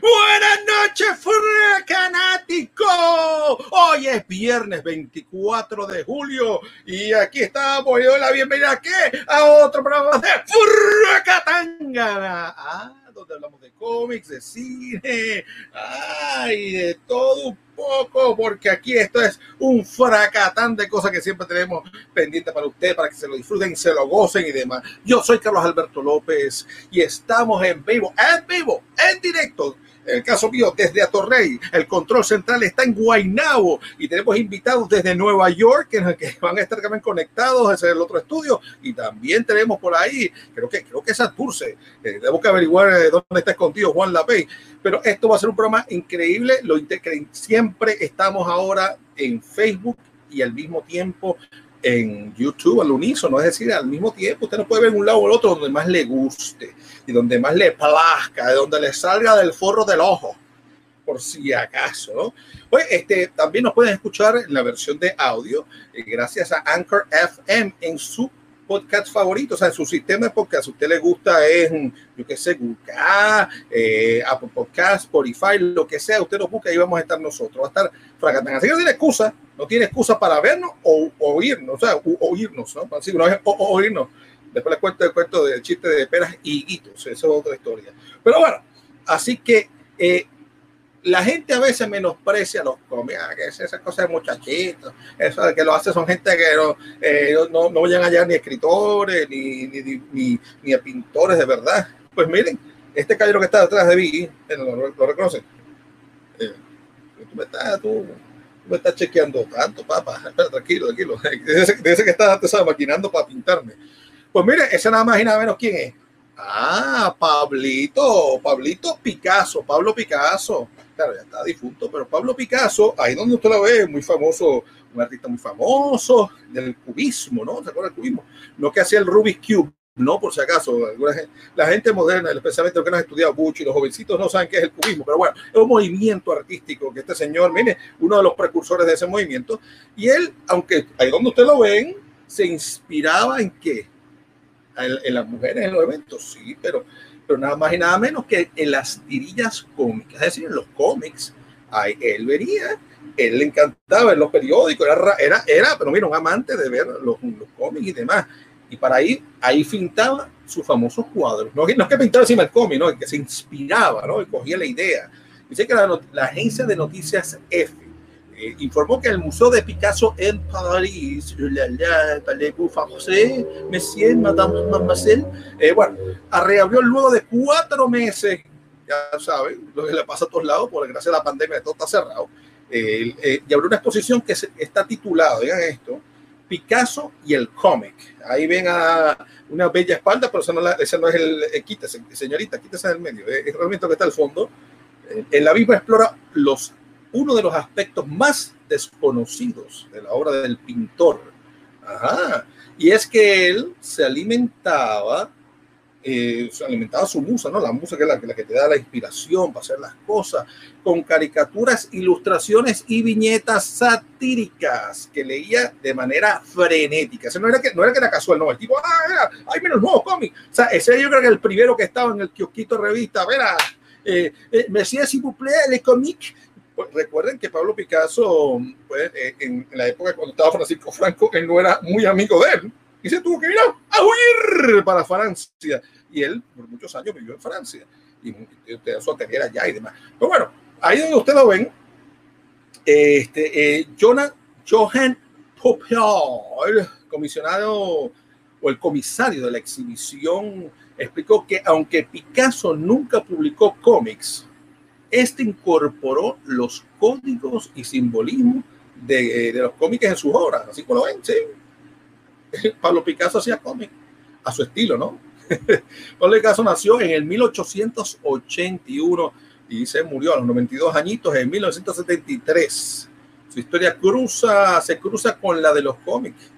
Buenas noches, fracanático. Hoy es viernes 24 de julio y aquí estamos. Y doy la bienvenida ¿a qué? a otro programa de Fracatanga. Ah, donde hablamos de cómics, de cine, ay, de todo un poco, porque aquí esto es un fracatán de cosas que siempre tenemos pendiente para ustedes, para que se lo disfruten, se lo gocen y demás. Yo soy Carlos Alberto López y estamos en vivo, en vivo, en directo el caso mío desde Atorrey, el control central está en Guaynabo y tenemos invitados desde Nueva York que, van a estar también conectados es el otro estudio y también tenemos por ahí, creo que creo que es Aturce, eh, tengo que averiguar eh, dónde está escondido Juan Lapey, pero esto va a ser un programa increíble, lo siempre estamos ahora en Facebook y al mismo tiempo en YouTube al unísono, es decir, al mismo tiempo usted no puede ver un lado o el otro donde más le guste y donde más le plazca, de donde le salga del forro del ojo, por si acaso. Pues este, también nos pueden escuchar en la versión de audio, eh, gracias a Anchor FM en su podcast favorito, o sea, en su sistema de podcast, si a usted le gusta es, yo qué sé, Google, eh, Apple Podcast, Spotify, lo que sea, usted nos busca y vamos a estar nosotros, va a estar fracatando. Así que no tiene excusa, no tiene excusa para vernos o, oírnos, o sea, oírnos, ¿no? Así, no es oírnos. Después les cuento el cuento del chiste de peras y guitos, eso es otra historia. Pero bueno, así que eh, la gente a veces menosprecia los cómics, ah, que es esa cosa de muchachitos, eso de que lo hace son gente que no, eh, no, no vayan allá ni escritores, ni, ni, ni, a pintores de verdad. Pues miren, este caballero que está detrás de mí, eh, ¿lo, lo, reconocen? Eh, tú, me estás, tú, me estás chequeando tanto, papá. Espera, tranquilo, tranquilo. Dice, que estás maquinando para pintarme. Pues mire, ese nada más y nada menos quién es. Ah, Pablito, Pablito Picasso, Pablo Picasso claro, ya está difunto, pero Pablo Picasso, ahí donde usted lo ve, muy famoso, un artista muy famoso del cubismo, ¿no? ¿Se acuerda del cubismo? No que hacía el Rubik's Cube, no por si acaso, la gente moderna, especialmente los que no han estudiado mucho y los jovencitos no saben qué es el cubismo, pero bueno, es un movimiento artístico que este señor, mire, uno de los precursores de ese movimiento, y él, aunque ahí donde usted lo ven, se inspiraba en qué? En, las mujeres en los eventos, sí, pero pero nada más y nada menos que en las tirillas cómicas, es decir, en los cómics. Ahí él vería, él le encantaba en los periódicos, era, era, era pero mira, un amante de ver los, los cómics y demás. Y para ahí, ahí pintaba sus famosos cuadros. No, es que pintaba encima el cómic, no, que se inspiraba, ¿no? Y cogía la idea. Dice que la, la agencia de noticias F eh, informó que el Museo de Picasso en París, Monsieur, Madame, Mademoiselle, eh, bueno, reabrió luego de cuatro meses, ya saben, lo que le pasa a todos lados, por gracias a la pandemia todo está cerrado, eh, y abrió una exposición que está titulada, digan esto, Picasso y el cómic. Ahí ven a una bella espalda, pero ese no, ese no es el, eh, quítese, señorita, quítese del medio, es realmente lo que está al fondo. En la misma explora los uno de los aspectos más desconocidos de la obra del pintor. Ajá. Y es que él se alimentaba, eh, se alimentaba su musa, ¿no? La musa que es la, la, que te da la inspiración para hacer las cosas, con caricaturas, ilustraciones y viñetas satíricas que leía de manera frenética. Ese no era que, no era que era casual, no, el tipo, ah, era, hay menos nuevos cómics. O sea, ese yo creo que el primero que estaba en el kiosquito revista, verá, eh, eh, plaît, les comics, pues, recuerden que Pablo Picasso, pues, eh, en, la época cuando estaba Francisco Franco, él no era muy amigo de él y se tuvo que ir a, huir para Francia. Y él por muchos años vivió en Francia y, usted su atelier allá y demás. Pero bueno, ahí donde ustedes lo ven, este, eh, Jonah, Johan comisionado o el comisario de la exhibición, explicó que aunque Picasso nunca publicó cómics, este incorporó los códigos y simbolismo de, de los cómics en sus obras, así como lo ven, sí. Pablo Picasso hacía cómic a su estilo, ¿no? Pablo Picasso nació en el 1881 y se murió a los 92 añitos en 1973. Su historia cruza, se cruza con la de los cómics,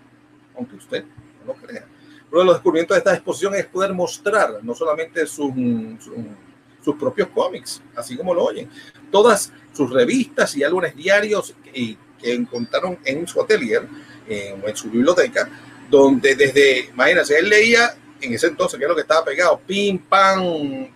aunque usted no lo crea. Uno de los descubrimientos de esta exposición es poder mostrar no solamente sus su, sus propios cómics, así como lo oyen. Todas sus revistas y álbumes diarios que, que encontraron en su atelier en, en su biblioteca, donde desde, imagínense, él leía en ese entonces, que es lo que estaba pegado, pim, pam,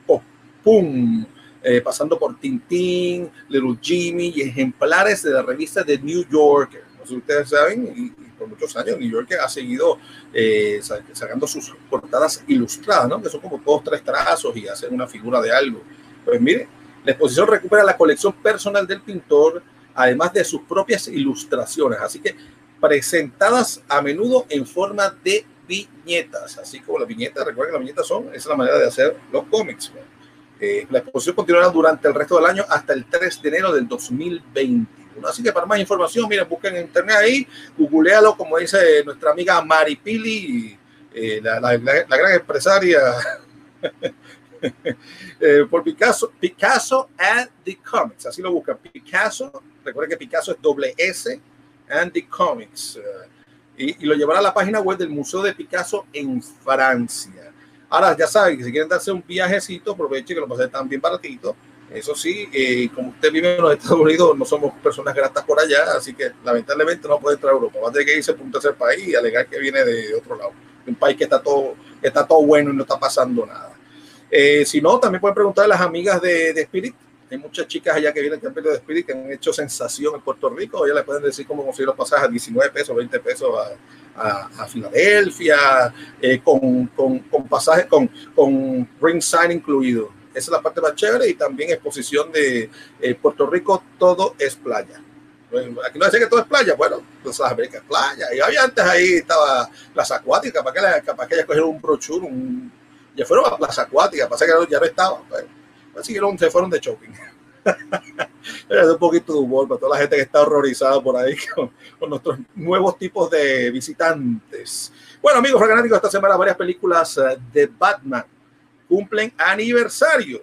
pum, eh, pasando por Tintín, Little Jimmy y ejemplares de la revista de New Yorker. No sé si ustedes saben, y, por muchos años New Yorker ha seguido eh, sacando sus portadas ilustradas, ¿no? que son como todos tres trazos y hacen una figura de algo. Pues mire, la exposición recupera la colección personal del pintor, además de sus propias ilustraciones, así que presentadas a menudo en forma de viñetas, así como las viñetas, recuerden que las viñetas son, esa es la manera de hacer los cómics. Eh, la exposición continuará durante el resto del año hasta el 3 de enero del 2021. Así que para más información, miren, busquen en internet ahí, googlealo, como dice nuestra amiga Maripili, eh, la, la, la, gran empresaria eh, por Picasso, Picasso and the Comics, así lo buscan, Picasso, recuerden que Picasso es doble S, and the Comics. Uh, y, y, lo llevará a la página web del Museo de Picasso en Francia. Ahora, ya saben que si quieren darse un viajecito, aprovechen que lo pasen tan bien baratito. Eso sí, como usted vive en los Estados Unidos, no somos personas gratas por allá, así que lamentablemente no puede entrar a Europa. Va a tener que irse a un tercer país y alegar que viene de otro lado. Un país que está todo, está todo bueno y no está pasando nada. Eh, si no, también pueden preguntar a las amigas de, Spirit hay muchas chicas allá que vienen de Spirit que han hecho sensación en Puerto Rico. Ya le pueden decir cómo conseguir los pasajes a 19 pesos, 20 pesos a, a, a Filadelfia, eh, con, con, con, pasajes, con, con ring sign incluido. Esa es la parte más chévere y también exposición de eh, Puerto Rico, todo es playa. Bueno, aquí no dice que todo es playa, bueno, pues las Américas playa. Y había antes ahí estaba Plaza Acuática, para que, la, capaz que ellas cogieron un brochure, un, ya fueron a Plaza Acuática, pasa que ya no estaba. Pues siguieron, se fueron de shopping. es un poquito de humor para toda la gente que está horrorizada por ahí con, con nuestros nuevos tipos de visitantes. Bueno, amigos fanáticos, esta semana varias películas uh, de Batman cumplen aniversario.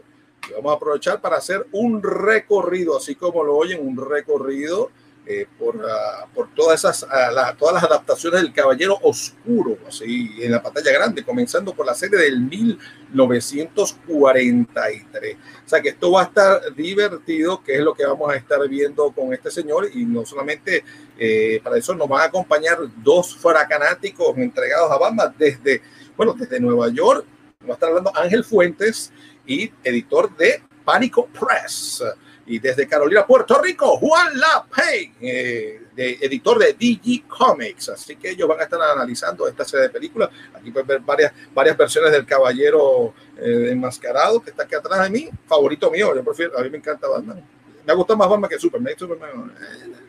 Y vamos a aprovechar para hacer un recorrido, así como lo oyen, un recorrido eh, por, uh, por todas esas uh, la, todas las adaptaciones del Caballero Oscuro, así en la pantalla grande, comenzando por la serie del 1943. O sea que esto va a estar divertido, que es lo que vamos a estar viendo con este señor, y no solamente eh, para eso nos van a acompañar dos fracanáticos entregados a Batman desde, bueno, desde Nueva York, va a estar hablando Ángel Fuentes y editor de Pánico Press. Y desde Carolina, Puerto Rico, Juan Lapey, eh, de, editor de DG Comics. Así que ellos van a estar analizando esta serie de películas. Aquí pueden ver varias, varias versiones del Caballero eh, Enmascarado, que está aquí atrás de mí. Favorito mío, yo prefiero, a mí me encanta Batman. Me gusta más Batman que Superman. Superman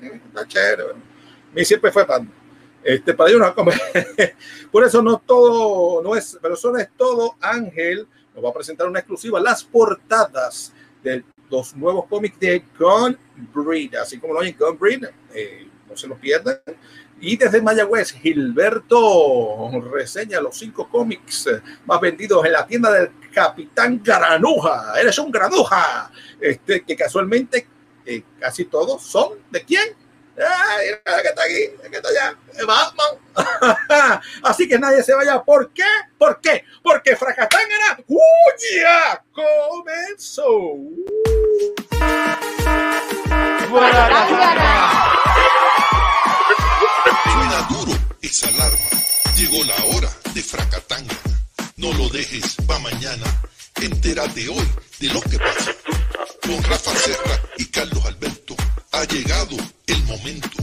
eh, está chévere. Mí siempre fue Batman. Este, para ellos no Por eso no todo, no es, pero eso no es todo. Ángel nos va a presentar una exclusiva, las portadas del los nuevos cómics de Gun Breed, así como lo oyen Gun Breed, eh, no se los pierdan. Y desde Mayagüez, Gilberto reseña los cinco cómics más vendidos en la tienda del Capitán Granuja. Eres un granuja. Este, que casualmente eh, casi todos son de quién? Ay, que está aquí, que está allá, Batman. Así que nadie se vaya. ¿Por qué? ¿Por qué? Porque Fracatangana, ¡Uya! Comenzó. Suena duro esa alarma. Llegó la hora de Fracatangana. No lo dejes pa' mañana. Entérate hoy de lo que pasa. Con Rafa Serra y Carlos Alberto ha llegado el momento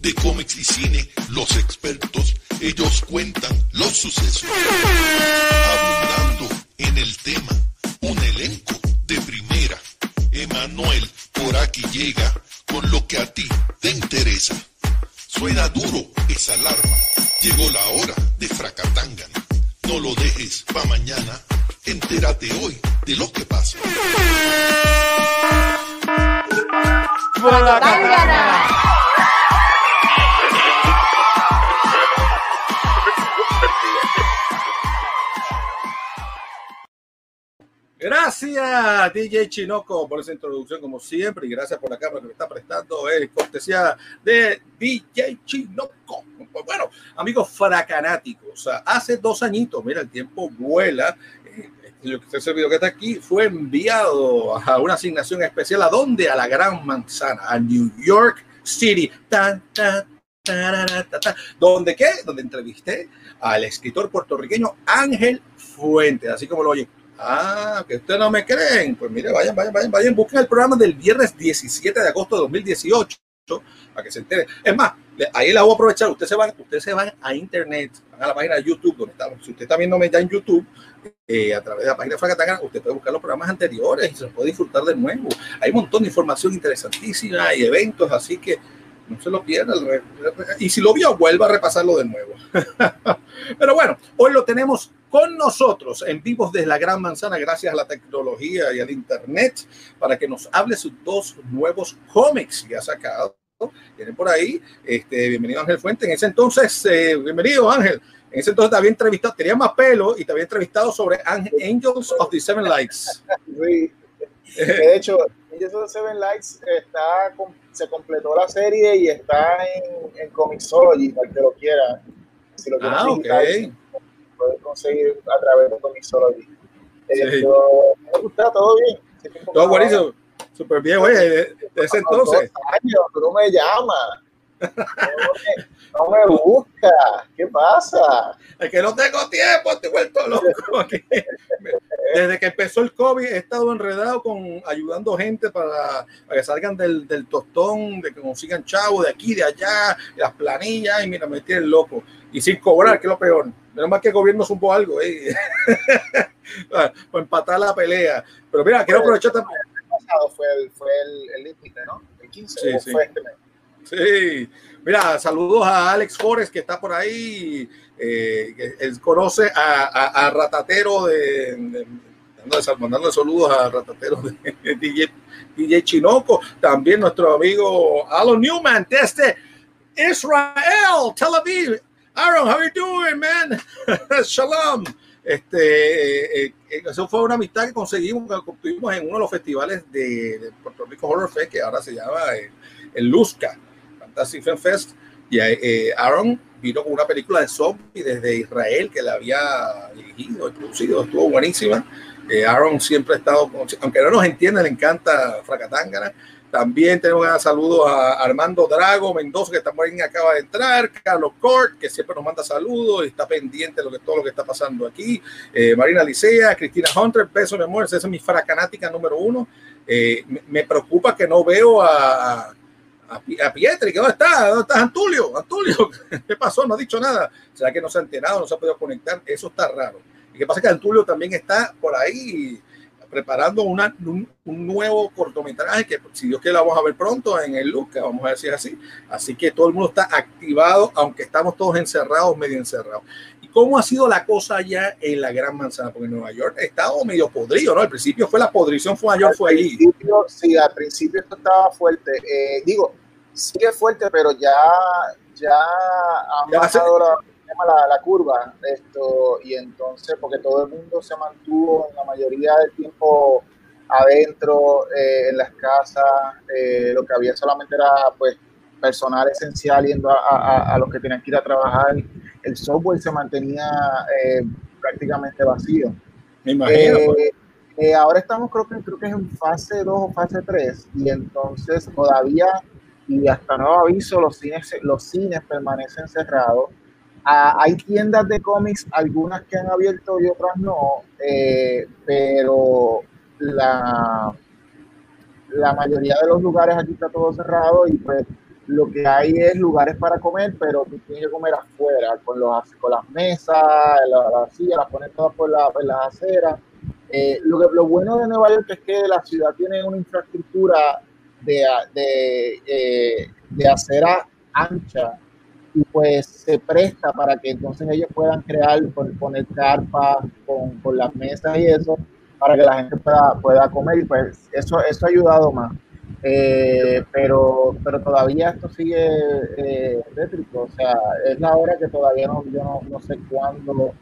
de cómics y cine, los expertos, ellos cuentan los sucesos. Abundando en el tema, un elenco de primera. Emanuel por aquí llega con lo que a ti te interesa. Suena duro esa alarma, llegó la hora de Fracatangana. No lo dejes pa' mañana, entérate hoy de lo que pasa. Gracias, DJ Chinoco, por esa introducción, como siempre, y gracias por la cámara que me está prestando. Es cortesía de DJ Chinoco. Pues bueno, amigos fracanáticos, hace dos añitos, mira, el tiempo vuela. Este video que está aquí fue enviado a una asignación especial. ¿A dónde? A la Gran Manzana, a New York City. Tan, tan, ¿Dónde qué? Donde entrevisté al escritor puertorriqueño Ángel Fuentes, así como lo oye Ah, que ustedes no me creen. Pues mire, vayan, vayan, vayan, vayan, busquen el programa del viernes 17 de agosto de 2018 para que se entere. Es más, ahí la voy a aprovechar. Ustedes se van, ustedes se van a internet, van a la página de YouTube, donde estamos. Si usted está viéndome ya en YouTube, eh, a través de la página de Fracatanga, usted puede buscar los programas anteriores y se puede disfrutar de nuevo. Hay un montón de información interesantísima y eventos, así que no se lo pierda. Y si lo vio, vuelva a repasarlo de nuevo. Pero bueno, hoy lo tenemos con nosotros en vivos desde la Gran Manzana, gracias a la tecnología y al Internet, para que nos hable sus dos nuevos cómics que ha sacado. Tienen por ahí. Este, bienvenido Ángel Fuente. En ese entonces, eh, bienvenido Ángel. En ese entonces te había entrevistado, tenía más pelo y te había entrevistado sobre Angels of the Seven Lights. De hecho, Angels of the Seven Lights está, se completó la serie y está en, en Comixology, para que lo quiera. Si lo ah, ok puedes conseguir a través de Comixology. Sí. Eh, me gusta, todo bien. Todo buenísimo. Súper bien, oye, de, ese entonces. Años, tú no me llamas. No me, busca. ¿Qué pasa? Es que no tengo tiempo, estoy vuelto loco. Desde que empezó el COVID he estado enredado con ayudando gente para, para que salgan del, del, tostón, de que consigan chavos de aquí, de allá, las planillas, y mira, me tienen loco. Y sin cobrar, que es lo peor. Menos mal que el gobierno supo algo, ¿eh? para empatar la pelea. Pero mira, quiero aprovechar también. El pasado fue el, fue el, ¿no? El 15 sí, sí. fue este mes. Sí, mira, saludos a Alex Forest que está por ahí. Eh, él conoce a, a, Ratatero de, de, saludos a Ratatero de DJ, DJ Chinoco. También nuestro amigo Alan Newman desde Israel, Tel Aviv. Aaron, how you doing, man? Shalom. Este, eh, eh, eso fue una amistad que conseguimos, que obtuvimos en uno de los festivales de, de Puerto Rico Horror Fest, que ahora se llama el, el Luzca, Fantasy Film Fest. Y eh, Aaron vino con una película de zombie desde Israel que la había dirigido y producido, estuvo buenísima. Eh, Aaron siempre ha estado, aunque no nos entiende, le encanta Fracatangana también tenemos un saludo a Armando Drago Mendoza, que también acaba de entrar, Carlos Cort, que siempre nos manda saludos y está pendiente de lo que, todo lo que está pasando aquí, eh, Marina Licea, Cristina Hunter, beso mi amor, esa es mi fracanática número uno. Eh, me, me, preocupa que no veo a, a Pietri, que ¿dónde está? ¿Dónde está Antulio? Antulio, ¿qué pasó? No ha dicho nada. ¿Será que no se ha enterado, no se ha podido conectar? Eso está raro. Y que pasa que Antulio también está por ahí preparando una, un, un, nuevo cortometraje que si Dios quiere la vamos a ver pronto en el Luca, vamos a decir así. Así que todo el mundo está activado, aunque estamos todos encerrados, medio encerrados. ¿Y cómo ha sido la cosa allá en la Gran Manzana? Porque en Nueva York ha estado medio podrido, ¿no? Al principio fue la podrición, fue York, fue ahí. Sí, al principio esto estaba fuerte. Eh, digo, sigue fuerte, pero ya, ya ha bajado la la, la, curva esto y entonces porque todo el mundo se mantuvo en la mayoría del tiempo adentro eh, en las casas eh, lo que había solamente era pues personal esencial yendo a, a, a, los que tenían que ir a trabajar el software se mantenía eh, prácticamente vacío me imagino pues. eh, ahora estamos creo que creo que es en fase 2 o fase 3 y entonces todavía y hasta nuevo aviso los cines los cines permanecen cerrados Ah, hay tiendas de cómics, algunas que han abierto y otras no, eh, pero la, la mayoría de los lugares aquí está todo cerrado y pues lo que hay es lugares para comer, pero tú tienes que comer afuera, con, los, con las mesas, las la sillas, las pones todas por, la, por las aceras. Eh, lo, que, lo bueno de Nueva York es que la ciudad tiene una infraestructura de, de, eh, de acera ancha y pues se presta para que entonces ellos puedan crear, poner carpas con, con, las mesas y eso, para que la gente pueda, pueda comer y pues eso, eso ha ayudado más. Eh, pero, pero todavía esto sigue eh, o sea, es la hora que todavía no, yo no, no sé cuándo.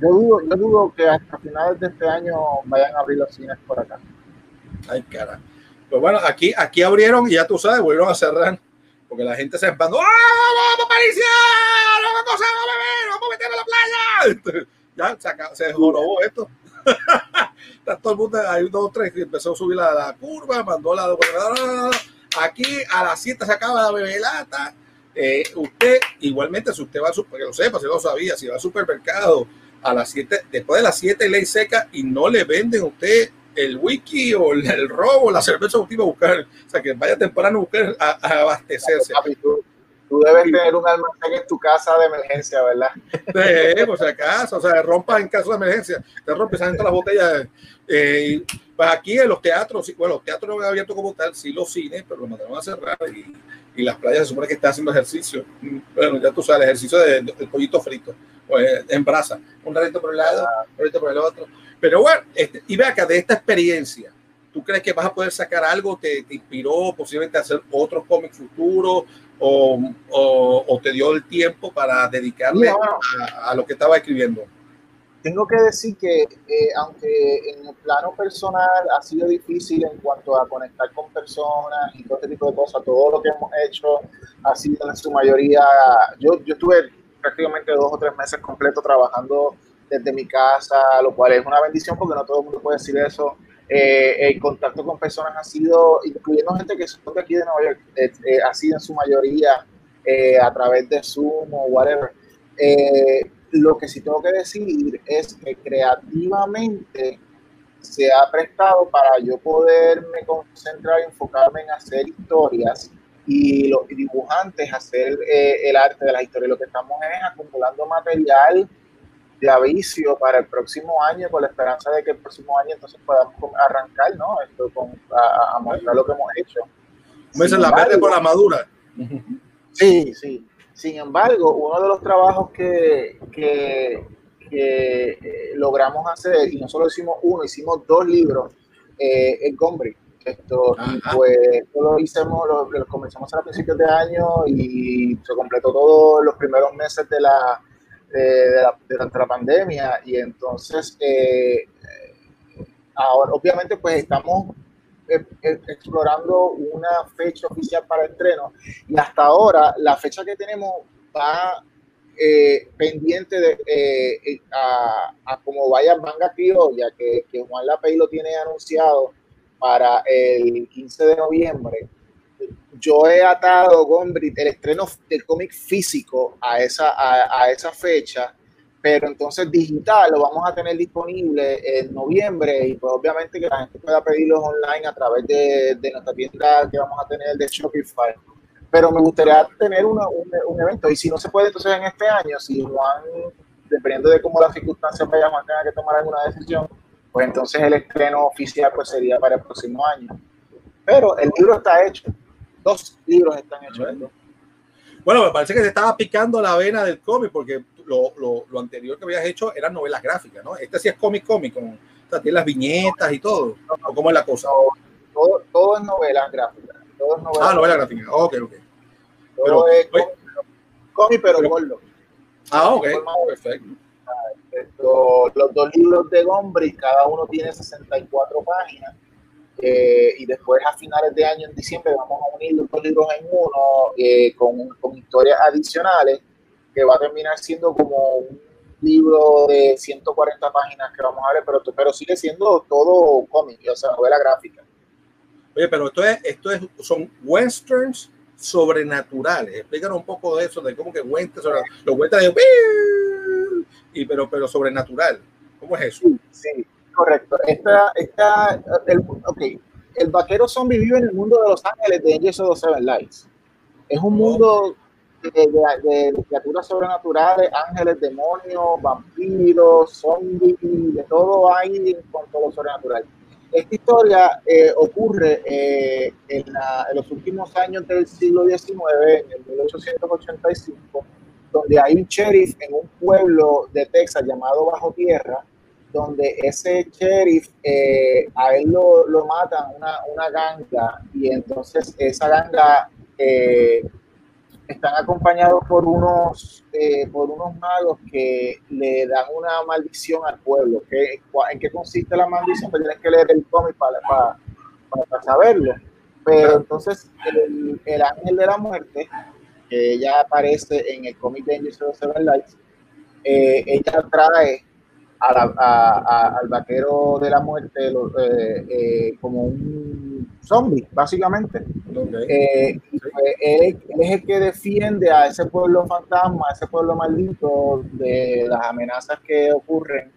Yo dudo, yo dudo que hasta finales de este año vayan a abrir los cines por acá. Ay, cara. Pues bueno, aquí, aquí abrieron y ya tú sabes, volvieron a cerrar porque la gente se espantó. ¡Ah, vamos a París! ¡Vamos a beber! ¡Vamos a meter a la playa! ya se, se jorobó esto. Está todo el mundo, hay dos o tres que empezó a subir la, la curva, mandó la. Aquí a las 7 se acaba la bebelata. Eh, usted, igualmente, si usted va al supermercado, que lo sepa, si lo sabía, si va al supermercado, a las 7, después de las 7 ley seca y no le venden a usted el wiki o el, robo, la cerveza última a buscar, o sea, que vaya temprano a buscar a, a abastecerse. Tú debes tener un almacén en tu casa de emergencia, ¿verdad? Sí, por si acaso, o sea, rompas en caso de emergencia, te rompes adentro las botellas. Eh, pues aquí en los teatros, bueno, los teatros no han abierto como tal, sí los cines, pero los mandaron a cerrar y, y las playas se supone que están haciendo ejercicio. Bueno, ya tú sabes, el ejercicio del de, pollito frito, pues, en brasa, un ratito por el lado, un ratito por el otro. Pero bueno, este, y ve acá, de esta experiencia, ¿tú crees que vas a poder sacar algo que te inspiró posiblemente a hacer otros cómics futuros o, o, o, te dio el tiempo para dedicarle a, a, lo que estaba escribiendo? Tengo que decir que eh, aunque en el plano personal ha sido difícil en cuanto a conectar con personas y todo este tipo de cosas, todo lo que hemos hecho ha sido en su mayoría, yo, yo estuve prácticamente dos o tres meses completos trabajando desde mi casa, lo cual es una bendición porque no todo el mundo puede decir eso. Eh, el contacto con personas ha sido, incluyendo gente que son de aquí de Nueva York, eh, eh, ha sido en su mayoría eh, a través de Zoom o whatever. lo que sí tengo que decir es que creativamente se ha prestado para yo poderme concentrar y enfocarme en hacer historias y los dibujantes hacer el arte de las historias. Lo que estamos es acumulando material de aviso para el próximo año con la esperanza de que el próximo año entonces podamos arrancar, ¿no? Esto con, a, a mostrar lo que hemos hecho. Me la verde por la madura. Sí, sí. Sin embargo, uno de los trabajos que, que, que eh, logramos hacer, y no solo hicimos uno, hicimos dos libros, eh, es Gombrich. Esto, pues esto lo hicimos, lo, lo comenzamos a principios de año y se completó todos los primeros meses de la, de, la, durante la pandemia y entonces eh, ahora obviamente pues estamos eh, eh, explorando una fecha oficial para el estreno y hasta ahora la fecha que tenemos va eh, pendiente de eh, a, a como vaya manga criolla que, que Juan Lapey lo tiene anunciado para el 15 de noviembre yo he atado Gombrich, el estreno del cómic físico a esa, a, a, esa fecha, pero entonces digital lo vamos a tener disponible en noviembre y pues obviamente que la gente pueda pedirlos online a través de, de nuestra tienda que vamos a tener de Shopify. Pero me gustaría tener una, un, un, evento y si no se puede entonces en este año, si Juan, dependiendo de cómo las circunstancias vayan, Juan tenga que tomar alguna decisión, pues entonces el estreno oficial pues sería para el próximo año. Pero el libro está hecho dos libros están hechos. ¿no? Bueno, me parece que se estaba picando la vena del cómic porque lo, lo, lo, anterior que habías hecho eran novelas gráficas, ¿no? Este sí es cómic cómic, con o sea, tiene las viñetas y todo. ¿O ¿Cómo es la cosa? Todo, todo es novelas gráficas. Todo es novela ah, novelas gráficas. Ok, ok. Todo pero, es cómic, cómic pero, pero gordo. Ah, ok. Perfecto. Esto, los dos libros de Gombrich, cada uno tiene 64 páginas eh, y después a finales de año, en diciembre, vamos a unir los dos libros en uno eh, con, con, historias adicionales que va a terminar siendo como un libro de 140 páginas que vamos a ver, pero, pero sigue siendo todo cómic, o sea, novela gráfica. Oye, pero esto es, esto es, son westerns sobrenaturales. Explícanos un poco de eso, de cómo que westerns, los westerns y pero, pero sobrenatural. ¿Cómo es eso? Sí, sí correcto. Esta, esta, el, okay. el vaquero zombie vive en el mundo de Los Ángeles de Angels of the Seven Lights. Es un mundo de, criaturas sobrenaturales, ángeles, demonios, vampiros, zombies, de todo hay en cuanto a lo sobrenatural. Esta historia eh, ocurre eh, en, la, en, los últimos años del siglo XIX, en el 1885, donde hay un sheriff en un pueblo de Texas llamado Bajo Tierra, donde ese sheriff, eh, a él lo, lo matan una, una, ganga y entonces esa ganga eh, están acompañados por unos, eh, por unos magos que le dan una maldición al pueblo. ¿Qué, ¿En qué consiste la maldición? Pues tienes que leer el cómic para, para, para, saberlo. Pero entonces el, el, ángel de la muerte, que ya aparece en el cómic de Angels of Seven Lights, ella trae a la, a, al vaquero de la muerte lo, eh, eh, como un zombies, básicamente. Eh, pues, él, es el que defiende a ese pueblo fantasma, a ese pueblo maldito de las amenazas que ocurren,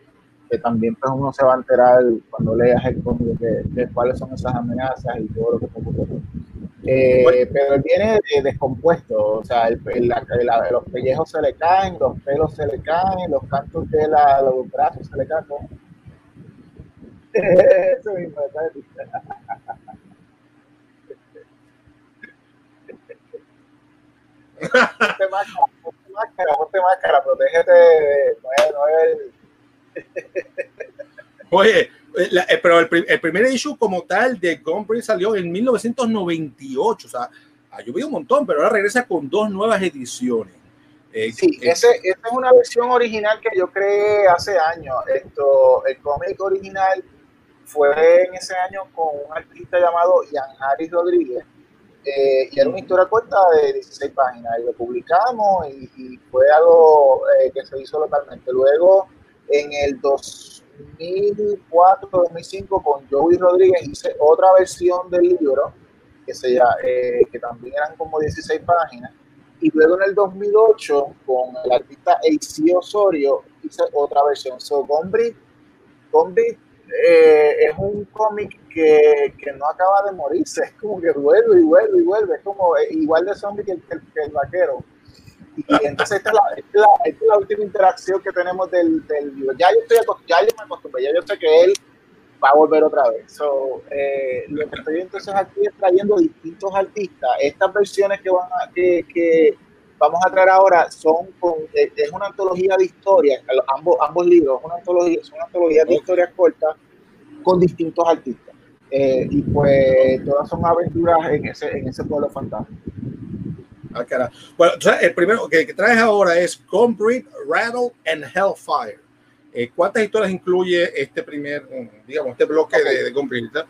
que también pues, uno se va a enterar cuando leas el cómic de, cuáles son esas amenazas y todo lo que ocurre. Eh, pero él viene descompuesto, o sea, los pellejos se le caen, los pelos se le caen, los cantos de la, los brazos se le caen. Eso mismo, ponte máscara, ponte máscara, ponte máscara, protégete de Oye, eh, pero el, el, primer issue como tal de Gumbree salió en 1998, o sea, ha llovido un montón, pero ahora regresa con dos nuevas ediciones. Eh, sí, eh, ese, esa es una versión original que yo creé hace años. Esto, el cómic original fue en ese año con un artista llamado Ian Harris Rodríguez eh, y era una historia corta de 16 páginas y lo publicamos y, fue algo eh, que se hizo localmente. Luego, en el 2004-2005, con Joey Rodríguez hice otra versión del libro que, se, eh, que también eran como 16 páginas. Y luego en el 2008, con el artista AC Osorio, hice otra versión. So, Gombrich, eh, es un cómic que, que, no acaba de morirse, es como que vuelve y vuelve y vuelve, es como eh, igual de zombie que el, vaquero. Y, entonces esta es, la, última interacción que tenemos del, del. Ya yo, estoy ya yo me acostumbré, ya yo sé que él va a volver otra vez. So, eh, lo que estoy entonces aquí es trayendo distintos artistas. Estas versiones que van a, que, vamos a traer ahora son con, eh, es una antología de historias, ambos, ambos libros, una antología, son antologías de historias cortas con distintos artistas. Eh, y pues todas son aventuras en ese, en ese pueblo fantasma. Ah, cara. Bueno, el primero que, traes ahora es Concrete, Rattle and Hellfire. Eh, ¿Cuántas historias incluye este primer, digamos, este bloque de, de Concrete?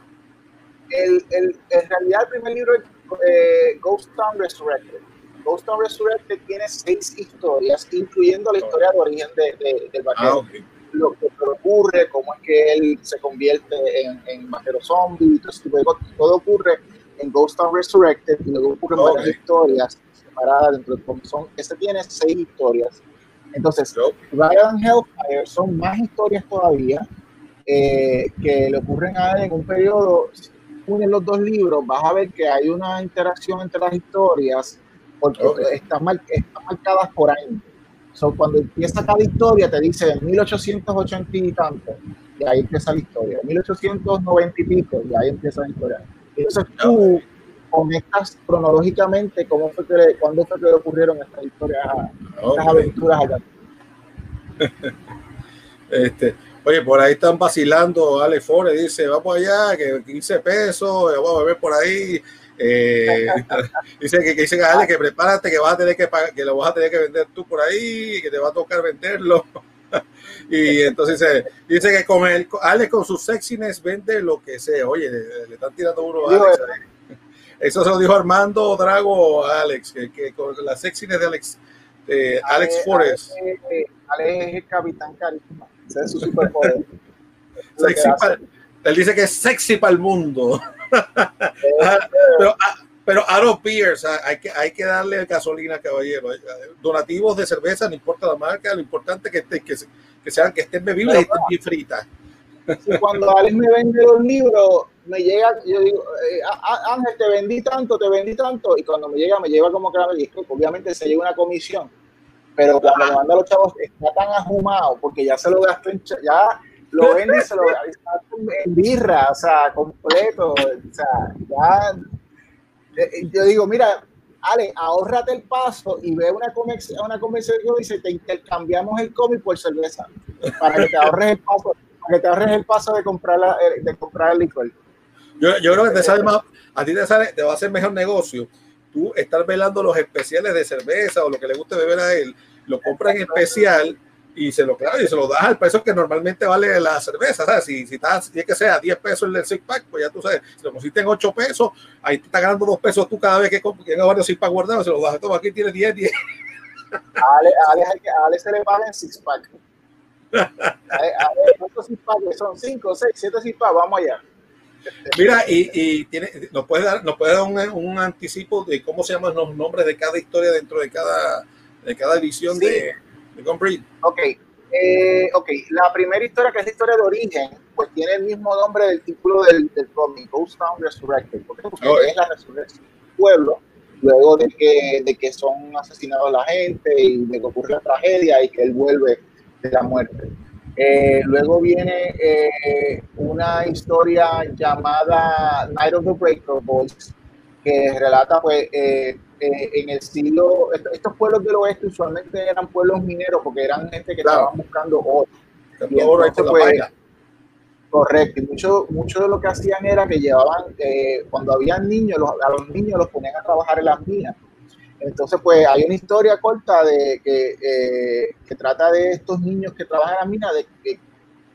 El, el, en realidad el primer libro es Ghost Town Resurrected Ghost Town Resurrected tiene seis historias, incluyendo la historia de origen de, del vaquero. Ah, lo que ocurre, cómo es que él se convierte en, en vaquero zombie, todo, todo ocurre en Ghost Town Resurrected y luego ocurren varias historias separadas dentro de son. Este tiene seis historias. Entonces, Ryan Hellfire son más historias todavía eh, que le ocurren a él en un periodo. Si unes los dos libros, vas a ver que hay una interacción entre las historias porque están, marcadas por año. So, cuando empieza cada historia, te dice 1880 y tanto, y ahí empieza la historia. 1890 y pico, y ahí empieza la historia. Entonces tú conectas cronológicamente cómo fue que, cuándo fue que ocurrieron estas historias, estas aventuras allá. este, oye, por ahí están vacilando, Ale Fore dice, vamos allá, que 15 pesos, vamos a ver por ahí. Eh, dice que, que dice que, que prepárate que vas a tener que pagar, que lo vas a tener que vender tú por ahí, que te va a tocar venderlo. y entonces dice, dice que con el, Alex con su sexiness vende lo que sea. Oye, le, están tirando uno a Alex. Eso se lo dijo Armando Drago a Alex, que, que con la sexiness de Alex, de Alex, Forrest. Alex, es el capitán carisma. Ese es su superpoder. él dice que es sexy para el mundo. pero, ah, pero Aro Pierce, ah, hay que, hay que darle gasolina, caballero. Donativos de cerveza, no importa la marca, lo importante es que, que, que, sean, que estén bebibles y estén bien fritas. cuando Alex me vende los libros, me llega, yo digo, eh, Ángel, te vendí tanto, te vendí tanto, y cuando me llega, me lleva como que obviamente se lleva una comisión, pero cuando me manda los chavos, está tan ajumado, porque ya se lo gastó en, ya lo vende y se lo en birra, o sea, completo. O sea, ya. Eh, yo digo, mira, Ale, ahórrate el paso y ve una, una conversación y dice, te intercambiamos el cómic por cerveza, para que te ahorres el paso, para que te ahorres el paso de comprar, la, eh, de comprar el licor. Yo, yo creo que te sale más, a ti te sale, te va a hacer mejor negocio. Tú estar velando los especiales de cerveza o lo que le guste beber a él, lo compras en especial y se lo claro, y se lo das al precio que normalmente vale la cerveza, ¿sabes? Si, si, está, si es que sea 10 pesos el six pack, pues ya tú sabes, si lo pusiste en 8 pesos, ahí te está ganando 2 pesos tú cada vez que tienes varios six pack guardados, se lo das, todo aquí tienes 10, 10. A Ale, a Ale, se le pagan six pack. A Ale, ¿cuántos six pack? Son 5, 6, 7 six pack, vamos allá. Mira, y, y tiene, nos puede dar, nos puede dar un, un, anticipo de cómo se llaman los nombres de cada historia dentro de cada, de cada edición sí. de, de Ok, eh, ok, la primera historia, que es la historia de origen, pues tiene el mismo nombre del título del, del cómic, Ghost Town Resurrected. Porque oh, es la resurrección del pueblo, luego de que, de que son asesinados la gente y de que ocurre la tragedia y que él vuelve de la muerte. Eh, luego viene eh, una historia llamada Night of the Breaker Boys, que relata pues eh, eh, en el siglo, estos pueblos del oeste usualmente eran pueblos mineros porque eran gente que claro. estaban buscando oro. Y entonces, pues, correcto, y mucho, mucho de lo que hacían era que llevaban, eh, cuando había niños, los, a los niños los ponían a trabajar en las minas. Entonces, pues hay una historia corta de que, eh, que trata de estos niños que trabajan en las minas, de que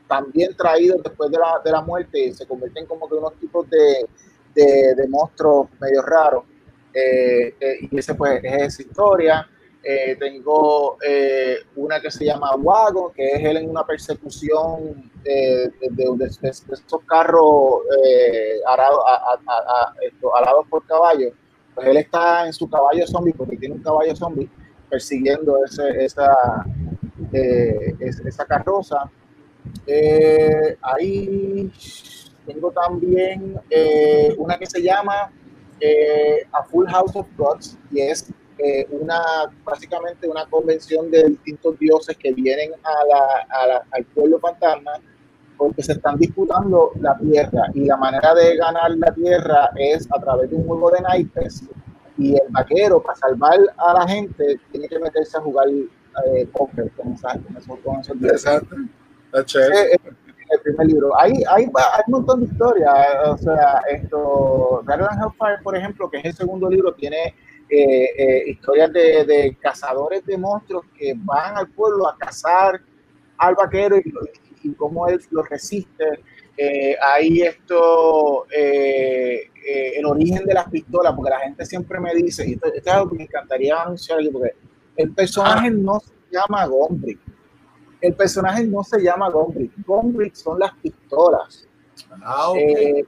también traídos después de la, de la muerte, se convierten como que unos tipos de, de, monstruos medio raros. Eh, eh, y ese pues es esa historia. Eh, tengo eh, una que se llama Wago, que es él en una persecución de, de, estos carros arados por caballos. Pues él está en su caballo zombie, porque tiene un caballo zombie, persiguiendo ese, esa, esa carroza. ahí tengo también una que se llama eh, a Full House of Gods, y es eh, una, básicamente una convención de distintos dioses que vienen a la, a la, al pueblo fantasma porque se están disputando la tierra y la manera de ganar la tierra es a través de un juego de naipes y el vaquero para salvar a la gente tiene que meterse a jugar eh, póker con, con, esos. Exacto. That's el primer libro. Hay, hay, hay un montón de historias. O sea, esto, Garden Hellfire, por ejemplo, que es el segundo libro, tiene eh, eh, historias de, de, cazadores de monstruos que van al pueblo a cazar al vaquero y, y cómo él lo resiste. Eh, hay esto, eh, eh, el origen de las pistolas, porque la gente siempre me dice, y esto, esto es algo que me encantaría anunciar aquí, porque el personaje ah. no se llama Gombrick el personaje no se llama Gombrick. Gombrick son las pistolas. Ah, okay.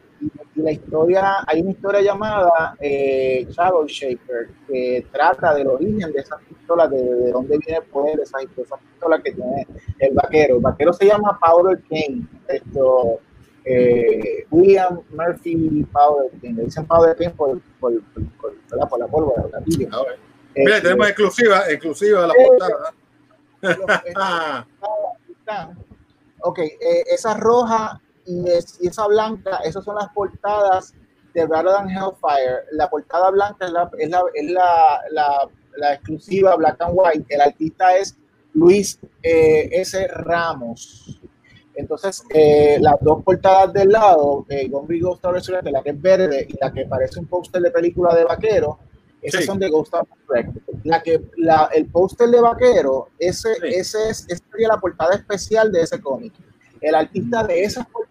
Y la historia, hay una historia llamada eh, Shadow Shaper que trata del origen de esas pistolas, de, de dónde viene el poder de esas, de esas pistolas que tiene el vaquero. El vaquero se llama Powder King. Esto, eh, William Murphy Powder King. Le dicen Powder King por, por, por, por, por la pólvora Mira, este, tenemos exclusiva, exclusiva la eh, portada. ok, eh, esa roja y, es, y, esa blanca, esas son las portadas de Rather Than Hellfire. La portada blanca es la, es la, es la, la, exclusiva Black and White. El artista es Luis eh, S. Ramos. Entonces, eh, las dos portadas del lado, eh, Gombi Ghost Resurrected, la que es verde y la que parece un póster de película de vaquero, esas sí. son de Ghost of La que, la, el póster de vaquero, ese, sí. ese es, esa sería la portada especial de ese cómic. El artista de esas portadas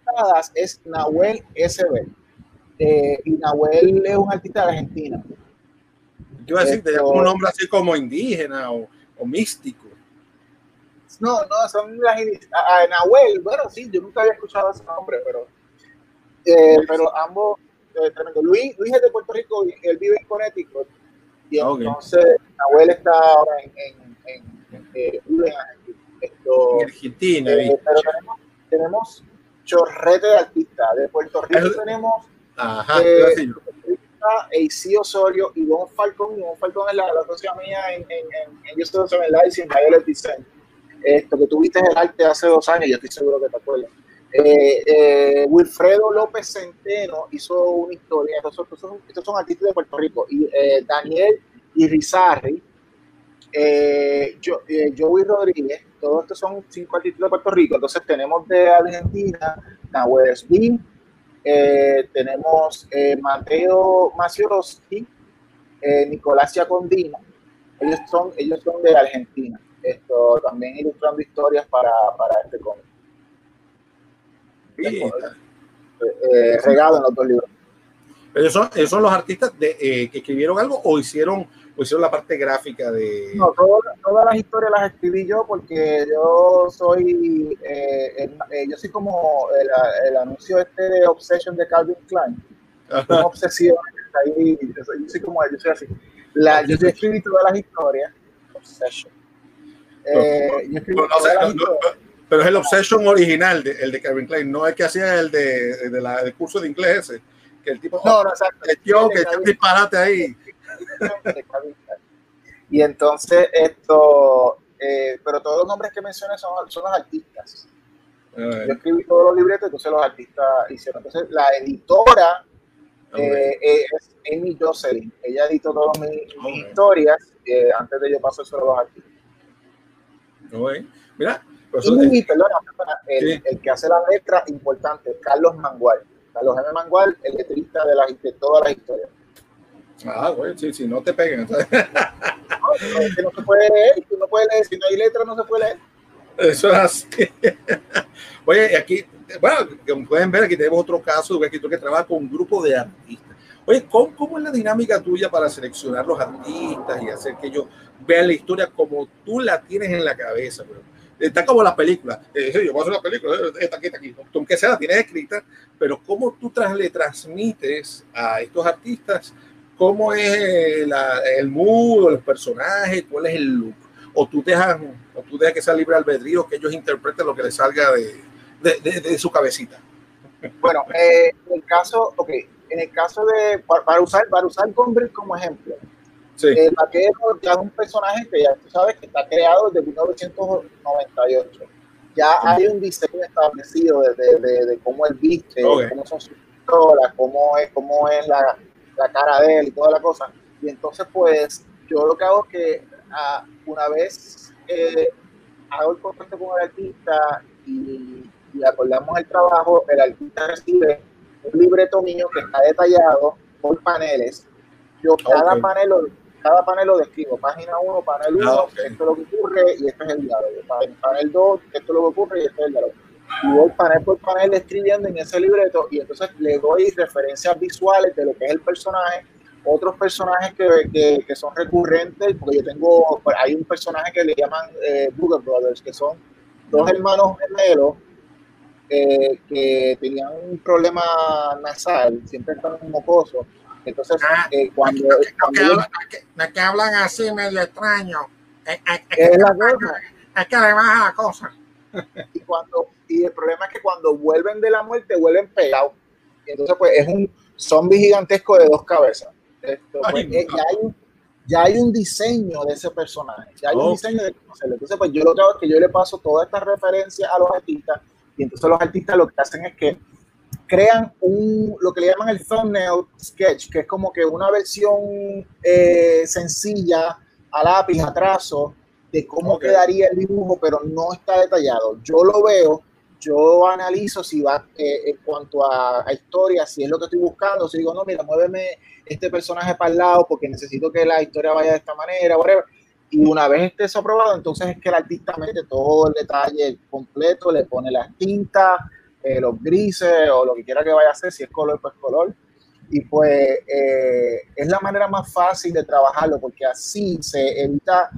es Nahuel SB. Eh, y Nahuel es un artista de Argentina. Yo iba a decir, Esto, un nombre así como indígena o, o místico. No, no, son las ah, Nahuel, bueno, sí, yo nunca había escuchado ese nombre, pero, eh, pero ambos, eh, tremendo. Luis, Luis es de Puerto Rico y él vive en Connecticut y okay. entonces Nahuel está ahora en, en, en, en, eh, esto, en Argentina. Eh, pero tenemos, tenemos chorrete de artistas. De Puerto Rico tenemos Ajá, eh, AC Osorio y Don Falcón. Y Don Falcón es la, la socia mía en, en, en, en Yo Live y Violet Design. Esto que tuviste el arte hace dos años, yo estoy seguro que te acuerdas. Eh, eh, Wilfredo López Centeno hizo una historia, estos son, estos son, estos son artistas de Puerto Rico, y eh, Daniel Irizarry, yo, Joey Rodríguez, todos estos son cinco artistas de Puerto Rico, entonces tenemos de Argentina, Nahuel Spin, tenemos Mateo Maciorowski, Nicolás Giacondino, ellos son, ellos son de Argentina, esto también ilustrando historias para, para este cómic. Eh, regado en los dos libros. Pero esos, esos son los artistas de, eh, que escribieron algo o hicieron, o hicieron la parte gráfica de. No, todo- todas las historias las escribí yo porque yo soy, eh, el- eh, yo soy como el, el anuncio este de Obsession de Calvin Klein. Una obsesión. Ahí, yo, soy, yo soy como yo soy así. La, yo, yo escribí todas las historias. Obsession. Eh, yo No, todas no, historias. pero es el Obsession original, de- el de Kevin Klein, no el que hacía el de, de la, del curso de inglés ese. Que el tipo No, no, exacto. metió, que echó un disparate ahí. Y entonces esto, eh, pero todos los nombres que mencioné son, son los artistas. Yo escribí todos los libretos, entonces los artistas hicieron. Entonces la editora eh, eh, es Amy Jocelyn. Ella editó todas mis, historias eh, antes de yo pasar solo a los artistas. Mira, pues Y, perdona, el, Sí. el que hace la letra importante, Carlos Mangual. Carlos M. Mangual, el letrista de, las, de todas las historias. ah, güey, sí, sí, no te peguen. entonces, No, es que no se puede leer, tú no puedes leer, si no hay letra no se puede leer. Eso es así. Oye, aquí, bueno, como pueden ver, aquí tenemos otro caso de un escritor que trabaja con un grupo de artistas. Oye, ¿cómo, cómo es la dinámica tuya para seleccionar los artistas y hacer que ellos vean la historia como tú la tienes en la cabeza? bro? Está como la película. Eh, yo voy a hacer una película, eh, esta aquí, esta aquí. Aunque sea, la tienes escrita, pero ¿cómo tú tras, le transmites a estos artistas cómo es eh, la- el mood, los personajes, cuál es el look? O tú dejas, o tú dejas que sea libre albedrío, que ellos interpreten lo que les salga de, de, de- de su cabecita. Bueno, eh, en el caso, ok, en el caso de, para, para usar, para usar Gombrich como ejemplo, Sí. el vaquero ya es un personaje que ya tú sabes que está creado desde 1998. Ya hay un diseño establecido de, de, de- de cómo él viste, Ok. cómo son sus pistolas, cómo es, cómo es la, la cara de él y toda la cosa. Y entonces, pues, yo lo que hago es que ah, una vez eh, hago el contacto con el artista y, y acordamos el trabajo, el artista recibe un libreto mío que está detallado por paneles. Yo cada Ok. panel lo, cada panel lo describo, página 1, panel 1, Ah, esto es lo que ocurre y este es el diálogo. Panel, panel 2, esto es lo que ocurre y este es el diálogo. Y voy panel por panel escribiendo en ese libreto y entonces le doy referencias visuales de lo que es el personaje, otros personajes que, que, que son recurrentes, porque yo tengo, pues, hay un personaje que le llaman eh, Booger Brothers, que son dos hermanos gemelos eh, que tenían un problema nasal, siempre están mocosos. Entonces, Ah, eh, cuando, No que, cuando hablan, que hablan así medio extraño. Es, es- es es que, la cosa. es que le baja la cosa. y cuando y el problema es que cuando vuelven de la muerte vuelven pegados y entonces pues es un zombie gigantesco de dos cabezas Esto, pues, Ay, eh, no. ya, hay un, ya hay un diseño de ese personaje ya hay un diseño de cómo hacerlo entonces pues yo lo que hago es que yo le paso todas estas referencias a los artistas y entonces los artistas lo que hacen es que crean un lo que le llaman el thumbnail sketch que es como que una versión eh, sencilla a lápiz a trazo de cómo quedaría el dibujo, pero no está detallado. Yo lo veo, yo analizo si va eh, en cuanto a, a historia, si es lo que estoy buscando, si digo, no, mira, muéveme este personaje para el lado porque necesito que la historia vaya de esta manera, whatever. Y una vez esté eso aprobado, entonces es que el artista mete todo el detalle completo, le pone las tintas, eh, los grises o lo que quiera que vaya a hacer, si es color, pues color. Y pues eh, es la manera más fácil de trabajarlo porque así se evita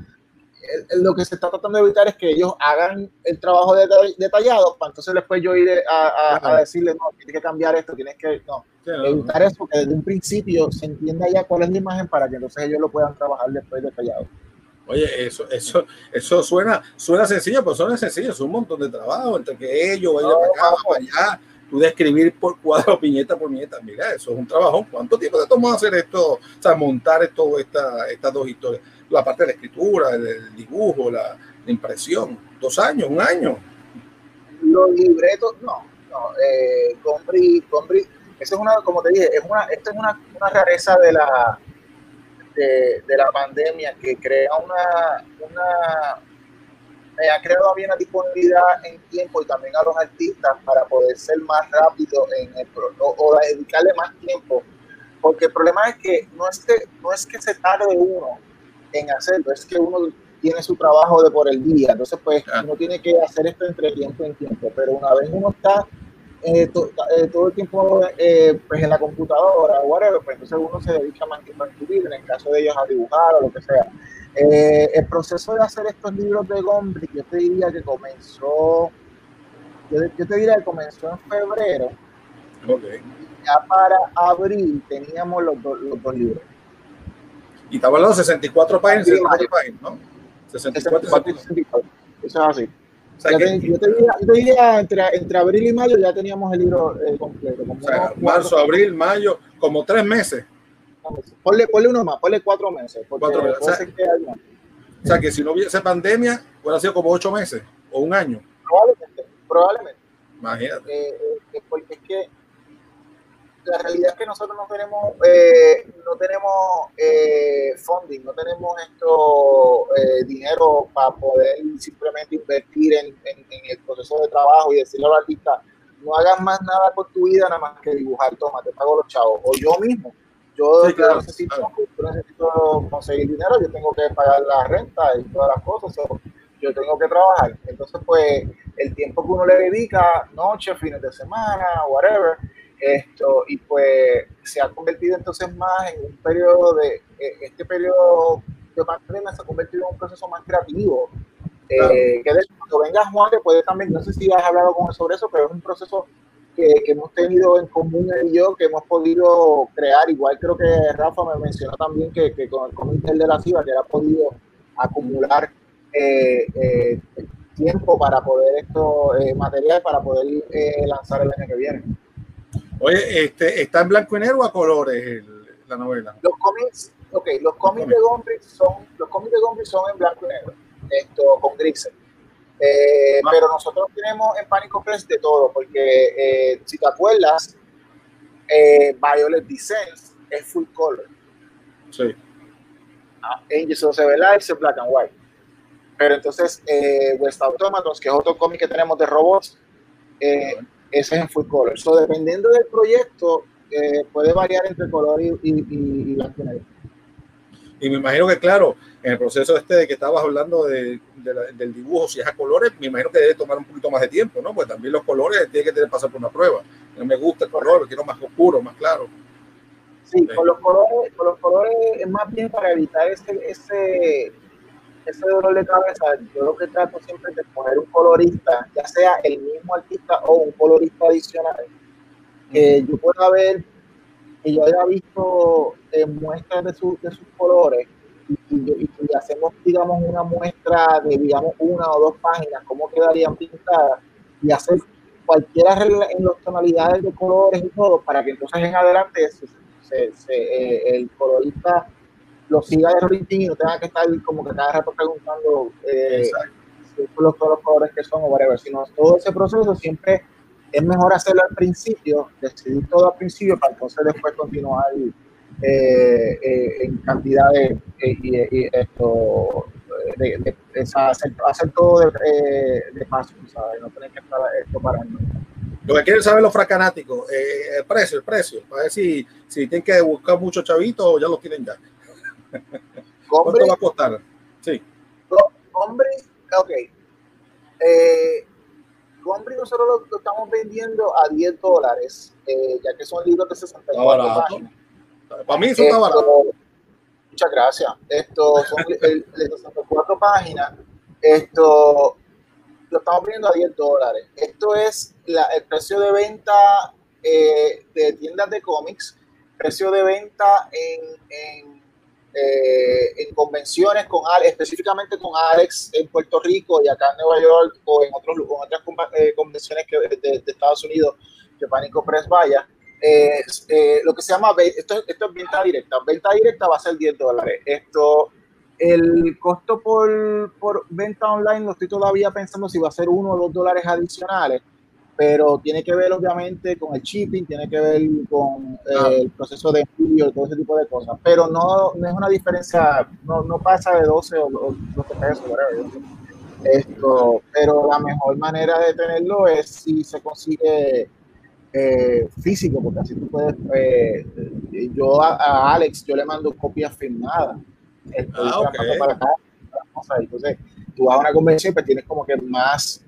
lo que se está tratando de evitar es que ellos hagan el trabajo deta- detallado para entonces después yo ir a, a- a decirle, no, tienes que cambiar esto, tienes que, no. evitar eso, que desde un principio se entienda ya cuál es la imagen para que entonces ellos lo puedan trabajar después detallado. Oye, eso, eso, eso suena, suena sencillo, pero suena sencillo, es un montón de trabajo entre que ellos vayan No, para acá, para allá, tú de escribir por cuadro, piñeta por piñeta. Mira, eso es un trabajo. ¿Cuánto tiempo te tomó hacer esto? O sea, montar esto, esta, estas dos historias. La parte de la escritura, el, el dibujo, la, la impresión. Dos años, un año. Los libretos, no, no, eh, Gombri, Gombri, eso es una, como te dije, es una, esto es una, una rareza de la, de, de la pandemia que crea una, una eh, ha creado bien la disponibilidad en tiempo y también a los artistas para poder ser más rápido en el pro- o, o dedicarle más tiempo. Porque el problema es que no es que no es que se tarde uno en hacerlo es que uno tiene su trabajo de por el día. Entonces pues uno tiene que hacer esto entre tiempo en tiempo pero una vez uno está eh, eh, todo el tiempo eh, pues en la computadora, whatever, pues entonces uno se dedica a en el caso de ellos a dibujar o lo que sea. el proceso de hacer estos libros de Gombrick, yo te diría que comenzó, yo, te diría que comenzó en febrero. Okay. ya para abril teníamos los, los dos libros. Y estaba hablando de 64 páginas, 64 páginas, ¿no? 64, 64. Eso es así yo, te, diría, entre, entre, abril y mayo ya teníamos el libro eh, completo. o sea, marzo, abril, mayo, como tres meses. Ponle, ponle uno más, ponle cuatro meses. Cuatro meses. O sea, que o sea, que si no hubiese pandemia, hubiera sido como ocho meses o un año. Probablemente, probablemente. Imagínate. Eh, eh, porque es que la realidad es que nosotros no tenemos, eh, no tenemos eh, funding, no tenemos esto eh, dinero para poder simplemente invertir en, en, el proceso de trabajo y decirle al artista, no hagas más nada con tu vida nada más que dibujar, toma, te pago los chavos. O yo mismo, yo, necesito, necesito, conseguir dinero, yo tengo que pagar la renta y todas las cosas, yo tengo que trabajar. Entonces, pues, el tiempo que uno le dedica, noche, fines de semana, whatever, esto, y pues se ha convertido entonces más en un periodo de, eh, este periodo de pandemia se ha convertido en un proceso más creativo. Eh, que de hecho, cuando venga Juan, que puede también, no sé si has hablado con él sobre eso, pero es un proceso que, que, hemos tenido en común él y yo, que hemos podido crear. Igual creo que Rafa me mencionó también que, que con el comité de la CIVA, que ha podido acumular eh, tiempo para poder esto, material para poder lanzar el año que viene. Oye, este, ¿está en blanco y negro o a colores la novela? Los cómics, ok, los cómics de Gombrich son, los cómics de son en blanco y negro, esto con grises. Eh, ah. Pero nosotros tenemos en Pánico Press de todo, porque eh, si te acuerdas, eh, Violet Descent es full color. Sí. Ah, Angels of es black and white. Pero entonces, eh, West Automatos, que es otro cómic que tenemos de robots, eh, ese es en full color. So, dependiendo del proyecto, eh, puede variar entre color y, y, y, blanco y negro. Y me imagino que, claro, en el proceso este de que estabas hablando de, del dibujo, si es a colores, me imagino que debe tomar un poquito más de tiempo, ¿no? Pues también los colores tienen que tener, pasar por una prueba. No me gusta el color, quiero más oscuro, más claro. Sí, con los colores, con los colores es más bien para evitar ese, ese ese dolor de cabeza, yo lo que trato siempre es de poner un colorista, ya sea el mismo artista o un colorista adicional, que yo pueda ver, que yo haya visto eh, muestras de, de sus colores y, hacemos, digamos, una muestra de, digamos, una o dos páginas, cómo quedarían pintadas y hacer cualquiera en las tonalidades de colores y todo, para que entonces en adelante se, eh, el colorista lo siga de rutina y no tenga que estar como que cada rato preguntando eh, los, todos los colores que son o whatever, sino todo ese proceso siempre es mejor hacerlo al principio, decidir todo al principio para entonces después continuar eh, eh, en cantidad de, y, esto, de, hacer, hacer, todo de, de paso, ¿sabes? no tener que estar esto parando. Lo que quieren saber los fracanáticos, el precio, el precio, para ver si, si tienen que buscar muchos chavitos o ya los tienen ya. ¿Cuánto va a costar? Sí. Hombre, ok. Eh, nosotros lo, estamos vendiendo a 10 dólares, eh, ya que son libros de 64 páginas. Para mí eso está barato. Muchas gracias. Esto son de 64 páginas. Esto lo estamos vendiendo a 10 dólares. Esto es la, el precio de venta eh, de tiendas de cómics, precio de venta en, en eh, en convenciones con Alex, específicamente con Alex en Puerto Rico y acá en Nueva York o en, otros, otras eh, convenciones que, de, Estados Unidos que Pánico Press vaya. Eh, lo que se llama, esto, esto es venta directa. Venta directa va a ser 10 dólares. Esto, el costo por, por venta online lo estoy todavía pensando si va a ser 1 o 2 dólares adicionales pero tiene que ver obviamente con el shipping, tiene que ver con eh, ah. el proceso de envío, todo ese tipo de cosas, pero no, no es una diferencia, no, no pasa de 12 o, 12 pesos, Esto, pero la mejor manera de tenerlo es si se consigue eh, físico, porque así tú puedes, eh, yo a, Alex, yo le mando copias firmadas. ah, okay. para acá, entonces, tú vas a una convención, pues tienes como que más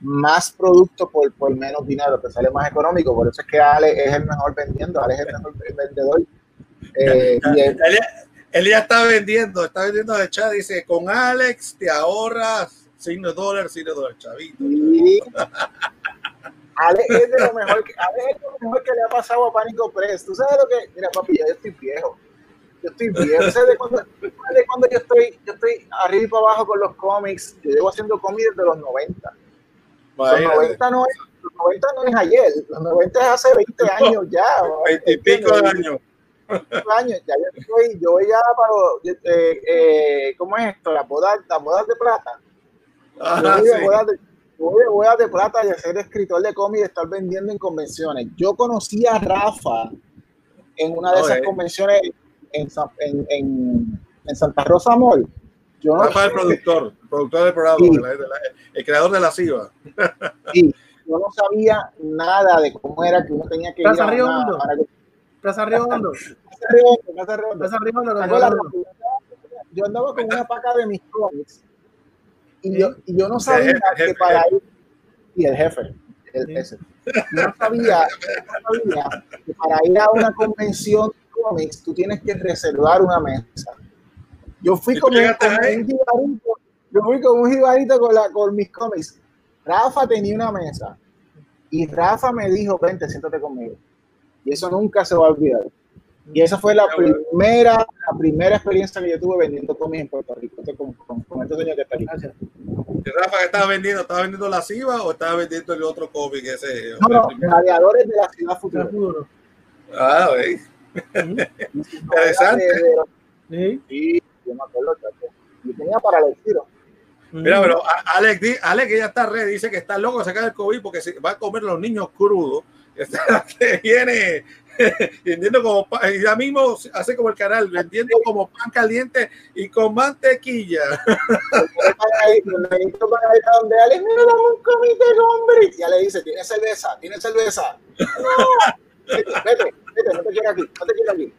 más producto por, por menos dinero, te sale más económico. Por eso es que Ale es el mejor vendiendo, Ale es el mejor vendedor. Eh, él, ya está vendiendo, está vendiendo de chat, dice, con Alex te ahorras signo dólar, signo dólar, chavito. Ale es de lo mejor que, Ale es lo mejor que le ha pasado a Pánico Press. Tú sabes lo que, mira papi, yo estoy viejo yo estoy bien. de cuando, de cuando yo estoy, yo estoy arriba y para abajo con los cómics. Yo llevo haciendo cómics desde los 90. Los 90, no es, los 90 no es ayer, los 90 es hace 20 años ya. 20 y pico de años. años, ya yo estoy, yo voy ya para, eh, eh, ¿cómo es esto? Las bodas, las bodas de plata. Ajá, yo voy, sí. bodas de, voy a bodas de plata y ser escritor de cómics y estar vendiendo en convenciones. Yo conocí a Rafa en una de esas convenciones en, en, en, Santa Rosa Mall. Yo no el productor, el productor del programa, el creador de la CIVA. Sí, yo no sabía nada de cómo era que uno tenía que Plaza ir a Plaza Riondo. Plaza Riondo. Yo andaba con una paca de mis cómics y yo, y yo no sabía que para ir y el jefe, el, ese. No sabía, no sabía que para ir a una convención cómics, tú tienes que reservar una mesa. Yo fui con, un jibarito, yo fui con un jibarito con, la, con mis cómics. Rafa tenía una mesa y Rafa me dijo, vente, siéntate conmigo. Y eso nunca se va a olvidar. Y esa fue la primera, la primera experiencia que yo tuve vendiendo cómics en Puerto Rico, con, con, con este señor que está aquí. Rafa, ¿qué estaba vendiendo? ¿Estaba vendiendo la CIVA o estaba vendiendo el otro cómic? Ese, no, no, gladiadores de la ciudad futuro. Ah, veis. Interesante. Sí, yo me acuerdo, Yo tenía para el tiro. Mira, pero Alex, Alex ya está red, dice que está loco de sacar el COVID porque se va a comer los niños crudos. Que viene vendiendo como ya mismo hace como el canal, vendiendo como pan caliente y con mantequilla. donde Alex, mira, un comité, hombre. Ya le dice, tiene cerveza, tiene cerveza. No, vete, vete no te quiero aquí, no te quiero aquí.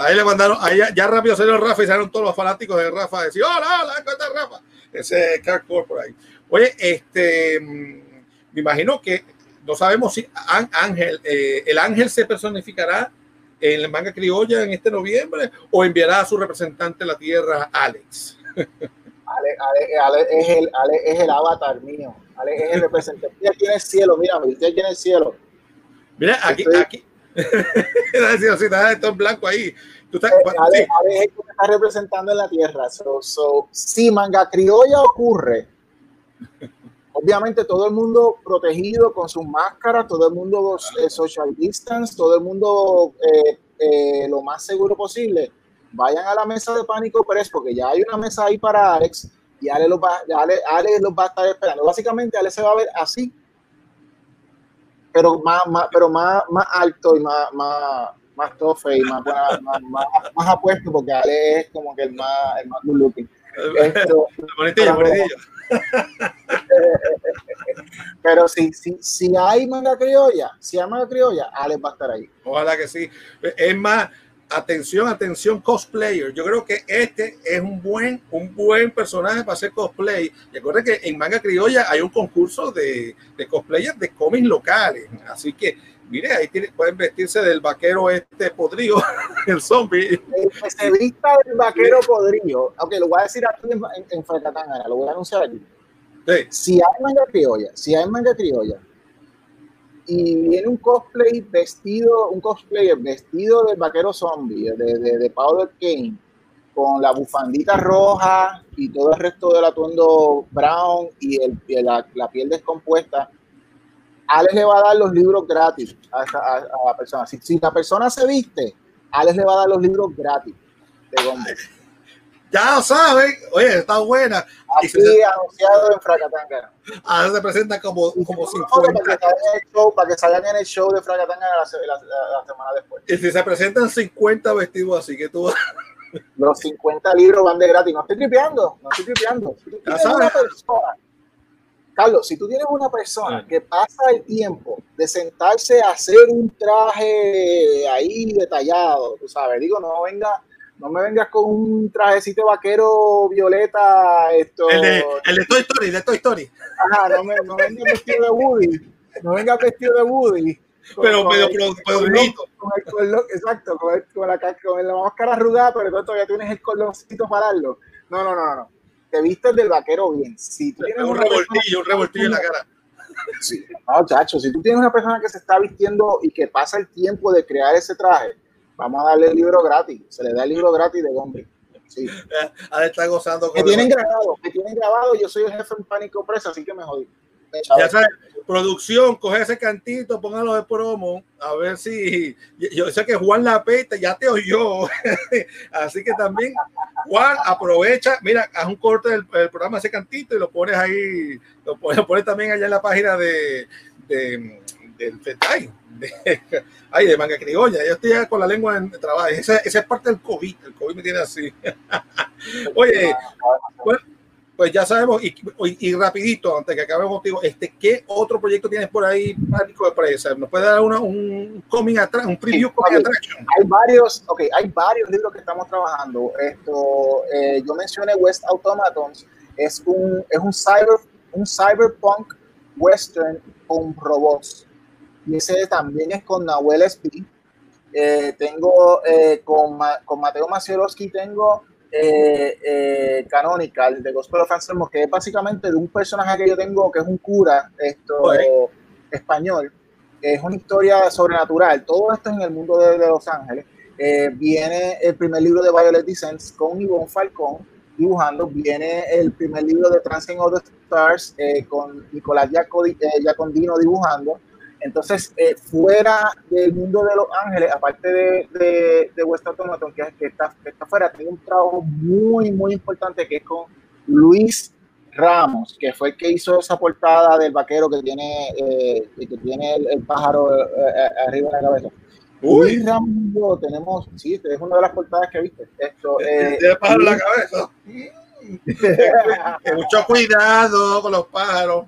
Ahí le mandaron, ahí ya, rápido salió Rafa y salieron todos los fanáticos de Rafa a decir, hola, hola, ¿cómo está Rafa? Ese Carcore por ahí. Oye, este, mm, me imagino que no sabemos si Ángel, eh, el Ángel se personificará en la manga criolla en este noviembre o enviará a su representante en la tierra, Alex. Ale, Ale, Ale, es, el, Ale es el avatar mío. Ale es el representante. Usted tiene el cielo, mira, usted tiene el cielo. Mira, aquí, aquí. si esto en blanco ahí. Tú estás, eh, es que está representando en la tierra. So, so, si manga criolla ocurre, obviamente todo el mundo protegido con sus máscaras, todo el mundo eh, social distance, todo el mundo eh, eh, lo más seguro posible. Vayan a la mesa de Pánico Press porque ya hay una mesa ahí para Alex y Ale los va, Ale, Ale va a estar esperando. Básicamente Ale se va a ver así pero más, más, pero más, más alto y más, más, más tofe y más, más, más, apuesto, porque Ale es como que el más, el más good looking. Esto, pero si, si, si hay manga criolla, si hay manga criolla, Ale va a estar ahí. Ojalá que sí. Es más, atención, atención, cosplayer. Yo creo que este es un buen, un buen personaje para hacer cosplay. Recuerden que en Manga Criolla hay un concurso de, de cosplayers de cómics locales. Así que, mire, ahí pueden vestirse del vaquero este podrido, el zombie. El se vista del vaquero podrido. Aunque lo voy a decir aquí en, en, en lo voy a anunciar aquí. Sí. Si hay manga criolla, si hay manga criolla, y viene un cosplay vestido, un cosplayer vestido de vaquero zombie, de, de, de Powder Kane, con la bufandita roja y todo el resto del atuendo brown y, la, piel descompuesta. Alex le va a dar los libros gratis a, a, a la persona. Si, si, la persona se viste, Alex le va a dar los libros gratis de Gombe ya lo saben, oye, está buena. Así se, anunciado en Fracatanga. Ahora se presenta como, como 50. Para que, show, para que salgan en el show de Fracatanga la, la, la, semana después. Y si se presentan 50 vestidos así, que tú... Los 50 libros van de gratis. No estoy tripeando, no estoy tripeando. Si tú tienes una persona, Carlos, si tú tienes una persona que pasa el tiempo de sentarse a hacer un traje ahí detallado, tú sabes, digo, no venga no me vengas con un trajecito vaquero violeta. Esto, el, de, el de Toy Story, de Toy Story. Ajá, no, me, no vengas vestido de Woody. No vengas vestido de Woody. Con, pero medio bonito. Exacto, con, el, con, la, con la máscara arrugada, pero todavía tienes el cordoncito para darlo. No, no, no, no. Te vistes del vaquero bien. Si tú tienes un revoltillo, un revoltillo en la cara. Sí. No, chacho, si tú tienes una persona que se está vistiendo y que pasa el tiempo de crear ese traje, vamos a darle el libro gratis. Se le da el libro gratis de Gombi. Sí. A estar gozando. Con tienen grabado, me tienen grabado. Yo soy el jefe en Pánico Presa, así que me jodí. Ya sabes, producción, coge ese cantito, póngalo de promo, a ver si. Yo sé que Juan Lapeta ya te oyó, así que también, Juan, aprovecha, mira, haz un corte del, programa, ese cantito, y lo pones ahí, lo pones, también allá en la página de, de del FETAI, de, ay, de manga criolla. Yo estoy con la lengua en trabajo. Esa, esa es parte del COVID. El COVID me tiene así. Oye, bueno, pues ya sabemos, y, y, rapidito, antes que acabemos contigo, este, ¿qué otro proyecto tienes por ahí, Pánico de Presa? ¿Nos puede dar una, un coming atrás, un preview sí, coming attraction? Hay varios, ok, hay varios libros que estamos trabajando. Esto, eh, yo mencioné West Automatons, es un, es un, cyber, un cyberpunk western con robots. Y ese también es con Nahuel Sp. Eh, tengo eh, con, con Mateo Macielowski, tengo eh, eh, Canonical de Gospel of Anselmo, que es básicamente de un personaje que yo tengo que es un cura esto, español. Es una historia sobrenatural. Todo esto en el mundo de, de Los Ángeles. Eh, viene el primer libro de Violet Descents con Ivonne Falcón dibujando. Viene el primer libro de Transcend of the Stars eh, con Nicolás Giacondino dibujando entonces, eh, fuera del mundo de Los Ángeles, aparte de, de, de West Automaton, que, que, está, que está fuera, tengo un trabajo muy, muy importante que es con Luis Ramos, que fue el que hizo esa portada del vaquero que tiene, eh, que tiene el, pájaro eh, arriba de la cabeza. Uy. Luis Ramos tenemos, sí, es una de las portadas que viste. Esto, tiene pájaro en la cabeza. Mucho cuidado con los pájaros.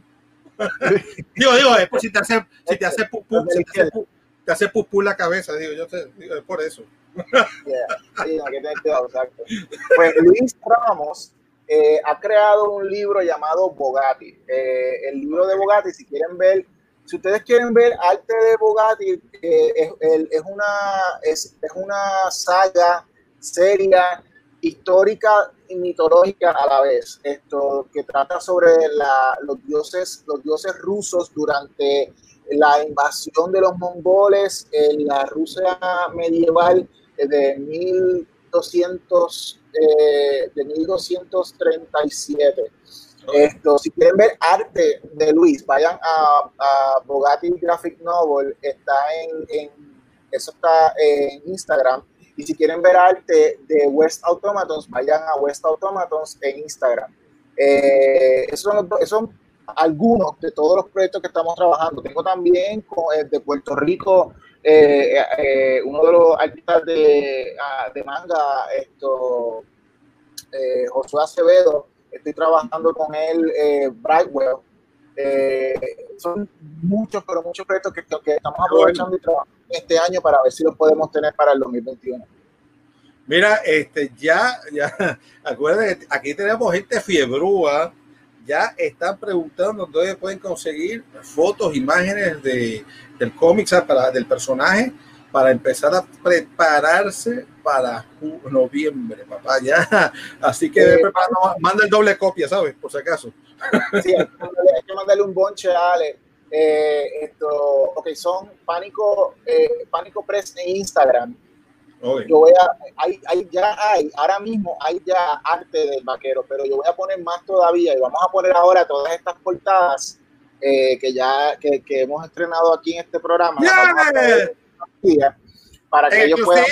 digo, digo, es por si te hace, si te hace pupú, si te hace, pu, te hace pupú la cabeza, digo, yo te digo, es por eso. Yeah, no, que exacto. Pues Luis Ramos eh, ha creado un libro llamado Bogatti. Eh, el libro de Bogatti, si quieren ver, si ustedes quieren ver arte de Bogatti, eh, es, es, una, es, es una saga seria histórica y mitológica a la vez. Esto que trata sobre la, los dioses, los dioses rusos durante la invasión de los mongoles en la Rusia medieval de 1200 eh, de 1237. Esto, si quieren ver arte de Luis, vayan a, a Bogatti Graphic Novel, está en, en eso está en Instagram y si quieren ver arte de West Automatons, vayan a West Automatons en Instagram. Eh, esos, son algunos de todos los proyectos que estamos trabajando. Tengo también con, eh, de Puerto Rico eh, eh, uno de los artistas de, ah, manga, esto, eh, Josué Acevedo. Estoy trabajando con él, Brightwell. Son muchos, pero muchos proyectos que, que estamos aprovechando y trabajando este año para ver si lo podemos tener para el 2021. Mira, este, ya, ya, acuérdense, aquí tenemos gente fiebrúa, ya están preguntando dónde pueden conseguir fotos, imágenes de, del cómic, para, del personaje, para empezar a prepararse para noviembre, papá, ya. Así que eh, manda el doble copia, ¿sabes? Por si acaso. Sí, hay que mandarle un bonche a Ale eh, esto, ok, son Pánico, eh, Pánico Press en Instagram. Okay. Yo voy a, hay, hay, ya hay, ahora mismo hay ya arte del vaquero, pero yo voy a poner más todavía y vamos a poner ahora todas estas portadas eh, que ya que, que, hemos estrenado aquí en este programa. Yeah. Para que ellos puedan.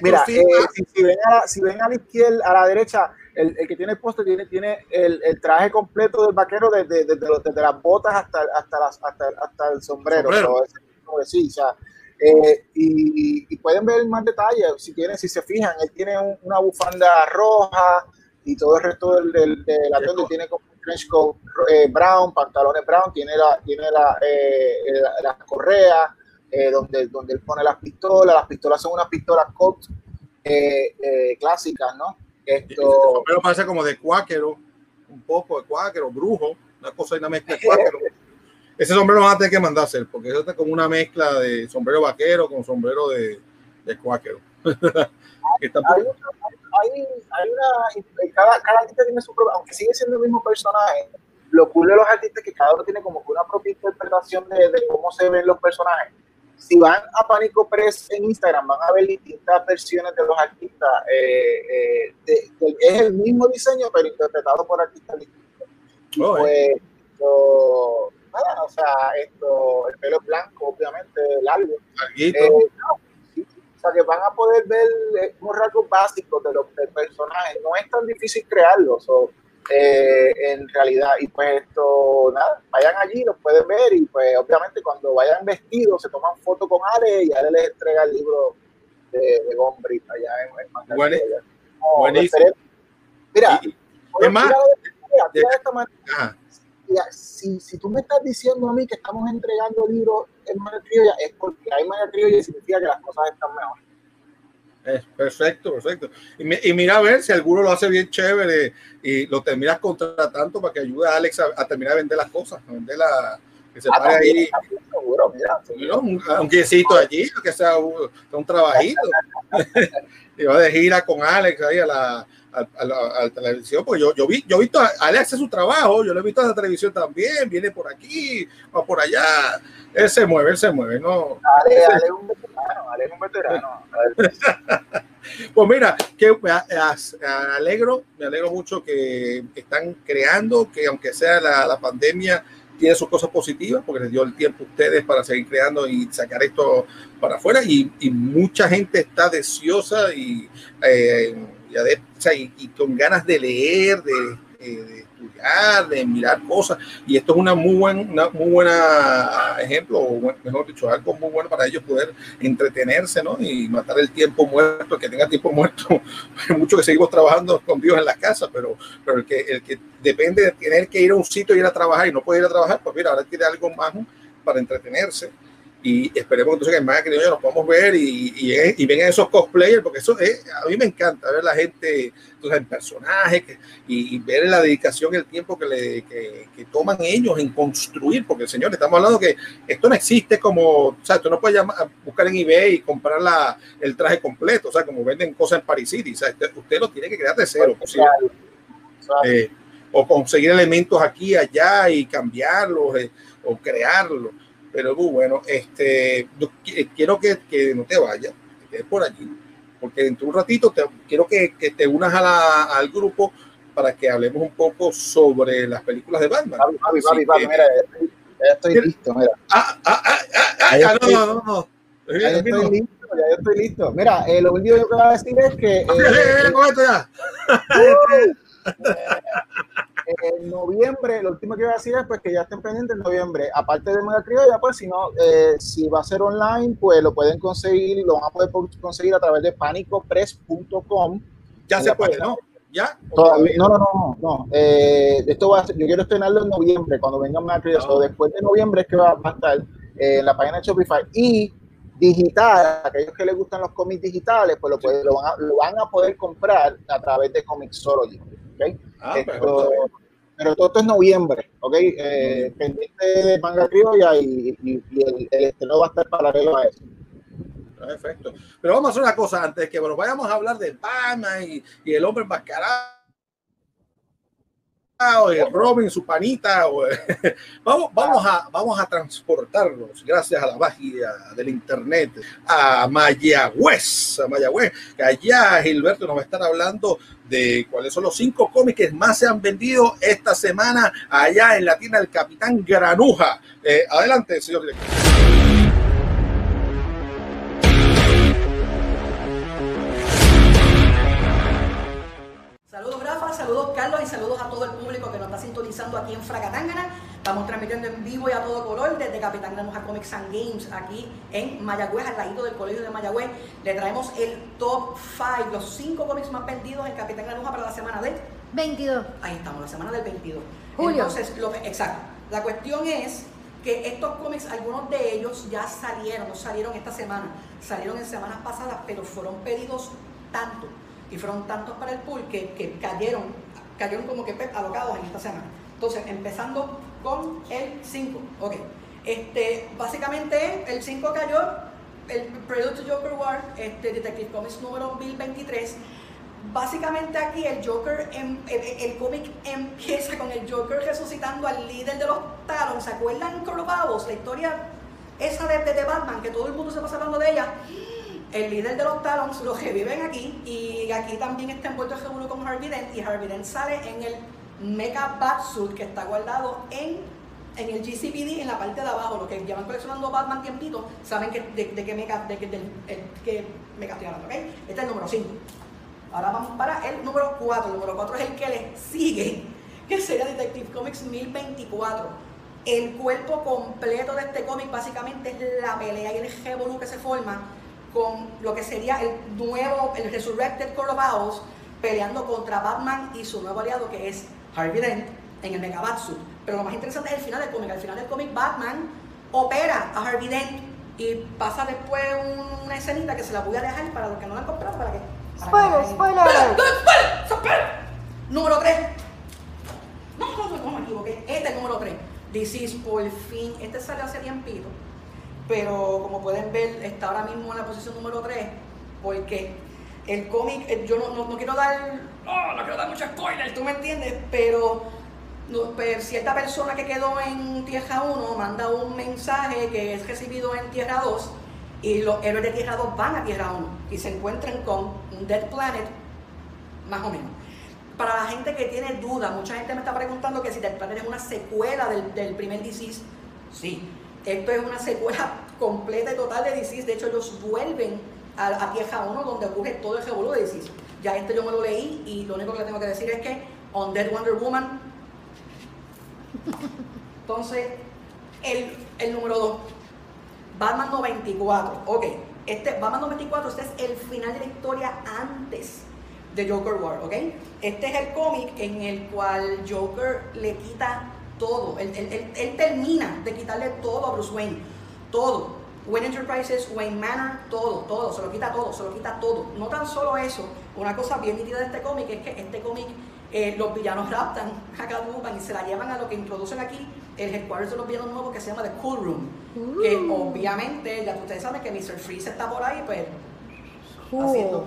Mira, eh, si, ven a, si ven a la izquierda, a la derecha, el, el, que tiene el puesto tiene, tiene el, el, traje completo del vaquero desde, desde, desde, desde las botas hasta, hasta, las, hasta, hasta el sombrero. sombrero. So, sí, o sea, eh, y, y, pueden ver más detalles si quieren, si se fijan, él tiene un, una bufanda roja y todo el resto del, del, del atuendo tiene como un trench coat eh, brown, pantalones brown, tiene la, tiene la, eh, la, la correa, eh, donde, donde él pone las pistolas, las pistolas son unas pistolas Colt eh, eh, clásicas, ¿no? Esto, sombrero parece como de cuáquero, un poco de cuáquero, brujo, una cosa y una mezcla de cuáquero. Ese sombrero van a tener que mandar a hacer, porque eso está como una mezcla de sombrero vaquero con sombrero de, de cuáquero. Hay, una- hay, hay una, cada, cada artista tiene su propio, aunque sigue siendo el mismo personaje, lo cool de los artistas es que cada uno tiene como una propia interpretación de, de cómo se ven los personajes. Si van a Pánico Press en Instagram, van a ver distintas versiones de los artistas. eh, eh, de- de- es el mismo diseño, pero interpretado por artistas distintos. Oh, pues, esto, nada, o sea, esto, el pelo es blanco, obviamente, largo. Eh, no. O sea, que van a poder ver eh, unos rasgos básicos de los del personaje. No es tan difícil crearlos, o, eh, en realidad. Y pues esto, nada, vayan allí, los pueden ver y pues obviamente cuando vayan vestidos se toman foto con Ale y Ale les entrega el libro de, de allá en, en Manhattan. Buenísimo. Mira, Y- es más- de- esta manera ajá. mira, si, si tú me estás diciendo a mí que estamos entregando libros en Criolla, es porque hay Criolla y significa que las cosas están mejor. Perfecto, perfecto. Y, mi- y mira a ver si alguno lo hace bien chévere y lo terminas contratando para que ayude a Alex a, a terminar de vender las cosas, a vender la, que se Ah, pare también, ahí, también, seguro, mira. un, un guisito allí, que sea un, un trabajito. y va de gira con Alex ahí a la, a, a la, a la televisión, porque yo, yo vi, yo he visto a Alex hace su trabajo, yo lo he visto en la televisión también, viene por aquí, va por allá, él se mueve, él se mueve, ¿no? Ale, Ale es un veterano, Ale es un veterano. Pues mira, que me, alegro, me alegro mucho que están creando, que aunque sea la, la pandemia, tiene sus cosas positivas, porque les dio el tiempo a ustedes para seguir creando y sacar esto para afuera, y, y mucha gente está deseosa y, eh, y, ade- o sea, y- y con ganas de leer, de, eh, de estudiar, de mirar cosas, y esto es una muy buen, una muy buena ejemplo, o mejor dicho, algo muy bueno para ellos poder entretenerse, ¿no? Y matar el tiempo muerto, que tenga tiempo muerto, hay que seguimos trabajando escondidos en las casas, pero, pero el, que, el que depende de tener que ir a un sitio y ir a trabajar y no puede ir a trabajar, pues mira, ahora tiene algo más para entretenerse. Y esperemos entonces que en Criolla nos podamos ver y, y, y vengan esos cosplayers, porque eso es, a mí me encanta ver la gente entonces, en personajes y, y ver la dedicación, el tiempo que, le, que, que toman ellos en construir, porque señor, estamos hablando que esto no existe como, o sea, tú no puedes llamar, buscar en eBay y comprar la, el traje completo, o sea, como venden cosas en Paris City, o sea, usted, usted lo tiene que crear de cero, posible. Eh, o conseguir elementos aquí allá y cambiarlos eh, o crearlos. Pero muy bueno, este, yo qui- quiero que, que no te vayas, que te quedes por allí, porque dentro de un ratito te, quiero que, que te unas a la- al grupo para que hablemos un poco sobre las películas de Batman. Papi, papi, Así papi, papi, que- mira, ya estoy, ya listo, mira. Ah, ah, ah, ah, ah, ah, no, no, no, no. Ya yo estoy listo, ya yo estoy listo. Mira, eh, lo único que voy a decir es que eh, Eh, con esto en noviembre, lo último que voy a decir es pues que ya estén pendientes en noviembre. Aparte de Mega Criolla, pues si no, eh, si va a ser online, pues lo pueden conseguir, lo van a poder conseguir a través de panicopress.com. Ya se puede, ¿no? ¿Ya? ¿O Todavía- no, no, no, no. Eh, esto va a ser- yo quiero estrenarlo en noviembre, cuando venga Mega Criolla. Ah. So, después de noviembre es que va, va a estar eh, en la página de Shopify. Y digital, aquellos que les gustan los cómics digitales, pues lo, pueden- lo, van a, lo van a poder comprar a través de Comixology. ¿ok? Ah, Esto- pero todo esto es noviembre, ¿ok? Eh, pendiente de manga criolla y, y- y el, el estreno va a estar paralelo a eso. Perfecto. Pero vamos a hacer una cosa antes que bueno, vayamos a hablar de Batman y, y el hombre enmascarado y el Robin, su panita. o- vamos, a, vamos transportarnos, gracias a la magia del internet, a Mayagüez, a Mayagüez, que allá Gilberto nos va a estar hablando de cuáles son los cinco cómics que más se han vendido esta semana allá en la tienda del Capitán Granuja. Eh, adelante, señor director. Saludos Rafa, saludos Carlos y saludos a todo el público que nos está sintonizando aquí en Fracatángana. Estamos transmitiendo en vivo y a todo color desde Capitán Granuja Comics and Games aquí en Mayagüez, al ladito del colegio de Mayagüez. Le traemos el top 5, los 5 cómics más vendidos en Capitán Granuja para la semana del 22. Ahí estamos, la semana del 22. Julio. Entonces, lo exacto. La cuestión es que estos cómics, algunos de ellos ya salieron, no salieron esta semana, salieron en semanas pasadas, pero fueron pedidos tanto y fueron tantos para el pool que, que cayeron, cayeron como que alocados en esta semana. Entonces, empezando con el 5. Ok. Este, básicamente, el 5 cayó, el Prelude to Joker War, este, Detective Comics número 1023. Básicamente aquí el Joker, em- el, el cómic empieza con el Joker resucitando al líder de los Talons. ¿Se acuerdan Corvados? La historia esa de, de, de Batman, que todo el mundo se pasa hablando de ella. El líder de los Talons lo reviven aquí y aquí también está envuelto el seguro con Harvey y Harvey Dent sale en el Mecha Batsuit que está guardado en, en el GCPD en la parte de abajo. Los que llevan coleccionando Batman tiempito saben que, de, de qué mecha, de, que- del- el- qué mecha estoy hablando, ¿ok? Este es el número 5. Ahora vamos para el número 4. El número 4 es el que le sigue, que sería Detective Comics 1024. El cuerpo completo de este cómic básicamente es la pelea y el revolú que se forma con lo que sería el nuevo, el Resurrected Court of Owls, peleando contra Batman y su nuevo aliado que es Harvey Dent en el Mega Batsuit. Pero lo más interesante es el final del cómic. Al final del cómic Batman opera a Harvey Dent y pasa después un- una escenita que se la voy a dejar para los que no la han comprado para que... para Spoiler, spoiler. ¡Spoiler! ¡Spoiler! Número 3. No, no, no, no me equivoqué. Este es el número 3. This is por fin. Este sale hace tiempito. Pero como pueden ver, está ahora mismo en la posición número 3. Porque el cómic, eh, yo no, no- no quiero dar. No, no quiero dar mucho spoiler, tú me entiendes. Pero no, pues, cierta persona que quedó en Tierra 1 manda un mensaje que es recibido en Tierra 2. Y los héroes de Tierra 2 van a Tierra 1 y se encuentran con Dead Planet, más o menos. Para la gente que tiene dudas, mucha gente me está preguntando que si Dead Planet es una secuela del, del primer Disease. Sí, esto es una secuela completa y total de Disease. De hecho, ellos vuelven a, a Tierra 1 donde ocurre todo el revolú de Disease. Ya este yo me lo leí y lo único que le tengo que decir es que On Dead Wonder Woman. Entonces, el, el número 2. Batman 94. Ok, este Batman 94, este es el final de la historia antes de Joker War, ¿ok? Este es el cómic en el cual Joker le quita todo. Él, él- él- él termina de quitarle todo a Bruce Wayne. Todo. Wayne Enterprises, Wayne Manor, todo, todo, se lo quita todo, se lo quita todo. No tan solo eso, una cosa bien nítida de este cómic es que este cómic, eh, los villanos raptan a Catwoman y se la llevan a lo que introducen aquí, el headquarters de los villanos nuevos que se llama The Cool Room. Que obviamente, ya ustedes saben que Mr. Freeze está por ahí, pues Cool. haciendo.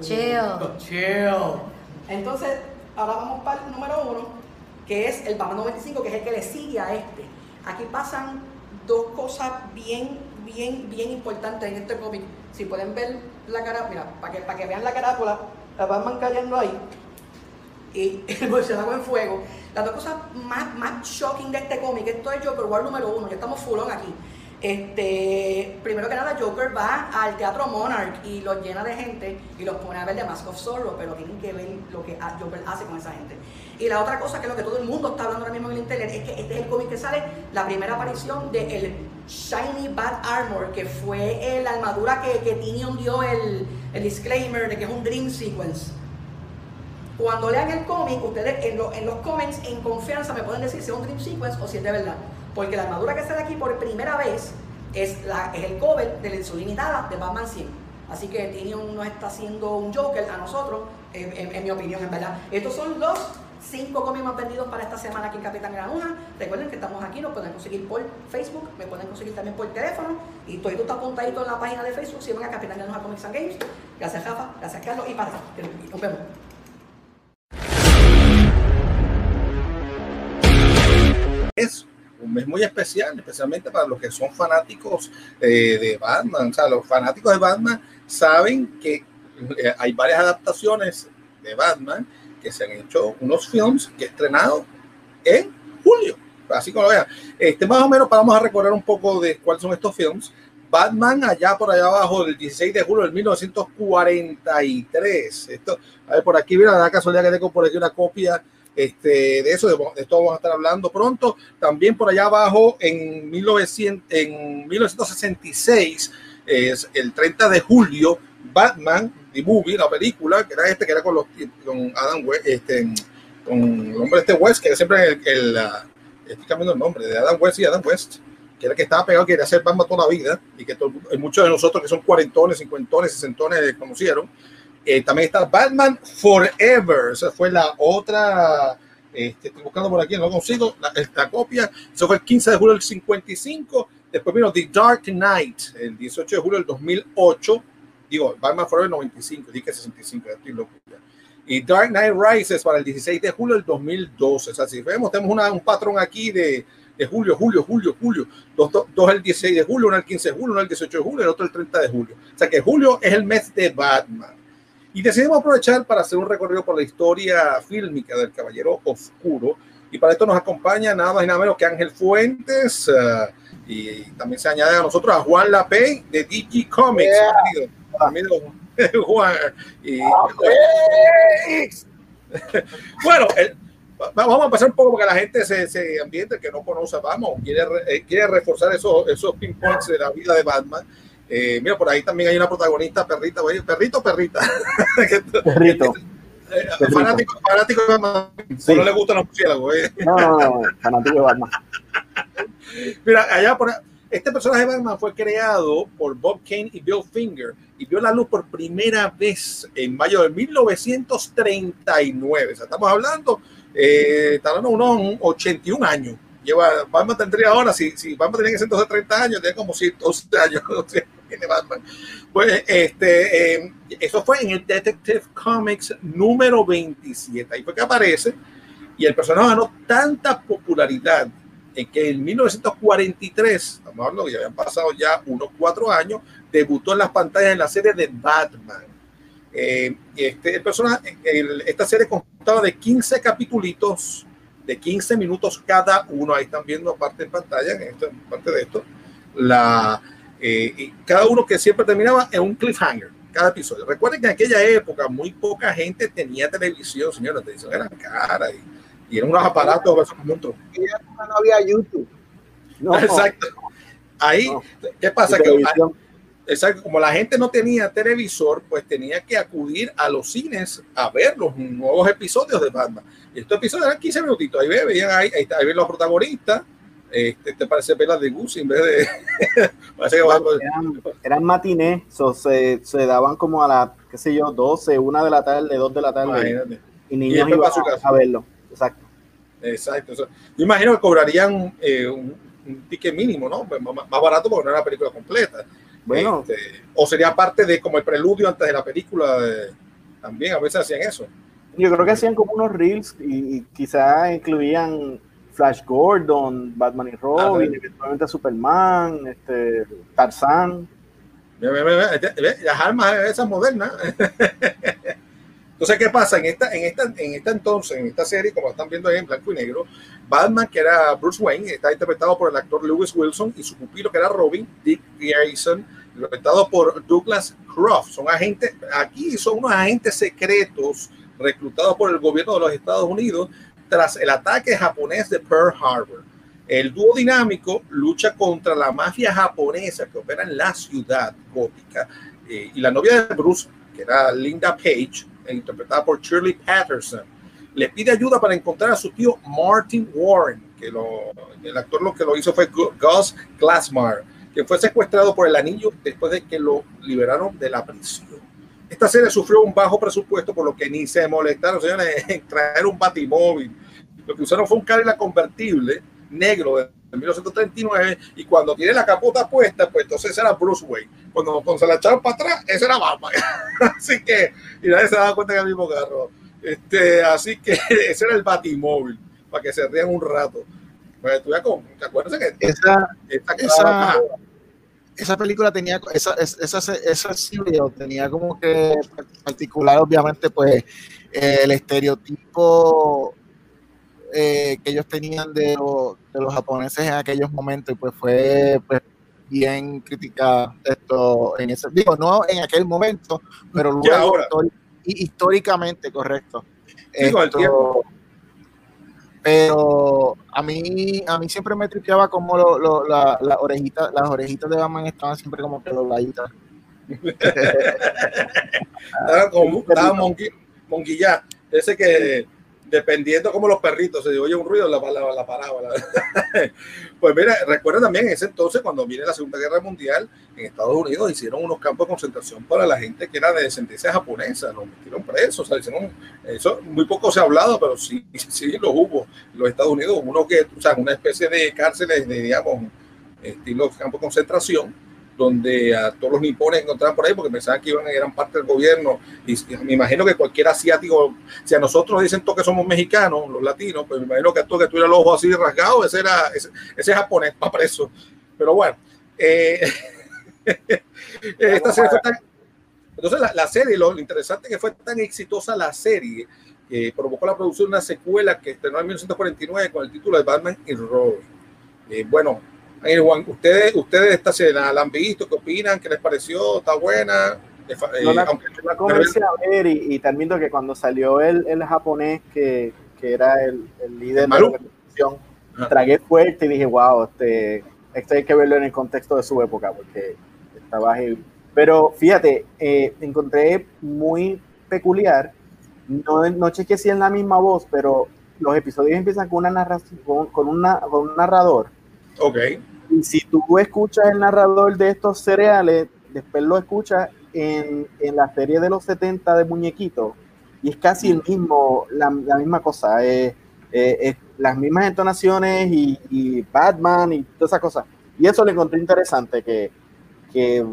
Chill. Chill. Entonces, ahora vamos para el número uno, que es el Batman 95, que es el que le sigue a este. Aquí pasan dos cosas bien, bien, bien importantes en este cómic. Si pueden ver la cara, mira, para que, para que vean la carátula, la Batman cayendo ahí y el murciélago en fuego. Las dos cosas más, más shocking de este cómic, esto es Joker War número uno, ya estamos full on aquí. Este, primero que nada, Joker va al Teatro Monarch y los llena de gente y los pone a ver The Mask of Zorro, pero tienen que ver lo que Joker hace con esa gente. Y la otra cosa que es lo que todo el mundo está hablando ahora mismo en el internet es que este es el cómic que sale la primera aparición de el Shiny Bat Armor, que fue la armadura que, que Tinion dio el, el disclaimer de que es un Dream Sequence. Cuando lean el cómic, ustedes en, lo- en los comments, en confianza, me pueden decir si es un Dream Sequence o si es de verdad. Porque la armadura que sale aquí por primera vez es, la, es el cover de la edición limitada de Batman 100. Así que Tinion nos está haciendo un Joker a nosotros, en- en mi opinión, en verdad. Estos son los cinco cómics más vendidos para esta semana aquí en Capitán Granuja. Recuerden que estamos aquí, nos pueden conseguir por Facebook, me pueden conseguir también por teléfono. Y todo está apuntadito en la página de Facebook. Si van a Capitán Granuja Comics and Games. Gracias, Rafa. Gracias, Carlos. Y para. Nos vemos. es un mes muy especial, especialmente para los que son fanáticos eh, de Batman. O sea, los fanáticos de Batman saben que eh, hay varias adaptaciones de Batman que se han hecho, unos films que he estrenado en julio. Así como lo vean. Este, más o menos, vamos a recordar un poco de cuáles son estos films. Batman, allá por allá abajo, el 16 de julio del 1943. Esto, a ver, por aquí, mira, da casualidad que tengo por aquí una copia este, de eso, de, de esto vamos a estar hablando pronto. También por allá abajo, en, 1900, en 1966, es el 30 de julio, Batman, The Movie, la película, que era este, que era con, los, con Adam West, este, con el hombre este West, que era siempre el, el estoy cambiando el nombre, de Adam West y Adam West, que era el que estaba pegado, que quería hacer Batman toda la vida, y que todo, muchos de nosotros que son cuarentones, cincuentones, sesentones conocieron. Eh, también está Batman Forever. Esa fue la otra. Este, estoy buscando por aquí, no consigo. La, esta copia. Eso fue el 15 de julio del 55. Después vino The Dark Knight, el 18 de julio del 2008. Digo, Batman Forever 95, dije 65, ya estoy loco ya. Y Dark Knight Rises para el 16 de julio del 2012. O sea, si vemos, tenemos una, un patrón aquí de, de julio, julio, julio, julio. Dos, dos, dos el 16 de julio, uno el 15 de julio, uno el 18 de julio, el otro el 30 de julio. O sea que julio es el mes de Batman. Y decidimos aprovechar para hacer un recorrido por la historia fílmica del Caballero Oscuro. Y para esto nos acompaña nada más y nada menos que Ángel Fuentes. Uh, y también se añade a nosotros a Juan Lapey de DG Comics. Yeah. Juan. Y, bueno, el, vamos a pasar un poco porque la gente se, se ambiente que no conoce Batman, quiere, eh, quiere reforzar esos, esos pinpoints de la vida de Batman. Eh, mira, por ahí también hay una protagonista, perrita, perrito, perrita. Perrito. Eh, fanático, fanático de Batman. Sí. No le gustan los murciélagos. No, no, no, fanático de Batman. Mira, allá por este personaje de Batman fue creado por Bob Kane y Bill Finger y vio la luz por primera vez en mayo de 1939. O sea, estamos hablando, eh, unos 81 años. Lleva, Batman tendría ahora, si, si Batman tenía que ser entonces 30 años, tenía como 112 años. tiene Batman. Pues este, eh, eso fue en el Detective Comics número 27. Ahí fue que aparece y el personaje ganó tanta popularidad en que en 1943, estamos hablando que ya habían pasado ya unos cuatro años, debutó en las pantallas en la serie de Batman. Eh, este el personaje, el, esta serie constaba de 15 capítulos de 15 minutos cada uno. Ahí están viendo parte en pantalla, en parte de esto, la, eh, cada uno que siempre terminaba en un cliffhanger, cada episodio. Recuerden que en aquella época muy poca gente tenía televisión, señores, televisión era cara y, y eran unos aparatos como un tronco. No había YouTube. No, Exacto. Ahí, No. ¿qué pasa? Que, exacto, como la gente no tenía televisor, pues tenía que acudir a los cines a ver los nuevos episodios de Batman. Y estos episodios eran 15 minutitos. Ahí ve, veían ahí, ahí, ahí ven los protagonistas. Este, te parece pelas de Goose en vez de. parece que va- eran, eran matinés, so, se, se daban como a las, qué sé yo, 12, 1 de la tarde, 2 de la tarde, Imagínate. y Y niños después iban a, a verlo. Exacto. Exacto. eso. Yo imagino que cobrarían eh, un, un ticket mínimo, ¿no? Pues Más, más barato porque no era la película completa. Bueno, Este, o sería parte de como el preludio antes de la película. de- también a veces hacían eso. yo creo que hacían como unos reels y, y quizás incluían Flash Gordon, Batman y Robin, eventualmente Superman, este, ve, ve, ve, ve, Las armas esas modernas. Entonces, ¿qué pasa? En esta, en esta, en esta entonces, en esta serie, como están viendo ahí en blanco y negro, Batman, que era Bruce Wayne, está interpretado por el actor Lewis Wilson y su pupilo, que era Robin, Dick Grayson, interpretado por Douglas Croft. Son agentes, aquí son unos agentes secretos reclutados por el gobierno de los Estados Unidos tras el ataque japonés de Pearl Harbor. El dúo dinámico lucha contra la mafia japonesa que opera en la ciudad gótica eh, y la novia de Bruce, que era Linda Page, interpretada por Shirley Patterson, le pide ayuda para encontrar a su tío Martin Warren, que lo, el actor lo que lo hizo fue Gu- Gus Glassmar, que fue secuestrado por el anillo después de que lo liberaron de la prisión. Esta serie sufrió un bajo presupuesto, por lo que ni se molestaron, señores, en traer un batimóvil. Lo que usaron fue un Cadillac convertible negro de 1939 y cuando tiene la capota puesta, pues entonces era Bruce Wayne. Cuando, cuando se la echaron para atrás, ese era Batman. así que, y nadie se daba cuenta que era el mismo carro. Este, así que ese era el batimóvil, para que se rían un rato. Pues, tú ya con, ¿te acuerdas que Esa, esta esa, esa película tenía, esa, esa, esa serie tenía como que particular, obviamente, pues el estereotipo eh, que ellos tenían de, lo- de los japoneses en aquellos momentos, y pues fue pues, bien criticada esto en ese, digo, no en aquel momento, pero luego ahora. históricamente, correcto. El Esto- tiempo. pero a mí a mí siempre me tripeaba como lo, lo- la, la orejita, las orejitas de Batman estaban siempre como que dobladitas. estaba como estaba monqui, monquillá, ese que dependiendo como los perritos, se oye un ruido, la, la, la parábola. pues mira, recuerda también en ese entonces, cuando viene la Segunda Guerra Mundial, en Estados Unidos hicieron unos campos de concentración para la gente que era de descendencia japonesa, los metieron presos, o eso muy poco se ha hablado, pero sí, sí los hubo. Los Estados Unidos, uno que, o sea, una especie de cárceles, de, digamos, estilo campo de concentración, donde a todos los nipones encontraban por ahí porque pensaban que iban eran parte del gobierno. Y, y me imagino que cualquier asiático si a nosotros dicen todos que somos mexicanos los latinos pues me imagino que tú que tuviera el ojo así rasgado ese era ese, ese japonés para preso. Pero bueno eh, esta serie fue tan, entonces la, la serie lo, interesante que fue tan exitosa la serie que provocó la producción de una secuela que estrenó en 1949 con el título de Batman y Robin. Eh, bueno Juan, ustedes, ustedes esta escena la han visto, ¿qué opinan? ¿Qué les pareció? ¿Está buena? Eh, No la, aunque- la comencé a ver y, y también que cuando salió el, el japonés que, que era el, el líder de la producción, Ajá. tragué fuerte y dije, wow, este, esto hay que verlo en el contexto de su época porque estaba heavy. Pero fíjate, eh, encontré muy peculiar, no, no chequeé si es la misma voz, pero los episodios empiezan con una narración, con, con una, con un narrador Ok, y si tú escuchas el narrador de estos cereales, después lo escuchas en, en la serie de los 70 de Muñequito, y es casi el mismo, la, la misma cosa, eh, eh, es las mismas entonaciones y, y Batman y todas esas cosas. Y eso le encontré interesante, que, que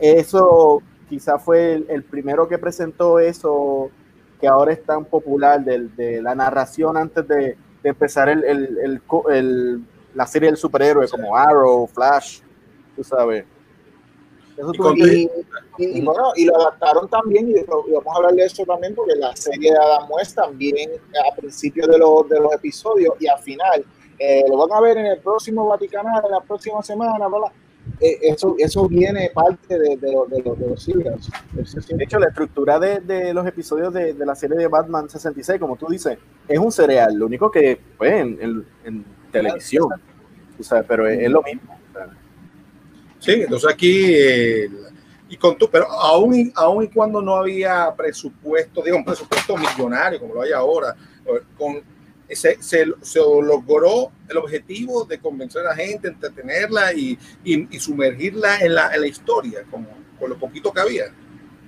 eso quizá fue el, primero que presentó eso que ahora es tan popular del- de, la narración antes de, de empezar el, el- la serie del superhéroe como Arrow, Flash, tú sabes. Eso Y Y, y- bueno, y lo adaptaron también, y, lo- y vamos a hablar de eso también, porque la serie de Adam West también a principios de los, de los episodios y al final, eh, lo van a ver en el próximo Vaticanal, en la próxima semana. Eh, eso, eso viene parte de, de, lo- de, lo- de los siglos. De hecho, la estructura de, de los episodios de, de la serie de Batman 66, como tú dices, es un cereal. Lo único que en, en- en televisión, tú sabes, pero es, es lo mismo. o sea. sí, entonces aquí, eh, y con tú, pero aún y, aún y cuando no había presupuesto, digo, un presupuesto millonario como lo hay ahora, con, se, se, se logró el objetivo de convencer a la gente, entretenerla y, y, y sumergirla en la, en la historia, como con lo poquito que había.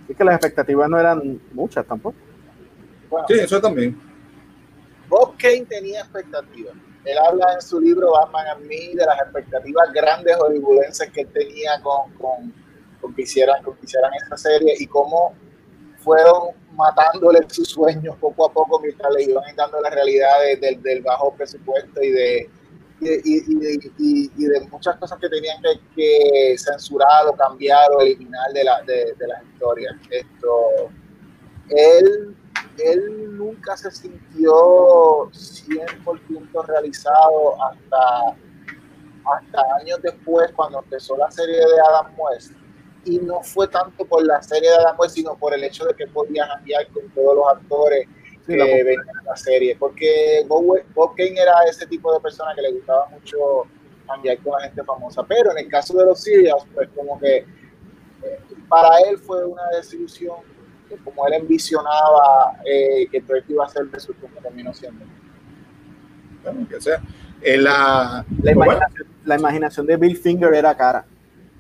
Es que las expectativas no eran muchas tampoco. Bueno, Sí, eso también. Bob Kane tenía expectativas. Él habla en su libro Batman and Me de las expectativas grandes hollywoodenses que él tenía con, con, con que hicieran, con que hicieran esta serie y cómo fueron matándole sus sueños poco a poco mientras le iban dando las realidades del, del bajo presupuesto y de, y, y- y- y de muchas cosas que tenían que, que censurar o cambiar o eliminar de, la, de, de las historias. Esto, él, él nunca se sintió 100% realizado hasta, hasta años después cuando empezó la serie de Adam West. Y no fue tanto por la serie de Adam West, sino por el hecho de que podía cambiar con todos los actores Sí, que la- venían en la serie. Porque Bob, Bob Kane era ese tipo de persona que le gustaba mucho cambiar con la gente famosa. Pero en el caso de los Serials, pues como que eh, para él fue una desilusión que como él envisionaba eh, que proyecto iba a ser versus como terminó siendo. Bueno, que sea. Eh, la, La pues bueno, imaginación, la imaginación de Bill Finger era cara.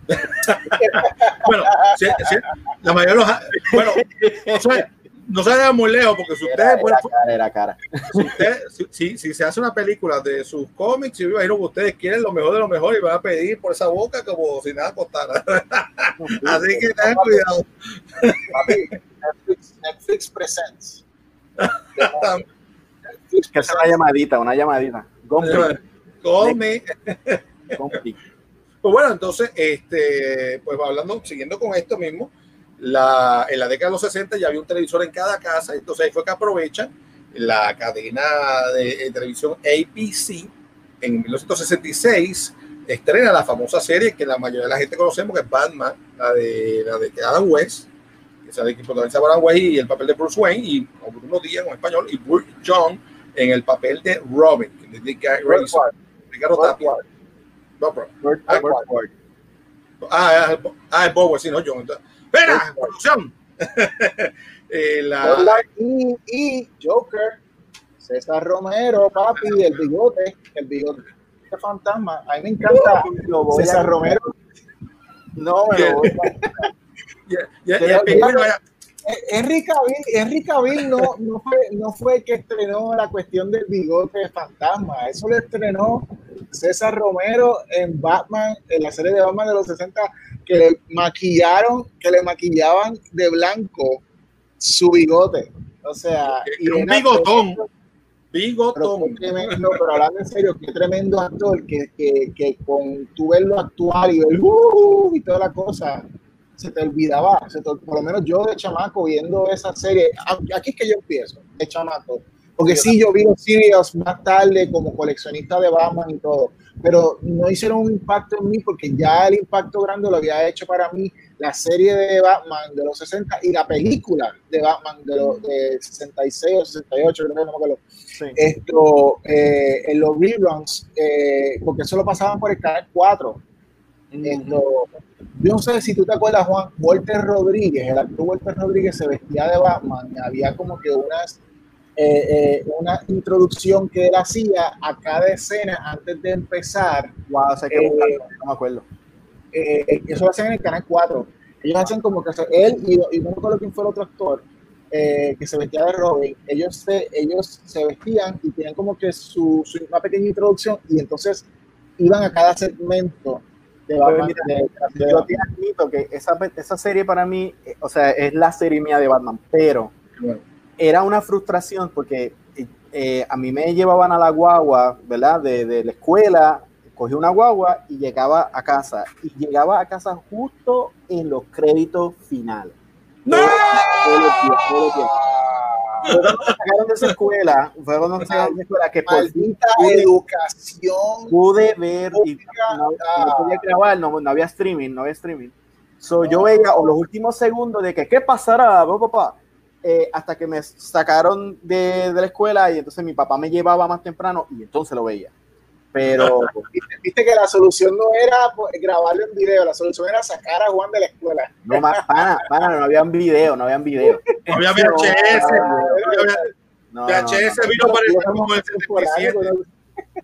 bueno, sí, sí, la mayoría de los. Bueno, no se, no se vayan muy lejos, porque si Era, bueno, era cara, era cara. si, usted- si, si- si se hace una película de sus cómics, yo me imagino que ustedes quieren lo mejor de lo mejor y van a pedir por esa boca como si nada costara. Así que tengan cuidado. Papi, Netflix, Netflix Presents. Netflix Que es una llamadita, una llamadita. Gompi. Pues bueno, entonces, este, pues hablando, siguiendo con esto mismo, la, en la década de los 60 ya había un televisor en cada casa, entonces ahí fue que aprovechan la cadena de, eh, televisión APC en 1966 estrena la famosa serie que la mayoría de la gente conocemos, que es Batman, la de, la de Adam West, que sale que protagoniza Adam West y el papel de Bruce Wayne, y o Bruno Díaz en español, y Bruce John en el papel de Robin, que es Ricardo Tapia. No, Ah. Ah, ah, ah, es Bobo, sí, no, John. ¡Espera! ¡Producción! Eh, la- y, y Joker César Romero, papi, el bigote, el bigote fantasma. A mí me encanta Lo voy a- César Romero. No, me lo voy a- ya el pingüino Eh, Henry Cavill, Henry Cavill no, no, fue, no fue el que estrenó la cuestión del bigote de fantasma. Eso lo estrenó César Romero en Batman, en la serie de Batman de los 60, que le maquillaron, que le maquillaban de blanco su bigote. O sea, y un bigotón. Bigotón. tremendo, pero hablando en serio, qué tremendo actor que, que, que con tu verlo actuar y ver "Uh", y toda la cosa, se te olvidaba, se te- por lo menos yo de chamaco viendo esa serie, aquí es que yo empiezo, de chamaco, porque sí, yo vi los serials más tarde como coleccionista de Batman y todo, pero no hicieron un impacto en mí porque ya el impacto grande lo había hecho para mí la serie de Batman de los 60 y la película de Batman de los de 66 o 68, creo que no me acuerdo sí. esto eh, en los reruns, eh, porque eso lo pasaban por el canal 4. Yo no sé si tú te acuerdas, Juan, Walter Rodríguez, el actor Walter Rodríguez se vestía de Batman, había como que unas, eh, eh, una introducción que él hacía a cada escena antes de empezar. Wow, sé que Eh, no me acuerdo. Eh, eso lo hacen en el canal 4. Ellos hacen como que se- él y, y no me acuerdo quién fue el otro actor eh, que se vestía de Robin. Ellos se, ellos se vestían y tenían como que su, su- una pequeña introducción y entonces iban a cada segmento de Batman. mira, de- de- Yo te admito que esa, esa serie para mí, eh, o sea, es la serie mía de Batman, pero Bueno. era una frustración porque eh, a mí me llevaban a la guagua, ¿verdad? De, de la escuela, cogí una guagua y llegaba a casa. Y llegaba a casa justo en los créditos finales. ¡No! Los los sacaron de esa escuela, fue cuando me sacaron de esa escuela que por fin pude- educación. pude ver y no, no podía grabar, no, no había streaming, no había streaming. So, yo veía o los últimos segundos de que qué pasará, papá, papá, eh, hasta que me sacaron de, de la escuela y entonces mi papá me llevaba más temprano y entonces lo veía. Pero Viste, viste que la solución no era grabarlo en video, la solución era sacar a Juan de la escuela. no más, pana, pana, no habían video, no habían video. No había VHS. no había- No, no, VHS vino para el como el 77.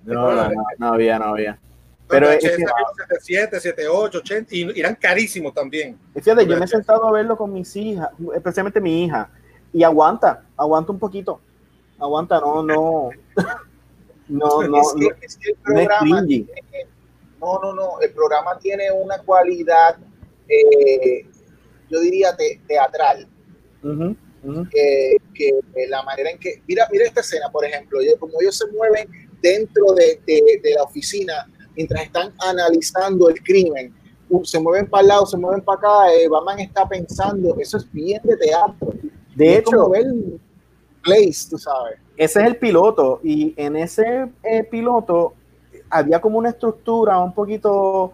no, no, no, no había, no había. Pero Pero es que- 77, 78, 80 y eran carísimos también. Fíjate, yo me he sentado a verlo con mis hijas, especialmente mi hija, y aguanta, aguanta un poquito. Aguanta, no, no. No, no, es, que, es que el no es programa, no, no, no, el programa tiene una cualidad, eh, yo diría te- teatral, que, que la manera en que, mira, mira esta escena, por ejemplo, yo- como ellos se mueven dentro de, de- de la oficina mientras están analizando el crimen, uh, se mueven para el lado, se mueven para acá, eh, Batman está pensando, eso es bien de teatro. De hecho, Place, tú sabes. ese es el piloto, y en ese eh, piloto había como una estructura un poquito.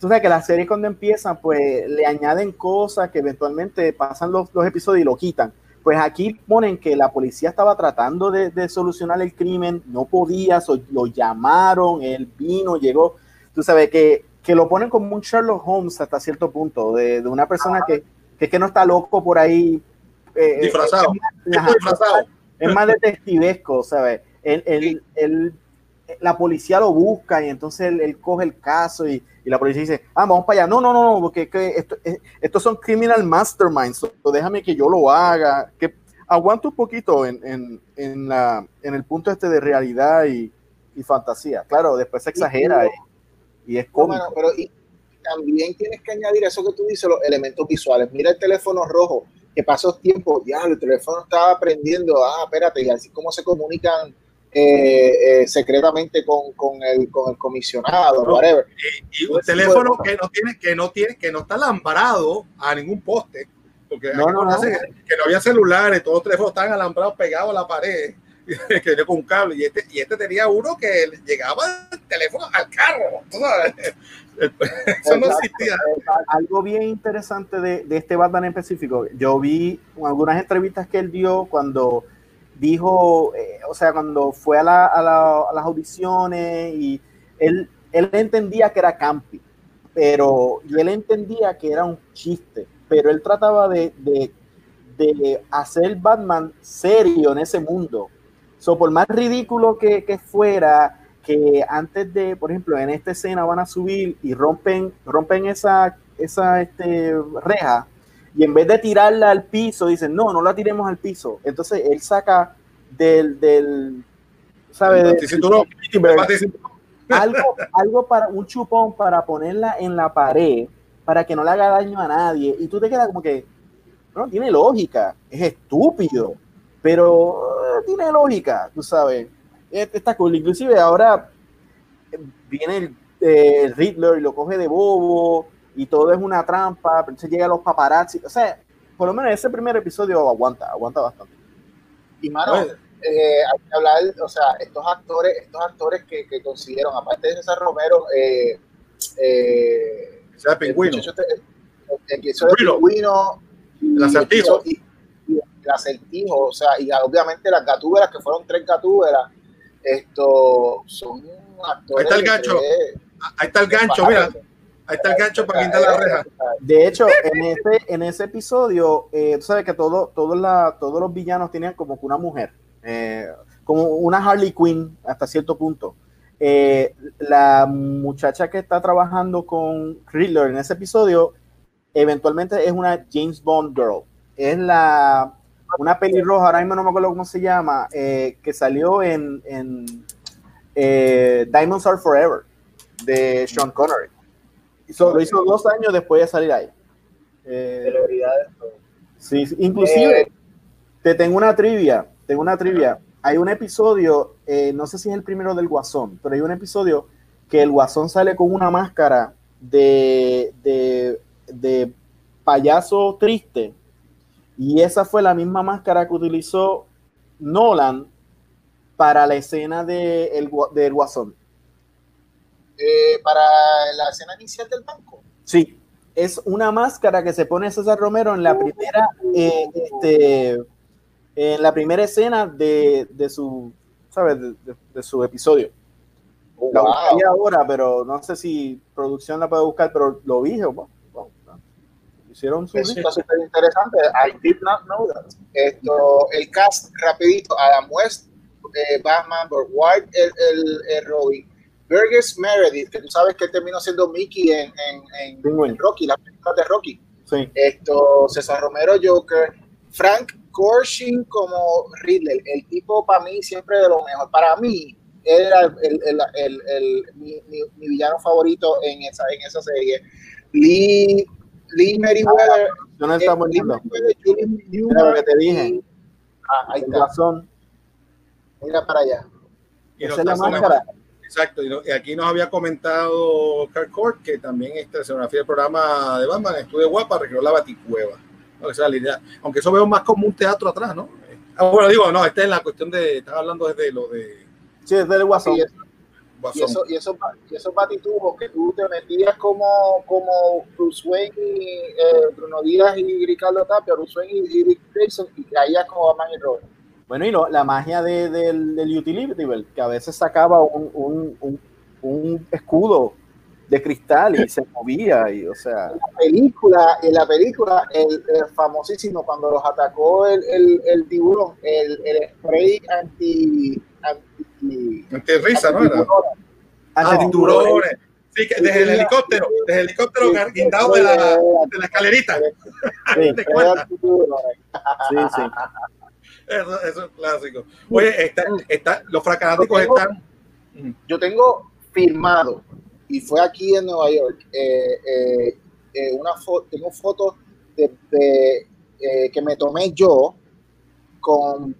Tú sabes que las series cuando empiezan, pues le añaden cosas que eventualmente pasan los, los episodios y lo quitan. Pues aquí ponen que la policía estaba tratando de, de solucionar el crimen, no podía, so- lo llamaron, él vino, llegó. Tú sabes que, que lo ponen como un Sherlock Holmes hasta cierto punto, de, de una persona que, que, es que no está loco por ahí. Eh, Disfrazado. eh, ajá, disfrazado. es más detectivesco, ¿sabes? Él, él- él- la policía lo busca y entonces él, él coge el caso y, y la policía dice, ah, vamos para allá. No, no, no, no, porque es que esto- es- estos son criminal masterminds, so- déjame que yo lo haga. Que aguanta un poquito en, en, en, la, en el punto este de realidad y, y fantasía. Claro, después se exagera y, y es No, cómico. mano, pero y también tienes que añadir eso que tú dices, los elementos visuales. Mira el teléfono rojo, que pasó tiempo, ya el teléfono estaba prendiendo, ah, espérate, y así como se comunican eh, eh, secretamente con, con, el, con el comisionado, No. whatever. Y un teléfono que no tiene, que no tiene, que no está alambrado a ningún poste. Porque No, que, que no había celulares, todos los teléfonos estaban alambrados pegados a la pared, que venía con un cable. Y este, y este tenía uno que le llegaba el teléfono al carro. ¿tú sabes? Eso no Exacto. existía. algo bien interesante de, de este Batman en específico, yo vi algunas entrevistas que él dio cuando dijo, eh, o sea, cuando fue a, la- a la- a las audiciones y él, él entendía que era campi, pero él entendía que era un chiste, pero él trataba de, de, de hacer Batman serio en ese mundo. So, por más ridículo que, que fuera, que antes de, por ejemplo, en esta escena van a subir y rompen, rompen esa, esa este, reja, y en vez de tirarla al piso, dicen, no, no la tiremos al piso. Entonces él saca del, del ¿sabe? El Del- baticinturón. del- El baticinturón. algo, algo para un chupón para ponerla en la pared para que no le haga daño a nadie y tú te quedas como que no tiene lógica es estúpido pero eh, tiene lógica tú sabes está cool inclusive ahora eh, viene el, eh, el Riddler y lo coge de bobo y todo es una trampa pero se llega a los paparazzi o sea por lo menos ese primer episodio aguanta aguanta bastante Y mano, eh, hay que hablar, o sea, estos actores, estos actores que, que consiguieron, aparte de César Romero, eh, eh, es el el pingüino. este- el- el hizo el Pingüino. y El acertijo. y- y el acertijo, o sea, y obviamente las gatúberas, que fueron tres gatúberas, esto son actores. Ahí está el gancho. tres- Ahí está el gancho, mira. Ahí está el gancho para quitar la reja. De hecho, en ese, en ese episodio, eh, tú sabes que todo, todo la, todos los villanos tenían como que una mujer, eh, como una Harley Quinn hasta cierto punto. Eh, la muchacha que está trabajando con Riddler en ese episodio, eventualmente es una James Bond girl. Es la una pelirroja, ahora mismo no me acuerdo cómo se llama, eh, que salió en, en eh, Diamonds Are Forever de Sean Connery. Hizo- lo hizo dos años después de salir ahí. Eh, Celebridades. sí, inclusive te tengo una trivia, tengo una trivia. Hay un episodio, no sé si es el primero del Guasón, pero hay un episodio que el Guasón sale con una máscara de, de, de payaso triste y esa fue la misma máscara que utilizó Nolan para la escena de el, del Guasón. eh, para la escena inicial del banco. Sí, es una máscara que se pone César Romero en la primera, eh, este, en la primera escena de, de su, ¿sabes? De, de- de su episodio. Oh, La wow. buscaría ahora, pero no sé si producción la puede buscar, pero lo vi, wow, hicieron su está súper interesante. I did not know that. Esto, el cast, rapidito, Adam West, eh, Batman, Burt Ward, el, el, el Robin, Burgess Meredith, que tú sabes que él terminó siendo Mickey en, en, en, en Rocky, las películas de Rocky. Sí. Esto, César Romero Joker, Frank Gorshin como Riddler, el tipo para mí siempre de lo mejor. Para mí, era el, el, el, el- el- mi, mi- mi villano favorito en esa, en esa serie. Lee, Lee Meriwether, Yo no estaba poniendo. Lo que te dije. ah, ahí El está, Guasón, mira para allá. Y esa es la máscara. Exacto, y, no- y aquí nos había comentado Carl Court que también esta escenografía del programa de Batman estuvo guapa, recreó la Baticueva. ¿no? Esa es la idea. Aunque eso veo más como un teatro atrás, ¿no? Ah, bueno, digo, no, esta es la cuestión de, estaba hablando desde lo de Sí, es del Guasón. Y eso, y eso, y esos, y esos batitubos que tú te metías como, como Bruce Wayne y eh, Bruno Díaz y Ricardo Tapia, Bruce Wayne y, Dick Grayson, y caías como Batman y Robin. Bueno, y lo- la magia de- del, del Utility que a veces sacaba un, un, un, un escudo de cristal y se movía, y o sea, la película, en la película, el, el famosísimo, cuando los atacó el, el, el tiburón, el, el spray anti. Anti Ante risa, ¿no? Era? antitiburones. Ah, antes. Sí, que desde el helicóptero, desde el helicóptero Sí, guindado de la, de la escalerita. Sí, sí, sí. Eso, eso es clásico. Oye, está, está, los fracanáticos están. yo tengo firmado, y fue aquí en Nueva York, eh, eh, eh, una foto, tengo fotos de, de, que me tomé yo con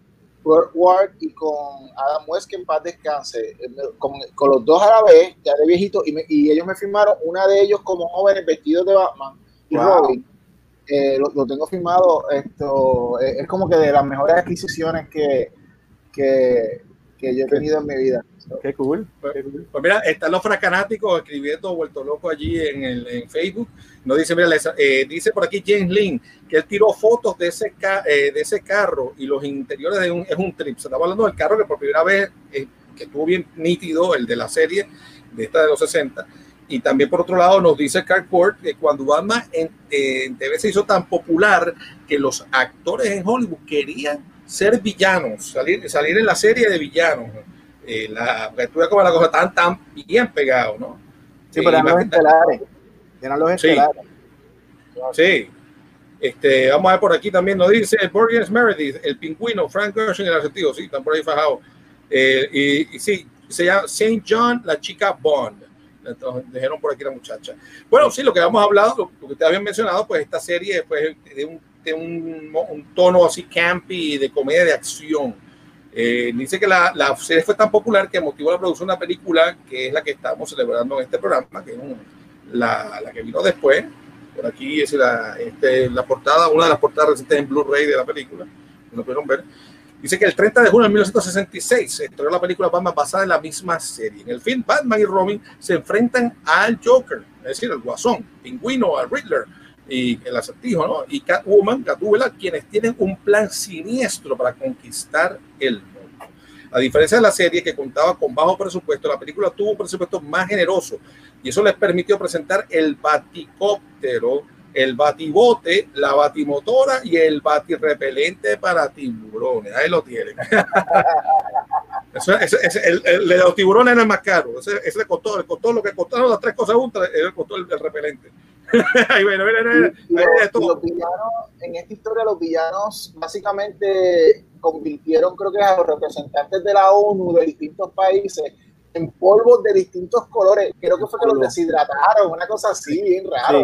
Burt Ward y con Adam West, que en paz descanse, eh, con, con los dos a la vez, ya de viejito, y, me- y ellos me firmaron, una de ellos como jóvenes vestidos de Batman y Wow. Robin. Eh, lo, lo tengo firmado, esto eh, es como que de las mejores adquisiciones que, que, que yo he tenido en mi vida. Qué cool. Pues mira, están los fracanáticos escribiendo vuelto loco allí en, el, en Facebook. Nos dice, mira, les- eh, dice por aquí James Lynn que él tiró fotos de ese, eh, de ese carro y los interiores de un, es un trip. Se estaba hablando del carro que por primera vez, eh, que estuvo bien nítido, el de la serie, de esta de los 60. Y también por otro lado nos dice Carport que cuando Batman en, en TV se hizo tan popular que los actores en Hollywood querían ser villanos, salir, salir en la serie de villanos. Eh, la, ves como la cosa tan, tan bien pegado, ¿no? Sí, pero Eh, eran los estelares. Eran los Sí. estelares. Sí. Este, vamos a ver por aquí también nos dice Borges Meredith, el pingüino, Frank Gershon, el argentino, sí, están por ahí fajados. Eh, y, y sí, se llama St. John, la chica Bond. Entonces, dijeron por aquí la muchacha. Bueno, sí, lo que hemos hablado, lo, lo que ustedes habían mencionado, pues esta serie pues, de, un, de un, un tono así campy, de comedia de acción. Eh, dice que la, la serie fue tan popular que motivó la producción de una película que es la que estamos celebrando en este programa, que es un- la, la que vino después, por aquí es la, este, la portada, una de las portadas recientes en Blu-ray de la película, no pudieron ver. Dice que el 30 de junio de 1966 se estrenó la película Batman basada en la misma serie. En el film, Batman y Robin se enfrentan al Joker, es decir, al Guasón, Pingüino, al Riddler y el acertijo, ¿no? Y Catwoman, Gatúbela, quienes tienen un plan siniestro para conquistar el mundo. A diferencia de la serie que contaba con bajo presupuesto, la película tuvo un presupuesto más generoso y eso les permitió presentar el baticóptero, el batibote, la batimotora y el batirrepelente para tiburones. Ahí lo tienen. Eso- ese- ese- el, el de los tiburones era el más caro. Ese, ese le costó, le costó lo que costaron las tres cosas juntas, le costó el, el repelente. Los- todo. los villanos, en esta historia, los villanos básicamente convirtieron, creo que a los representantes de la ONU de distintos países en polvos de distintos colores. Creo que fue que los deshidrataron, una cosa así, bien raro.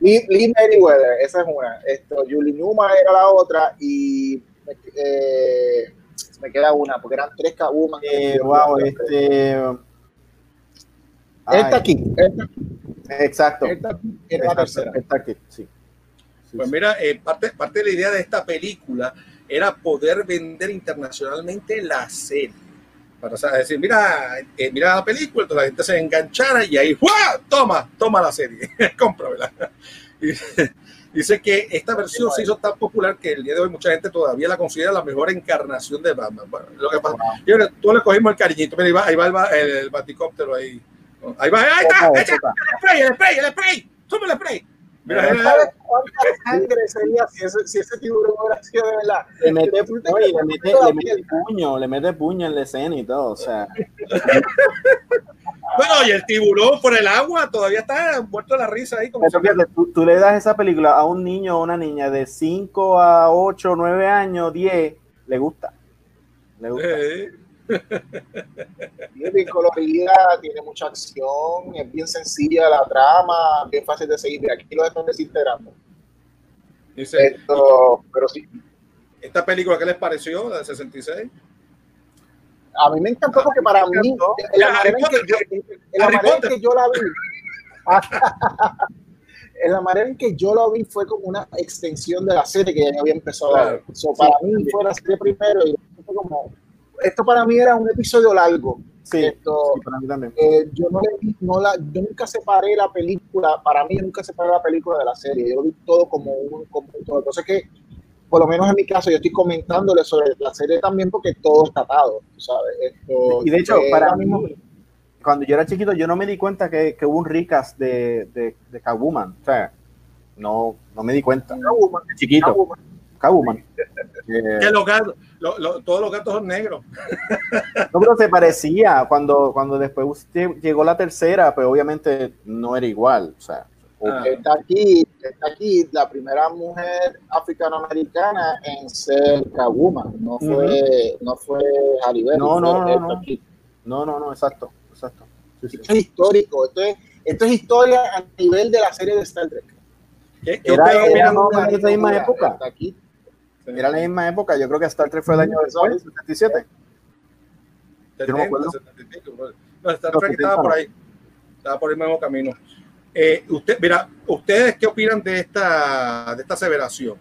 Lee, Lee Meriwether, esa es una. Esto, Julie Newman era la otra y eh, me queda una, porque eran tres Catwoman. Eh, wow, este. Esta aquí, esta, Exacto. esta aquí es la Esta- tercera. esta aquí, sí. Sí, Pues sí. mira, eh, parte, parte de la idea de esta película era poder vender internacionalmente la serie. Para o sea, decir, mira, eh, mira la película, entonces la gente se enganchara y ahí, ¡guau! Toma, toma la serie, cómpramela. Y dice que esta versión se hizo tan popular que el día de hoy mucha gente todavía la considera la mejor encarnación de Batman. Bueno, lo que pasa, yo todos le cogimos el cariñito, mira, ahí va, ahí va el, el, el baticóptero ahí. Ahí va, ahí está, echa el spray, el spray, el spray, toma el spray. Mira, ¿Sabes cuánta sangre sería si ese, si ese tiburón hubiera sido de verdad? Le mete, oye, le mete, le mete puño, le mete puño en la escena y todo. O sea, Bueno, y el tiburón por el agua todavía está muerto de la risa ahí. Como Pero fíjate, tú, tú le das esa película a un niño o una niña de 5 a 8, 9 años, 10, le gusta. Le gusta. Eh, Es bien colorida, tiene mucha acción, es bien sencilla la trama, bien fácil de seguir. Mira, aquí lo están desintegrando. dice, Esto, pero sí, ¿esta película qué les pareció, la del 66? A mí me encantó porque para mí, la manera en que yo, la vi, en la manera en que yo la vi fue como una extensión de la serie que ya había empezado a ver. Claro. So, para mí fue la serie primero y fue como, esto para mí era un episodio largo. Sí, Esto, sí, para mí también. Eh, yo no le no la, yo nunca separé la película, para mí yo nunca separé la película de la serie, yo lo vi todo como un, como un todo. Entonces que, por lo menos en mi caso, yo estoy comentándole sobre la serie también porque todo está atado, ¿sabes? Esto, Y de hecho, para mí, mismo- cuando yo era chiquito, yo no me di cuenta que, que hubo un recast de, de, de. O sea, no, no me di cuenta. Chiquito. Eh, Que los gatos, lo- lo- todos los gatos son negros. no, pero se parecía. Cuando, cuando después usted llegó la tercera, pues obviamente no era igual. O sea, Ah. Está aquí, está aquí la primera mujer africanoamericana en ser Catwoman, no fue, no fue Halle Berry, No, no, fue no, no. aquí. no, no, no, exacto, exacto. Sí, sí. Esto es histórico, esto es, esto es historia a nivel de la serie de Star Trek. ¿Qué, qué Era- era esa misma época. aquí. Era la misma época, yo creo que Star Trek fue el año después, 77. Yo no me 70, acuerdo. 70 y pico, bro. No, Star No, Trek 70 estaba por no. ahí. Estaba por el mismo camino. Eh, usted, mira, ¿ustedes qué opinan de esta, de esta aseveración?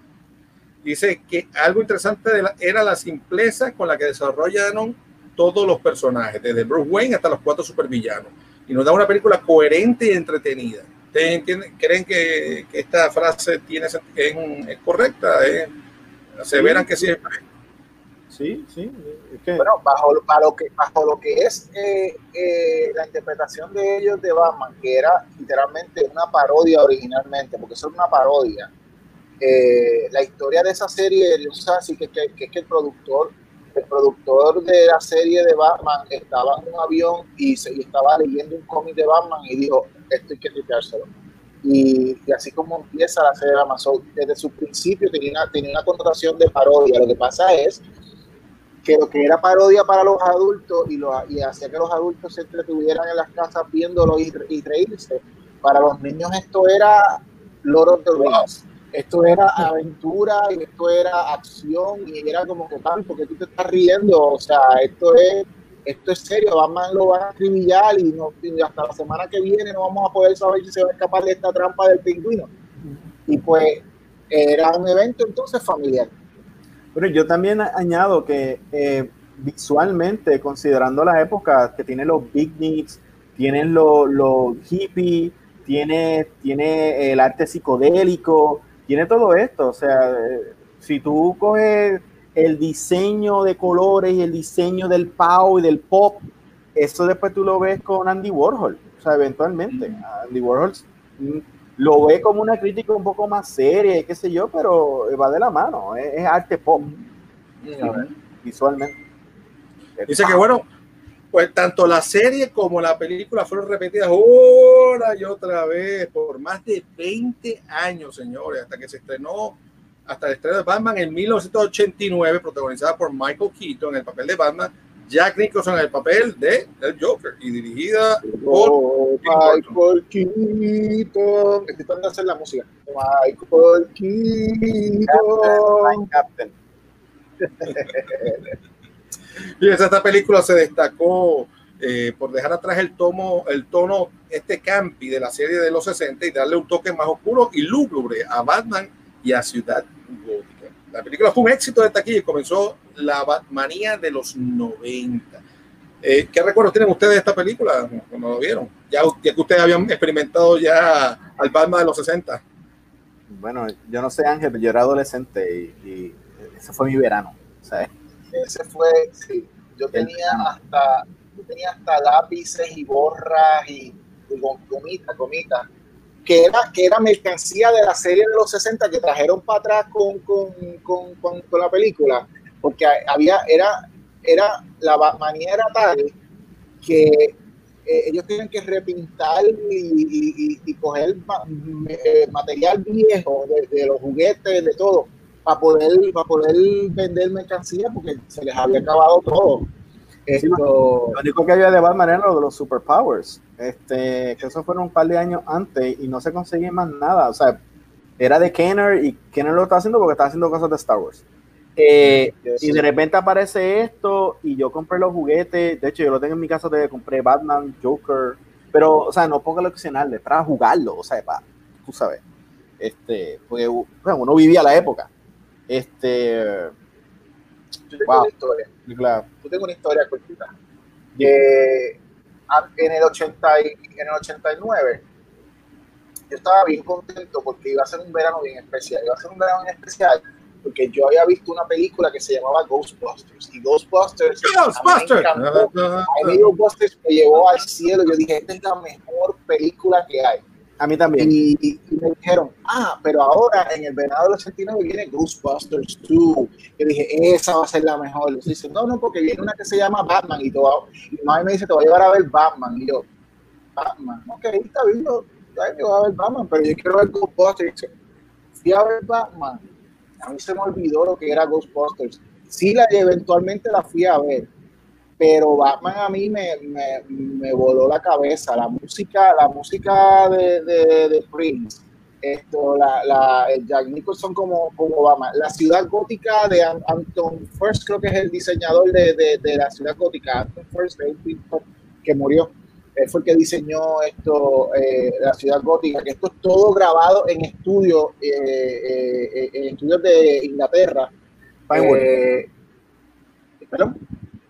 Dice que algo interesante de la- era la simpleza con la que desarrollaron todos los personajes, desde Bruce Wayne hasta los cuatro supervillanos. Y nos da una película coherente y entretenida. ¿Ustedes entienden- creen que, que esta frase tiene, es, es correcta? ¿Es- ¿Aseveran que sí? Sí, sí. Bueno, bajo, para lo que, bajo lo que es eh, eh, la interpretación de ellos de Batman, que era literalmente una parodia originalmente, porque eso es una parodia. eh, la historia de esa serie, yo sé así que, que, que es que el productor, el productor de la serie de Batman estaba en un avión y, se, y estaba leyendo un cómic de Batman y dijo, esto hay que tripeárselo. Y, así como empieza la serie de Amazon, desde su principio tenía tenía una connotación de parodia. Lo que pasa es que lo que era parodia para los adultos y, lo, y hacía que los adultos se entretuvieran en las casas viéndolo y, y reírse, para los niños esto era Lord of the Rings. Esto era aventura y esto era acción y era como que, papi, porque tú te estás riendo? O sea, esto es esto es serio, Batman lo va a acribillar y, no, y hasta la semana que viene no vamos a poder saber si se va a escapar de esta trampa del pingüino. Y pues era un evento entonces familiar. Pero yo también añado que eh, visualmente, considerando la época que tiene los big needs, tienen los lo hippie, tiene, tiene el arte psicodélico, tiene todo esto. O sea, eh, si tú coges el diseño de colores y el diseño del POW y del pop, eso después tú lo ves con Andy Warhol. O sea, eventualmente, Andy Warhol mm, lo ve como una crítica un poco más seria y qué sé yo, pero va de la mano, es, es arte pop, visualmente. Dice que bueno, pues tanto la serie como la película fueron repetidas una y otra vez por más de 20 años, señores, hasta que se estrenó, hasta el estreno de Batman en 1989, protagonizada por Michael Keaton en el papel de Batman, Jack Nicholson en el papel de el Joker y dirigida por Oh, Michael Keaton. Estoy tratando de hacer la música. Michael Keaton. Captain. Y esta película se destacó eh, por dejar atrás el tomo, el tono este campi de la serie de los 60 y darle un toque más oscuro y lúgubre a Batman y a Ciudad Gótica. La película fue un éxito de taquilla y comenzó la Batmanía de los 90. Eh, ¿Qué recuerdos tienen ustedes de esta película cuando lo vieron? Ya, ya que ustedes habían experimentado ya al Batman de los 60. Bueno, yo no sé Ángel, pero yo era adolescente y, y ese fue mi verano. ¿sabes? Ese fue, sí. Yo tenía hasta, yo tenía hasta lápices y borras y, y gomitas, gomitas. Que era, que era mercancía de la serie de los 60 que trajeron para atrás con, con, con, con, con la película. Porque había, era, era, la Batmanía era tal que eh, ellos tienen que repintar y, y, y, y coger ma, eh, material viejo de, de, los juguetes, de todo, para poder, para poder vender mercancía porque se les había acabado todo. Esto... Lo único que había de Batman era lo de los superpowers. Este, que eso fueron un par de años antes y no se conseguía más nada. O sea, era de Kenner y Kenner lo está haciendo porque está haciendo cosas de Star Wars. Eh, y de repente aparece esto y yo compré los juguetes. De hecho, yo lo tengo en mi casa, te compré Batman, Joker. Pero, o sea, no pongo coleccionarle, para jugarlo, o sea, para, tú sabes. Este, porque bueno, uno vivía la época. Este. Yo tengo wow. una historia. Claro. Yo tengo una historia cortita. Eh, en, el 80 y, en el 89, yo estaba bien contento porque iba a ser un verano bien especial. Iba a ser un verano bien especial porque yo había visto una película que se llamaba Ghostbusters y Ghostbusters, Ghostbusters. A, mí a mí Ghostbusters me llevó al cielo yo dije esta es la mejor película que hay a mí también. Y, y, y me dijeron ah pero ahora en el verano del 89 viene Ghostbusters 2 yo dije esa va a ser la mejor y dice no no porque viene una que se llama Batman y, todo, y mi madre me dice te voy a llevar a ver Batman y yo Batman ok está bien yo, yo voy a ver Batman pero yo quiero ver Ghostbusters fui a ver Batman a mí se me olvidó lo que era Ghostbusters. Sí, la, eventualmente la fui a ver, pero Batman a mí me, me, me voló la cabeza. La música, la música de, de, Prince, esto, la, la, el Jack Nicholson como, como Batman, la ciudad gótica de Anton First, creo que es el diseñador de, de, de la ciudad gótica, Anton First, que murió fue el que diseñó esto, eh, la ciudad gótica, que esto es todo grabado en estudios, eh, eh, en estudios de Inglaterra. Pinewood. ¿Perdón?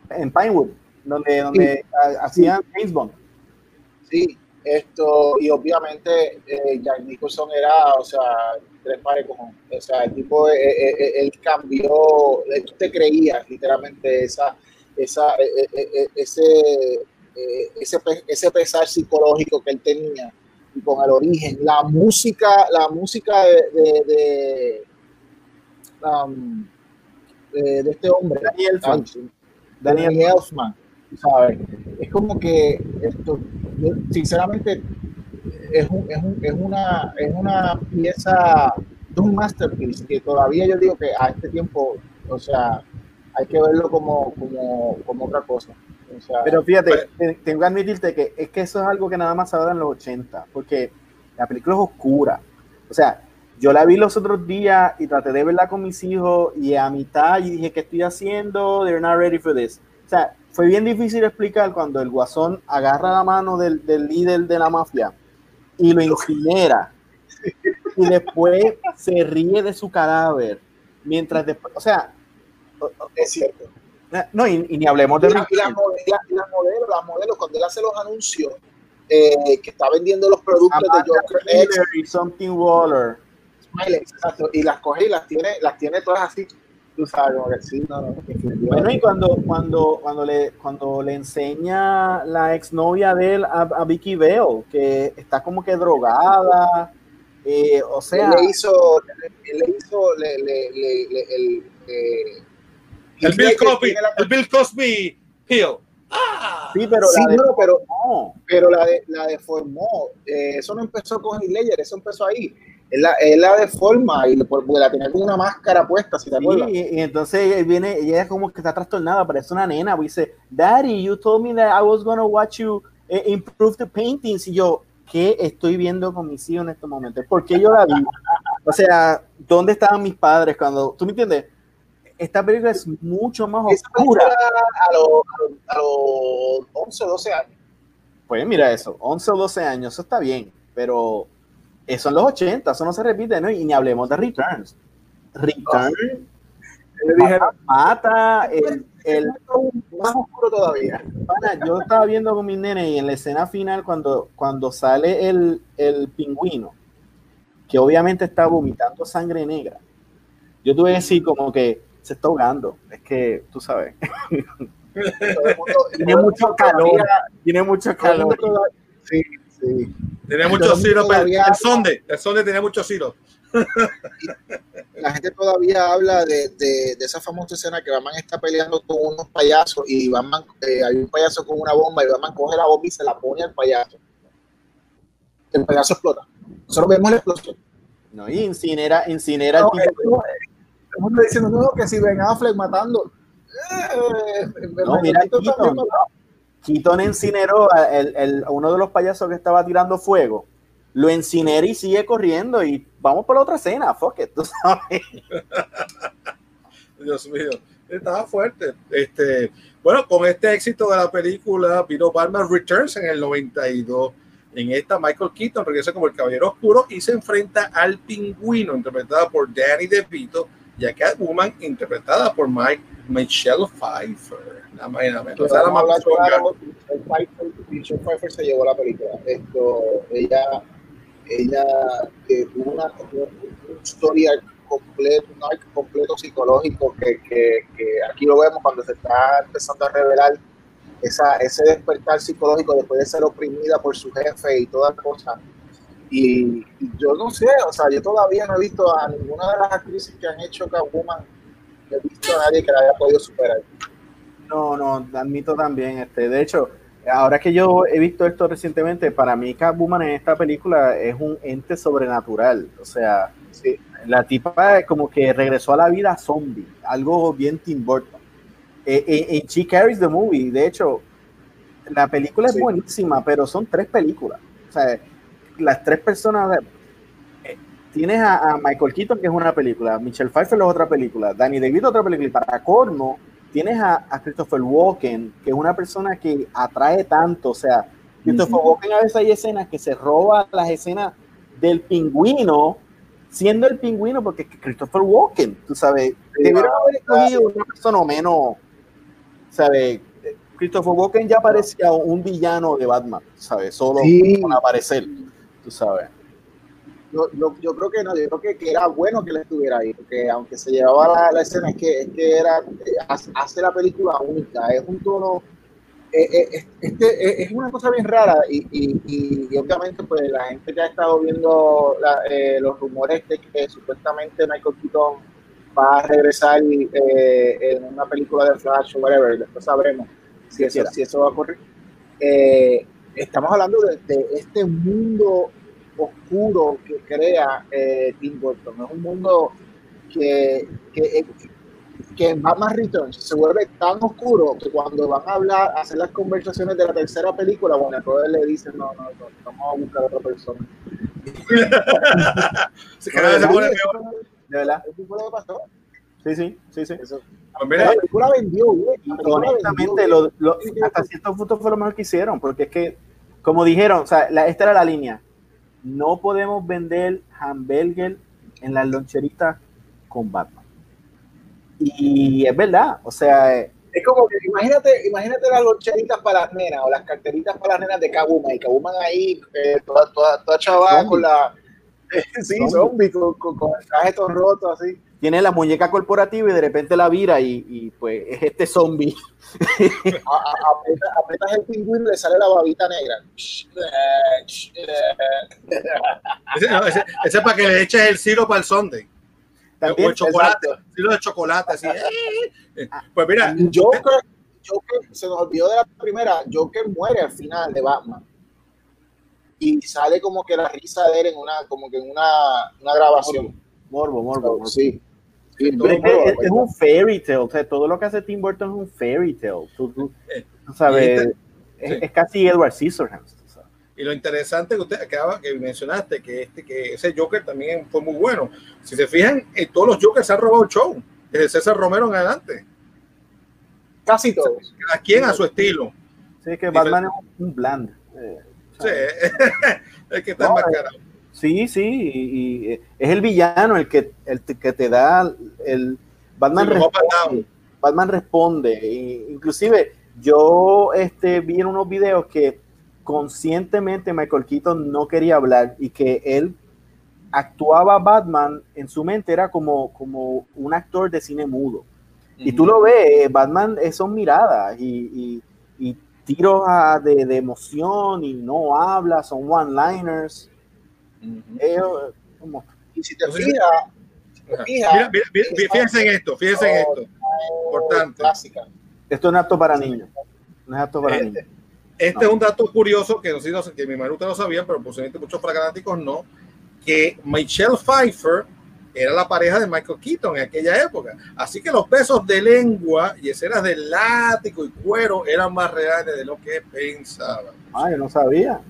En Pinewood, donde, donde sí. hacían James Bond. Sí, esto, y obviamente Jack Nicholson era, o sea, tres pares con, o sea, el tipo, eh, eh, eh, él cambió, eh, tú te creías literalmente esa, esa, eh, eh, eh, ese, eh, ese, ese pesar psicológico que él tenía y con el origen, la música, la música de, de, de, um, de- de este hombre, Daniel. Daniel Daniel Elfman, ¿sabes? Es como que esto, sinceramente, es, un- es, un- es una, es una pieza, es un masterpiece que todavía yo digo que a este tiempo, o sea, hay que verlo como, como, como otra cosa. O sea, Pero fíjate, te- tengo que admitirte que es que eso es algo que nada más se da en los 80, porque la película es oscura. O sea, yo la vi los otros días y traté de verla con mis hijos y a mitad y dije, ¿qué estoy haciendo? They're not ready for this. O sea, fue bien difícil explicar cuando el guasón agarra la mano del, del líder de la mafia y lo incinera. Y después se ríe de su cadáver. Mientras después, o sea, es cierto. No, y, y ni hablemos de la, y la mode- y la- y la modelo, la modelo, cuando él hace los anuncios, eh, que está vendiendo los productos de Joker X, Miller y Something Waller. Smilex, exacto, y las coge y las tiene, las tiene todas así, tú sabes, como que sí, no, no. Bueno, y cuando, cuando, cuando, le, cuando le enseña la exnovia de él a, a Vicky Vale, que está como que drogada, eh, o sea, él le hizo, él le hizo, le, le, le, le- el, eh, El Bill Cosby, el Bill Cosby Hill. Ah, sí, pero sí, la de- no, pero, no, pero la, de, la deformó. Eh, eso no empezó con Heath Ledger, eso empezó ahí. Él la, él la deforma y porque la tenía con una máscara puesta, si te Sí, acuerdas. y, y entonces él viene, ella es como que está trastornada, parece una nena, pues dice, Daddy, you told me that I was gonna watch you eh, improve the paintings, y yo, ¿qué estoy viendo con mis hijos en estos momentos? ¿Por qué yo la vi? O sea, ¿dónde estaban mis padres cuando, tú me entiendes? Esta película es mucho más oscura. a los a los 11 o 12 años. Pues mira eso, 11 o 12 años, eso está bien, pero eso en los 80, eso no se repite, ¿no? Y ni hablemos de Returns. Returns Le dijeron, mata el, el, más oscuro todavía. Yo estaba viendo con mis nenes y en la escena final cuando, cuando sale el, el pingüino, que obviamente está vomitando sangre negra, yo tuve que decir como que se está ahogando. Es que, tú sabes, tiene mucho calor, tiene mucho calor. Sí, sí. tenía Todo muchos el todavía- sonde, el sonde tenía muchos siros. La gente todavía habla de, de, de esa famosa escena que Batman está peleando con unos payasos y Batman, eh, hay un payaso con una bomba y Batman coge la bomba y se la pone al payaso. El payaso explota. Nosotros vemos la explosión. No, y incinera, incinera No, el tipo. El mundo diciendo, no, que si Ben Affleck matando. Eh, No, mira, Keaton. Keaton incineró a, el- el- a uno de los payasos que estaba tirando fuego. Lo incinera y sigue corriendo y vamos por la otra escena, fuck it, tú sabes. Dios mío, estaba fuerte. Este, bueno, con este éxito de la película vino Batman Returns en el 92. En esta, Michael Keaton regresa como el Caballero Oscuro y se enfrenta al Pingüino, interpretada por Danny DeVito, y a Catwoman, interpretada por Mike, Michelle Pfeiffer. Nada más nada menos. Esa es la Vamos a más hablar chunga. claro, Michelle Pfeiffer, Michelle Pfeiffer se llevó la película. Esto, ella, ella tuvo una, una historia completo, un arco completo psicológico que, que, que aquí lo vemos cuando se está empezando a revelar esa, ese despertar psicológico después de ser oprimida por su jefe y toda cosa. Y, y yo no sé, o sea, yo todavía no he visto a ninguna de las actrices que han hecho Catwoman, no he visto a nadie que la haya podido superar. No, no, admito también. Este, de hecho, ahora que yo he visto esto recientemente, para mí Catwoman en esta película es un ente sobrenatural. O sea, Sí. la tipa como que regresó a la vida zombie, algo bien Tim Burton. Eh, eh, eh, She Carries the Movie, de hecho, la película es Sí. buenísima, pero son tres películas. O sea, las tres personas. eh, tienes a, a Michael Keaton, que es una película, Michelle Pfeiffer es otra película, Danny DeVito otra película, y para colmo, tienes a, a Christopher Walken, que es una persona que atrae tanto. O sea, Christopher. Walken a veces hay escenas que se roba las escenas del pingüino, siendo el pingüino, porque Christopher Walken, tú sabes, debieron haber escogido una persona menos, ¿sabes? Christopher Walken ya parecía un villano de Batman, ¿sabes? Solo Sí. con aparecer, tú sabes. yo, yo, yo creo que no, yo creo que, que era bueno que él estuviera ahí, porque aunque se llevaba la, la escena, es que, es que era, hace- la película única, es un tono, eh, eh, es- este, es una cosa bien rara y, y, y- y obviamente pues la gente que ha estado viendo la- eh, los rumores de que supuestamente Michael Keaton va a regresar eh, en una película de Flash o whatever, después sabremos si eso, si eso va a ocurrir. Eh, estamos hablando de, de este mundo oscuro que crea eh, Tim Burton. Es un mundo que, que, que en Batman Returns se vuelve tan oscuro que cuando van a hablar, a hacer las conversaciones de la tercera película, bueno, entonces le dicen, no, no, no, vamos a buscar a otra persona. Se pone peor. De verdad. Eso fue lo que pasó. Sí, sí, sí, sí. Eso- Pues mira, La película vendió, güey. Honestamente, vendió, lo- lo- hasta cierto punto fue lo mejor que hicieron, porque es que, como dijeron, o sea, la- esta era la línea. No podemos vender hamburger en las loncheritas con Batman. Y es verdad, o sea, eh, Es como que imagínate, imagínate las loncheritas para las nenas o las carteritas para las nenas de Kabuma y Kabuma ahí eh, toda, toda, toda Zombie. con la sí, Zombie. zombie, con, con, con el traje todo roto así. Tiene la muñeca corporativa y de repente la vira y, y, pues es este zombie. A- a- aprieta- Apretas el pingüino y le sale la babita negra. ese, no, ese- ese es para que le eches el sirope al Sunday. También, o el chocolate, exacto. siro de chocolate, así. eh. Pues mira, Joker, Joker, se nos olvidó de la primera, Joker muere al final de Batman. Y sale como que la risa de él en una, como que en una, una grabación. Morbo, morbo, morbo. Sí. Sí, Pero es, es- es un fairy tale, o sea, todo lo que hace Tim Burton es un fairy tale. Tú, tú- Eh, tú sabes, y este- es, sí. es casi Edward Scissorhands. Y lo interesante que usted acaba que mencionaste, que este, que ese Joker también fue muy bueno. Si se fijan, en todos los Jokers se han robado el show, desde César Romero en adelante. Casi todos. A quien a su estilo. Sí, que Batman es un- un bland. eh, Sí, es que está No, enmascarado. Sí, sí, y, y, eh, es el villano el que, el te- que te da el Batman Sí, responde, Batman responde, inclusive yo este vi en unos videos que conscientemente Michael Keaton no quería hablar y que él actuaba Batman en su mente era como, como un actor de cine mudo. Y tú lo ves, Batman eh, son miradas y, y- y tiros de, de emoción y no habla, son one-liners. Ujú. Ellos, como, Y si te fijas, mira, mira, mira, fíjense en esto, fíjense en esto. Importante. clásica. esto es un acto para niños. No es apto para Eh, niños. Este es un dato curioso que, no sé, no sé, que mi hermano no sabía, pero posiblemente muchos fanáticos no, que Michelle Pfeiffer era la pareja de Michael Keaton en aquella época. Así que los besos de lengua y escenas de látigo y cuero eran más reales de lo que pensaban. Ah, yo no sabía.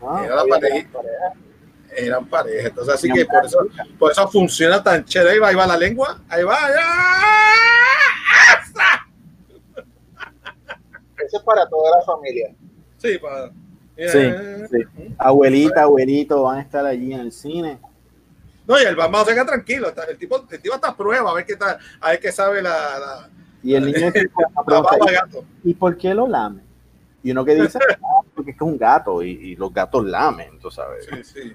Ah, Era la pareja, eran pareja. Entonces, así que por eso, por eso funciona tan chévere. Ahí va, ahí va la lengua, ahí va. ¡ah! Eso es para toda la familia. Sí, para. Sí, sí. Abuelita, abuelito, van a estar allí en el cine. No, y el Batman se queda tranquilo. está- El tipo, el tipo está a prueba, a ver qué tal, a ver qué sabe la, la, Y el niño baba gato. ¿y por qué lo lame? Y uno que dice, "Ah, porque es que es un gato y, y los gatos lamen, tú sabes. Sí, sí.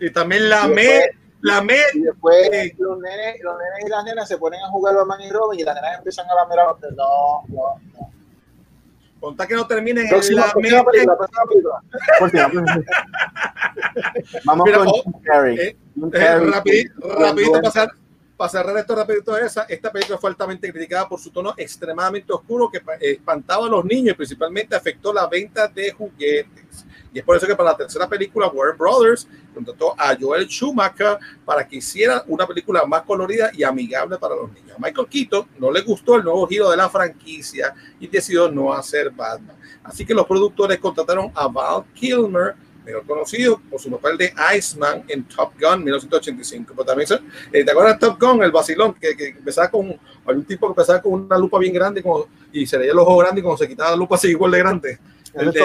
Y también la me, la me, Y después los, nenes, los nenes y las nenas se ponen a jugar Batman y Robin y las nenas empiezan a lamer a los No, no, no. contar que no terminen en la película, próxima película. Vamos Mira, con oh, Carrey. eh, Eh, rapidito, rapidito para cerrar, para cerrar esto rapidito de esa, esta película fue altamente criticada por su tono extremadamente oscuro que pa- espantaba a los niños y principalmente afectó la venta de juguetes. Y es por eso que para la tercera película Warner Brothers contrató a Joel Schumacher para que hiciera una película más colorida y amigable para los niños. A Michael Keaton no le gustó el nuevo giro de la franquicia y decidió no hacer Batman. Así que los productores contrataron a Val Kilmer, mejor conocido por su papel de Iceman en Top Gun 1985. Pero también, se- eh, ¿te acuerdas de Top Gun, el vacilón, que, que empezaba con hay un tipo que empezaba con una lupa bien grande como- y se leía el ojo grande y cuando se quitaba la lupa así igual de grande? Es de-.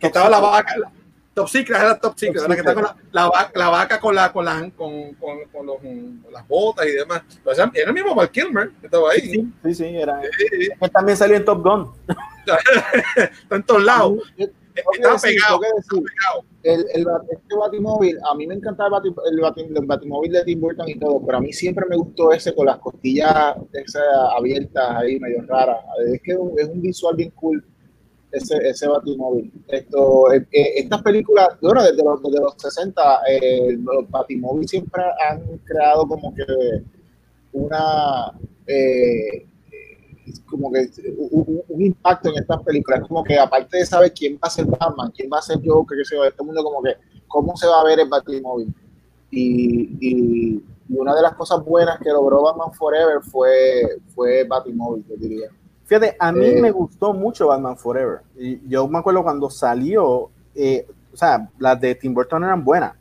Que estaba la vaca, la- Top Secret, era Top Secret, Top ¿verdad? que está con la, la vaca, la vaca con, la, con, la, con, con, con los, con las botas y demás. Era el mismo Val Kilmer que estaba ahí. Sí, sí, sí, era. Sí, sí, Él también salió en Top Gun. Está en todos lados. Está pegado, el, el, este Batimóvil, a mí me encantaba el, Bati- el, Bati- el Batimóvil de Tim Burton y todo, pero a mí siempre me gustó ese con las costillas esas abiertas ahí, medio raras. Es que es un, es un visual bien cool ese, ese Batimóvil. Esto, eh, eh, estas películas, bueno, desde los, desde los 60, eh, los siempre han creado como que una... eh, como que un, impacto en estas películas, como que aparte de saber quién va a ser Batman, quién va a ser Joker, que se va, este mundo como que cómo se va a ver el Batimóvil. Y, y, y una de las cosas buenas que logró Batman Forever fue, fue Batimóvil, yo diría. Fíjate, a mí Eh. me gustó mucho Batman Forever. Y yo me acuerdo cuando salió, eh, o sea, las de Tim Burton eran buenas,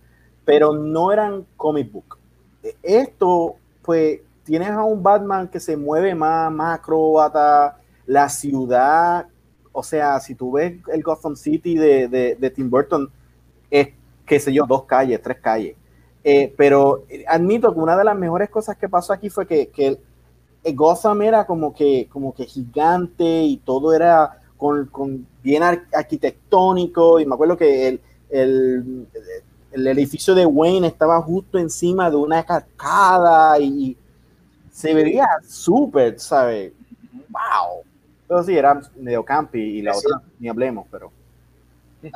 pero no eran comic book. Eh, Esto, pues, tienes a un Batman que se mueve más, más acróbata, la ciudad, o sea, si tú ves el Gotham City de, de, de Tim Burton, es, qué sé yo, dos calles, tres calles. Eh, pero eh, admito que una de las mejores cosas que pasó aquí fue que, que Gotham era como que, como que gigante y todo era con, con bien ar- arquitectónico. Y me acuerdo que el, el, el edificio de Wayne estaba justo encima de una cascada y se veía súper, ¿sabes? ¡Wow! Pero sí, era medio campi y la Sí. otra ni hablemos, pero.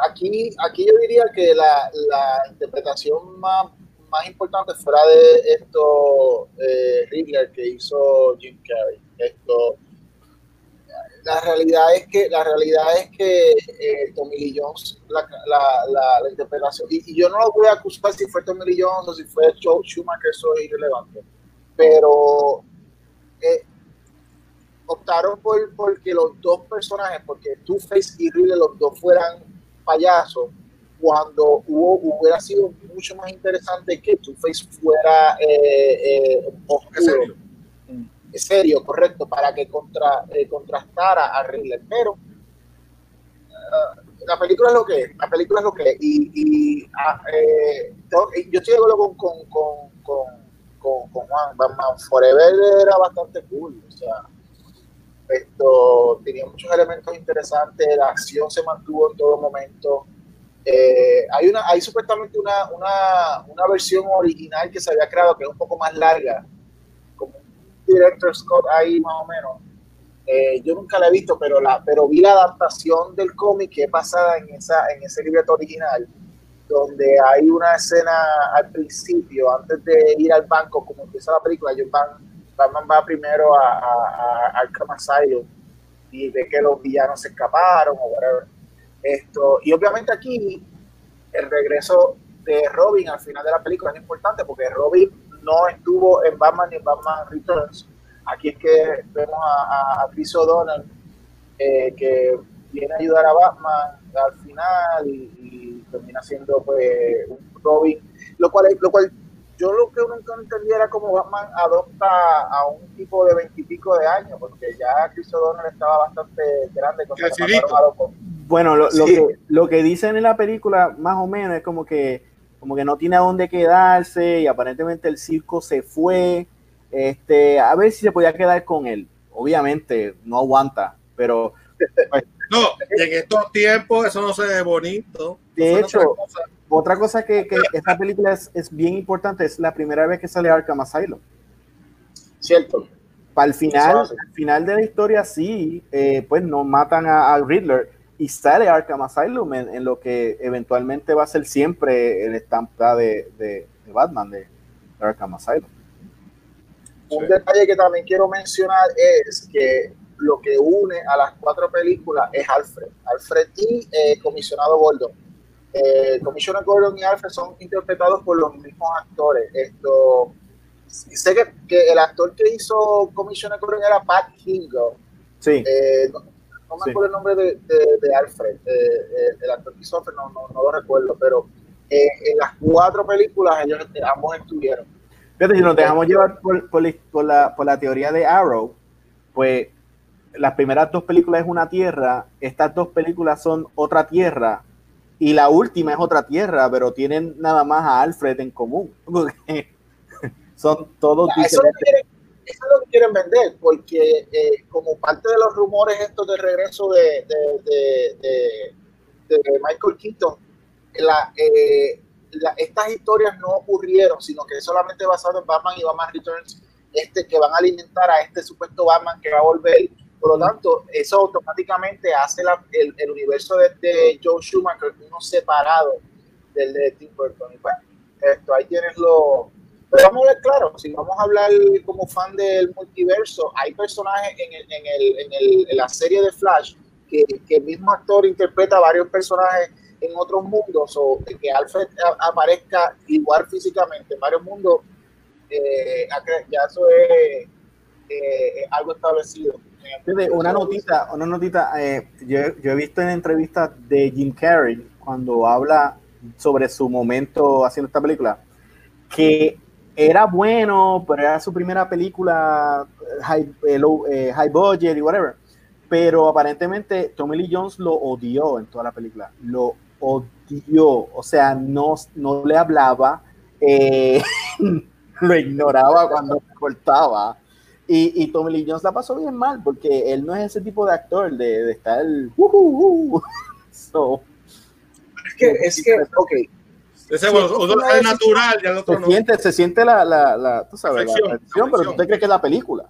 Aquí, aquí yo diría que la, la interpretación más, más importante fuera de esto eh, Riddler que hizo Jim Carrey. Esto, la realidad es que la realidad es que eh, Tommy Lee Jones la, la, la, interpretación y, y yo no lo voy a acusar si fue Tommy Lee Jones o si fue Joe Schumacher eso es irrelevante pero eh, optaron por porque los dos personajes porque Two Face y Riddler los dos fueran payasos cuando hubo, hubiera sido mucho más interesante que Two Face fuera eh, eh, oscuro ¿En serio? serio, correcto, para que contra, eh, contrastara a Riddler. Pero ah, la película es lo que es, la película es lo que es. Y, y, ah, eh, yo estoy de acuerdo con, con, con, con, con, con Juan. Batman Forever era bastante cool. O sea, esto tenía muchos elementos interesantes, la acción se mantuvo en todo momento. Eh, hay una, hay supuestamente una, una, una versión original que se había creado que es un poco más larga, como un director Scott ahí más o menos. Eh, yo nunca la he visto, pero la, pero vi la adaptación del cómic que es basada en esa, en ese libreto original, donde hay una escena al principio, antes de ir al banco, como empieza la película, ellos van, Batman va primero a, a, a Arkham Asylum y ve que los villanos se escaparon o whatever. Esto, y obviamente aquí el regreso de Robin al final de la película es importante porque Robin no estuvo en Batman ni en Batman Returns. Aquí es que vemos a, Chris O'Donnell eh, que viene a ayudar a Batman al final y, y termina siendo pues un Robin, lo cual, lo cual yo lo que nunca entendí era como Batman adopta a un tipo de veintipico de años, porque ya Chris O'Donnell estaba bastante grande cuando lo a Bueno, lo, que, lo que dicen en la película, más o menos, es como que, como que no tiene a dónde quedarse y aparentemente el circo se fue. Este, a ver si se podía quedar con él. Obviamente, no aguanta, pero No, y en estos tiempos eso no se ve bonito. De no hecho, otra cosa. otra cosa que, que esta película es, es bien importante, es la primera vez que sale Arkham Asylum. Cierto. Para el final, al final de la historia, sí, eh, pues no matan a, a Riddler y sale Arkham Asylum en, en lo que eventualmente va a ser siempre el estampa de, de, de Batman, de, de Arkham Asylum. Un detalle que también quiero mencionar es que lo que une a las cuatro películas es Alfred. Alfred y eh, Comisionado Gordon. Eh, Comisionado Gordon y Alfred son interpretados por los mismos actores. Esto, sé que, que el actor que hizo Comisionado Gordon era Pat Hingle. Sí, Eh, no, no me acuerdo el nombre de, de- de Alfred. Eh, el actor que hizo no, no, no lo recuerdo, pero eh, en las cuatro películas ellos ambos estuvieron. fíjate, si nos dejamos llevar por, por la, por la- por la teoría de Arrow, pues las primeras dos películas es una tierra, estas dos películas son otra tierra, y la última es otra tierra, pero tienen nada más a Alfred en común. son todos Eso diferentes. Eso es lo que quieren vender, porque eh, como parte de los rumores estos de regreso de, de, de, de, Michael Keaton, la, eh, la- estas historias no ocurrieron, sino que es solamente basado en Batman y Batman Returns, este, que van a alimentar a este supuesto Batman que va a volver. Por lo tanto, eso automáticamente hace la- el, el universo de, Joe Schumacher uno separado del de Tim Burton. Y pues, esto, ahí tienes lo... Vamos a ver claro, si vamos a hablar como fan del multiverso, hay personajes en, el, en, el, en, el, en la serie de Flash que, que el mismo actor interpreta varios personajes en otros mundos o que Alfred aparezca igual físicamente en varios mundos, eh, ya eso es eh, algo establecido. Una notita, una notita, eh, yo, yo he visto en entrevistas de Jim Carrey cuando habla sobre su momento haciendo esta película, que era bueno, pero era su primera película high, eh, low- eh, high budget y whatever. Pero aparentemente Tommy Lee Jones lo odió en toda la película. Lo odió. O sea, no, no le hablaba, eh, lo ignoraba cuando cortaba. Y, y Tommy Lee Jones la pasó bien mal porque él no es ese tipo de actor de, de estar. "Uh, uh, uh". So, Es que, es que, ok, Ese, bueno, uno es natural y el otro se, no. siente, se siente la, la, la, tú sabes, la Afección, afección, pero te crees que es la película.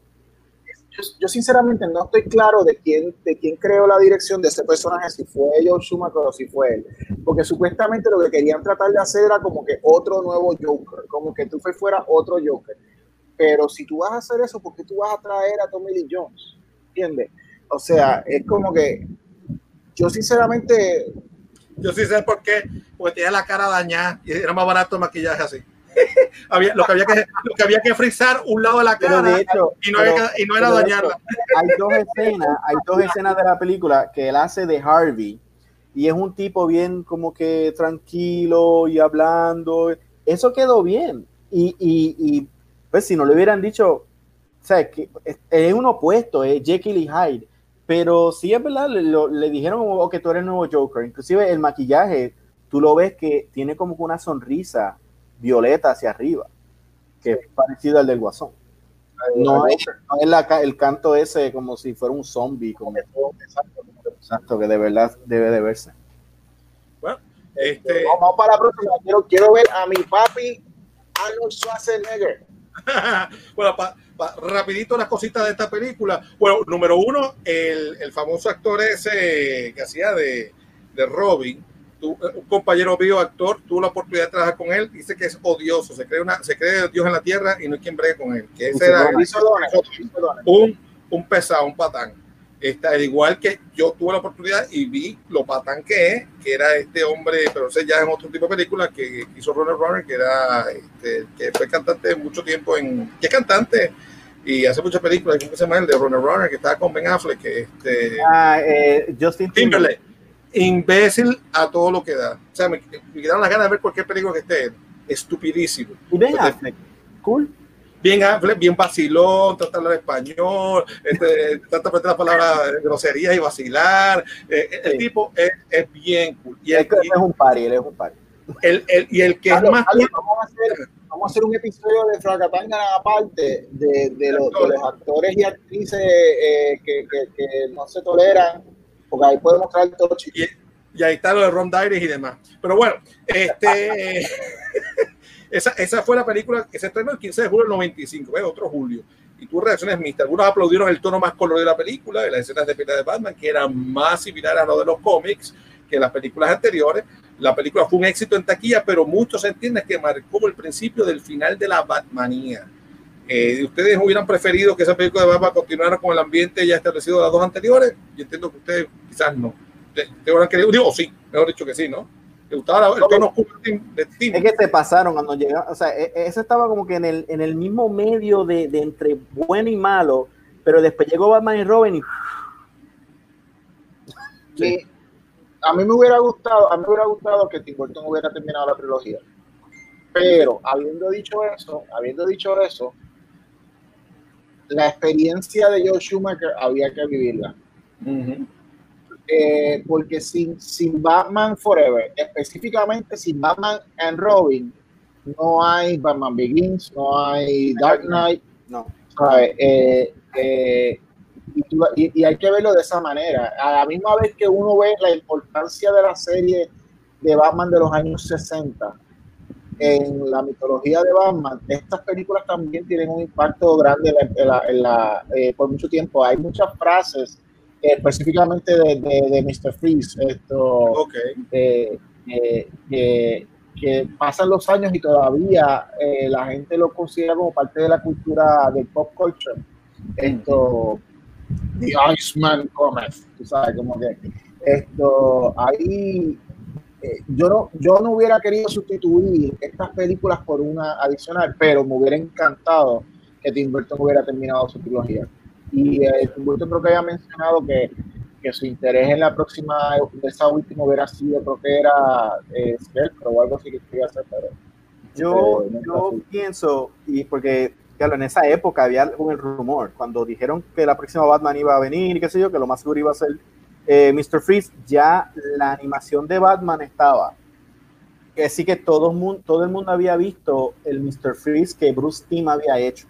yo, yo sinceramente no estoy claro de quién, de quién creó la dirección de ese personaje, si fue Joe Schumacher o si fue él. Porque supuestamente lo que querían tratar de hacer era como que otro nuevo Joker, como que tú fue fuera otro Joker. Pero si tú vas a hacer eso, ¿por qué tú vas a traer a Tommy Lee Jones? ¿Entiendes? O sea, es como que yo sinceramente Yo sí sé por qué, porque tenía la cara dañada y era más barato el maquillaje así. había, lo, que había que, lo que había que frizar un lado de la cara de hecho, y no, pero- había que- y no era dañarla. hecho, hay dos escenas, hay dos escenas de la película que él hace de Harvey y es un tipo bien como que tranquilo y hablando. Eso quedó bien. Y, y, y, pues si no le hubieran dicho, o sea, que es, es un opuesto, es Jekyll y Hyde. Pero sí es verdad, le, lo- le dijeron como que tú eres el nuevo Joker. Inclusive el maquillaje, tú lo ves que tiene como que una sonrisa violeta hacia arriba, que es parecido al del guasón. No es, no es la el canto ese como si fuera un zombie, como exacto, que de verdad debe de verse. Este, vamos para la próxima. Quiero, quiero ver a mi papi Arnold Schwarzenegger. bueno, pa- pa- rapidito las cositas de esta película. Bueno, número uno, el, el famoso actor ese que hacía de, de Robin, tu- un compañero mío, actor, tuvo la oportunidad de trabajar con él, dice que es odioso, se cree, una, se cree Dios en la tierra y no hay quien bregue con él. Que ese era un, un pesado, un patán. Está, al igual que yo tuve la oportunidad y vi lo patán que es, que era este hombre, pero ese ya en otro tipo de película que hizo Ronald Runner, que era este, que fue cantante mucho tiempo en, que es cantante y hace muchas películas, ¿cómo se llama el de Ronald Runner? Que estaba con Ben Affleck, que este, Ah, eh, Justin Timberlake, imbécil a todo lo que da. O sea, me, me quedaron las ganas de ver cualquier película que esté, estupidísimo Y Ben Affleck, cool. Bien bien vacilón, trata de hablar español, este, trata de palabras de groserías y vacilar. Eh, el Sí. tipo es, es bien cool. Y Es el, que es un party, él es un party. el- el- y el que es Carlos, más cool, vamos, a hacer, vamos a hacer un episodio de Fracatanga aparte de, de, los, de los actores y actrices eh, que, que, que no se toleran, porque ahí podemos traer todos los chicos. y, y ahí está lo de Ron Dires y demás. Pero bueno, este, esa, esa fue la película que se estrenó el 15 de julio del 95, ¿ves? otro julio. Y tuvo reacciones mixtas. Algunos aplaudieron el tono más colorido de la película, de las escenas de pelea de Batman, que eran más similares a lo de los cómics que las películas anteriores. La película fue un éxito en taquilla, pero muchos entienden que marcó el principio del final de la Batmanía. Eh, ¿Ustedes hubieran preferido que esa película de Batman continuara con el ambiente ya establecido de las dos anteriores? Yo entiendo que ustedes quizás no. ¿Te, te hubieran querido? Digo, sí, mejor dicho que sí, ¿no? ¿Te gustaba la- el tono oscuro de Tim? Es que se pasaron cuando llegaron, o sea, e- ese estaba como que en el, en el mismo medio de, de entre bueno y malo, pero después llegó Batman y Robin y a mí me hubiera gustado, a mí me hubiera gustado que Tim Burton hubiera terminado la trilogía. Pero habiendo dicho eso, habiendo dicho eso, la experiencia de Joe Schumacher había que vivirla. Eh, porque sin, sin Batman Forever, específicamente sin Batman and Robin, no hay Batman Begins, no hay Dark Knight, no. ¿sabes? Eh, eh, y, hay que verlo de esa manera. A la misma vez que uno ve la importancia de la serie de Batman de los años 60 en la mitología de Batman, estas películas también tienen un impacto grande en la- en la- en la- por mucho tiempo. Hay muchas frases específicamente de, de, de Mr. Freeze, esto, eh, eh, que, que pasan los años y todavía eh, la gente lo considera como parte de la cultura del pop culture. Esto, The Iceman cometh, tú sabes, como que esto, ahí eh, yo no, yo no hubiera querido sustituir estas películas por una adicional, pero me hubiera encantado que Tim Burton hubiera terminado su trilogía. Y eh, creo que había mencionado que, que su interés en la próxima, esa última hubiera sido, creo que era eh, o algo así que quería hacer, pero Yo, Eh, yo pienso, y porque claro, en esa época había el rumor, cuando dijeron que la próxima Batman iba a venir y qué sé yo, que lo más seguro iba a ser eh, Mr. Freeze, ya la animación de Batman estaba. Así que todo el, mundo, todo el mundo había visto el Mr. Freeze que Bruce Timm había hecho.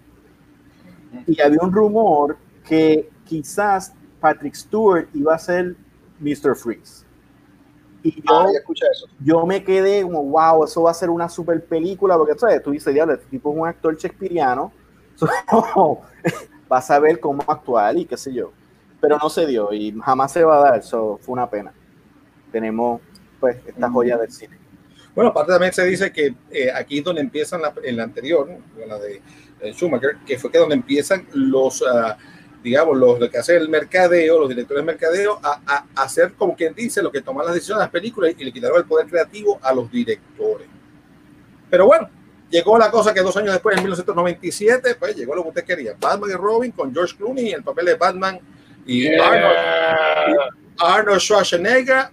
Y había un rumor que quizás Patrick Stewart iba a ser Mr. Freeze. Y yo, Ah, ya escuché eso. yo me quedé como, wow, eso va a ser una super película, porque ¿sabes? tú dices, diablo, este tipo es un actor shakespeariano, so, vas a ver cómo actuar y qué sé yo. Pero no se dio y jamás se va a dar, eso fue una pena. Tenemos pues esta joya del cine. Bueno, aparte también se dice que eh, aquí es donde empiezan la, en la anterior, ¿no? la de eh, Schumacher, que fue que donde empiezan los, ah, digamos, los, lo que hace el mercadeo, los directores de mercadeo, a, a- a hacer como quien dice lo que toman las decisiones de las películas y le quitaron el poder creativo a los directores. Pero bueno, llegó la cosa que dos años después, en 1997, pues llegó lo que usted quería. Batman y Robin con George Clooney en el papel de Batman y Arnold, Arnold Schwarzenegger.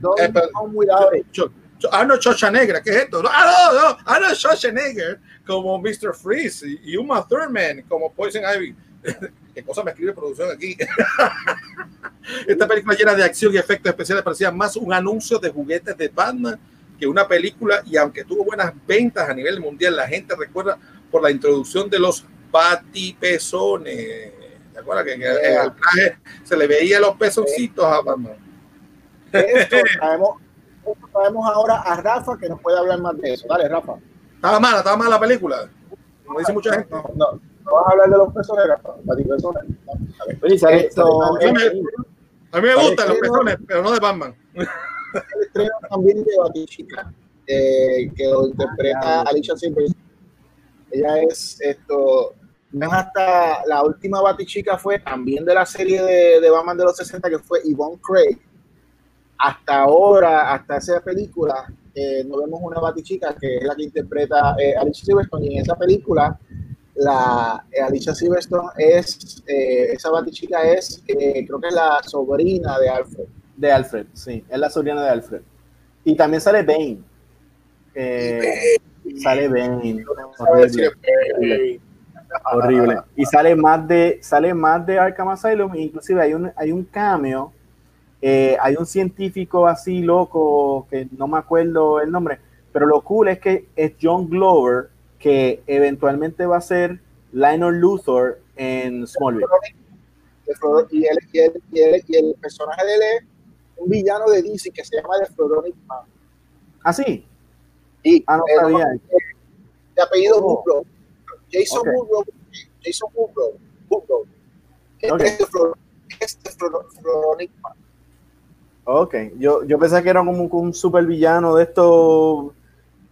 No, Eh, eh, pero- Arnold Schwarzenegger, ¿qué es esto? No, ah, no, no, Arnold Schwarzenegger como Mr. Freeze y Uma Thurman como Poison Ivy. ¿Qué cosa me escribe producción aquí? Esta película llena de acción y efectos especiales parecía más un anuncio de juguetes de Batman que una película y aunque tuvo buenas ventas a nivel mundial, la gente recuerda por la introducción de los batipezones. ¿Te acuerdas que en el, en el traje se le veía los pezoncitos a Batman? Esto traemos, esto traemos ahora a Rafa que nos puede hablar más de eso. Dale, Rafa. Estaba mala, estaba mala la película. Como dice mucha gente. No, no, no vas a hablar de los. No, a sale- A mí me- a mí me Vale, gustan los pezones, pero no de Batman. el estreno también de Batichica, eh, que lo interpreta Alicia Silverstone. Ella es esto, no es hasta la última Batichica fue también de la serie de, de Batman de los 60 que fue Yvonne Craig. Hasta ahora, hasta esa película, eh, no vemos una Batichica que es la que interpreta eh, Alicia Silverstone y en esa película la eh, Alicia Silverstone es eh, esa Batichica es eh, creo que es la sobrina de Alfred. de Alfred, sí, es la sobrina de Alfred. Y también sale Bane. Eh, sale Bane. Horrible. horrible. Horrible. Y sale más de, sale más de Arkham Asylum, inclusive hay un, hay un cameo, hay un científico así loco, que no me acuerdo el nombre, pero lo cool es que es John Glover, que eventualmente va a ser Lionel Luthor en Smallville. y, él, y, él- y él- y el personaje de él es un villano de DC que se llama The Floronic Man. ¿Ah, sí? Y Ah, no sabía. de apellido Oh. Woodrow. Jason Ok. Woodrow. Jason Woodrow. Woodrow. Es Ok. de Flor- es Flor- Floronic Man. Ok, yo, yo pensé que era como un, un super villano de estos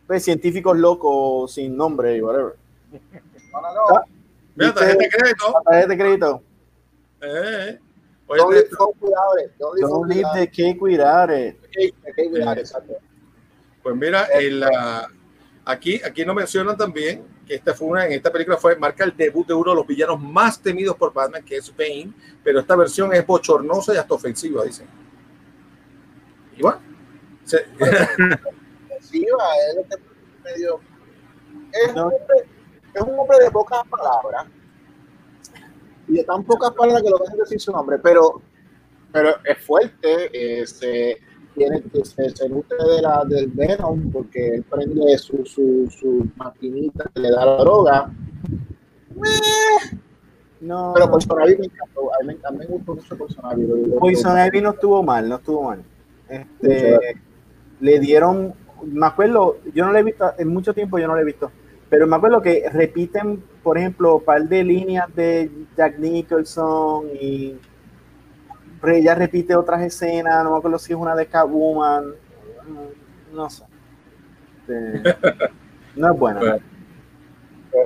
pues, científicos locos sin nombre y whatever. No, no, no. Mira, tarjeta de crédito. Tarjeta de crédito. Eh, oye, Don't for without it. Don't for Don't leave without the it. cake without it. Okay, okay, without it, exacto. pues mira, en la- aquí, aquí nos mencionan también que esta fue una, en esta película fue marca el debut de uno de los villanos más temidos por Batman, que es Bane, pero esta versión es bochornosa y hasta ofensiva, dicen. Y bueno, se- Sí, va, él es medio. Es, No. un hombre, es un hombre de pocas palabras. Y de tan pocas palabras que lo dejan decir su nombre, pero, pero es fuerte. eh, se, tiene, que se, se nutre de la, del Venom porque él prende su, su, su maquinita que le da la droga. No, Pero Poison Ivy me encantó. A mí, me- a me gustó mucho Poison Ivy. Poison Ivy no estuvo mal, no estuvo mal. Este, le dieron, me acuerdo, yo no le he visto, en mucho tiempo yo no le he visto, pero me acuerdo que repiten, por ejemplo, un par de líneas de Jack Nicholson y ella repite otras escenas, no me acuerdo si es una de Catwoman, mm, no sé. Este, no es buena. Bueno.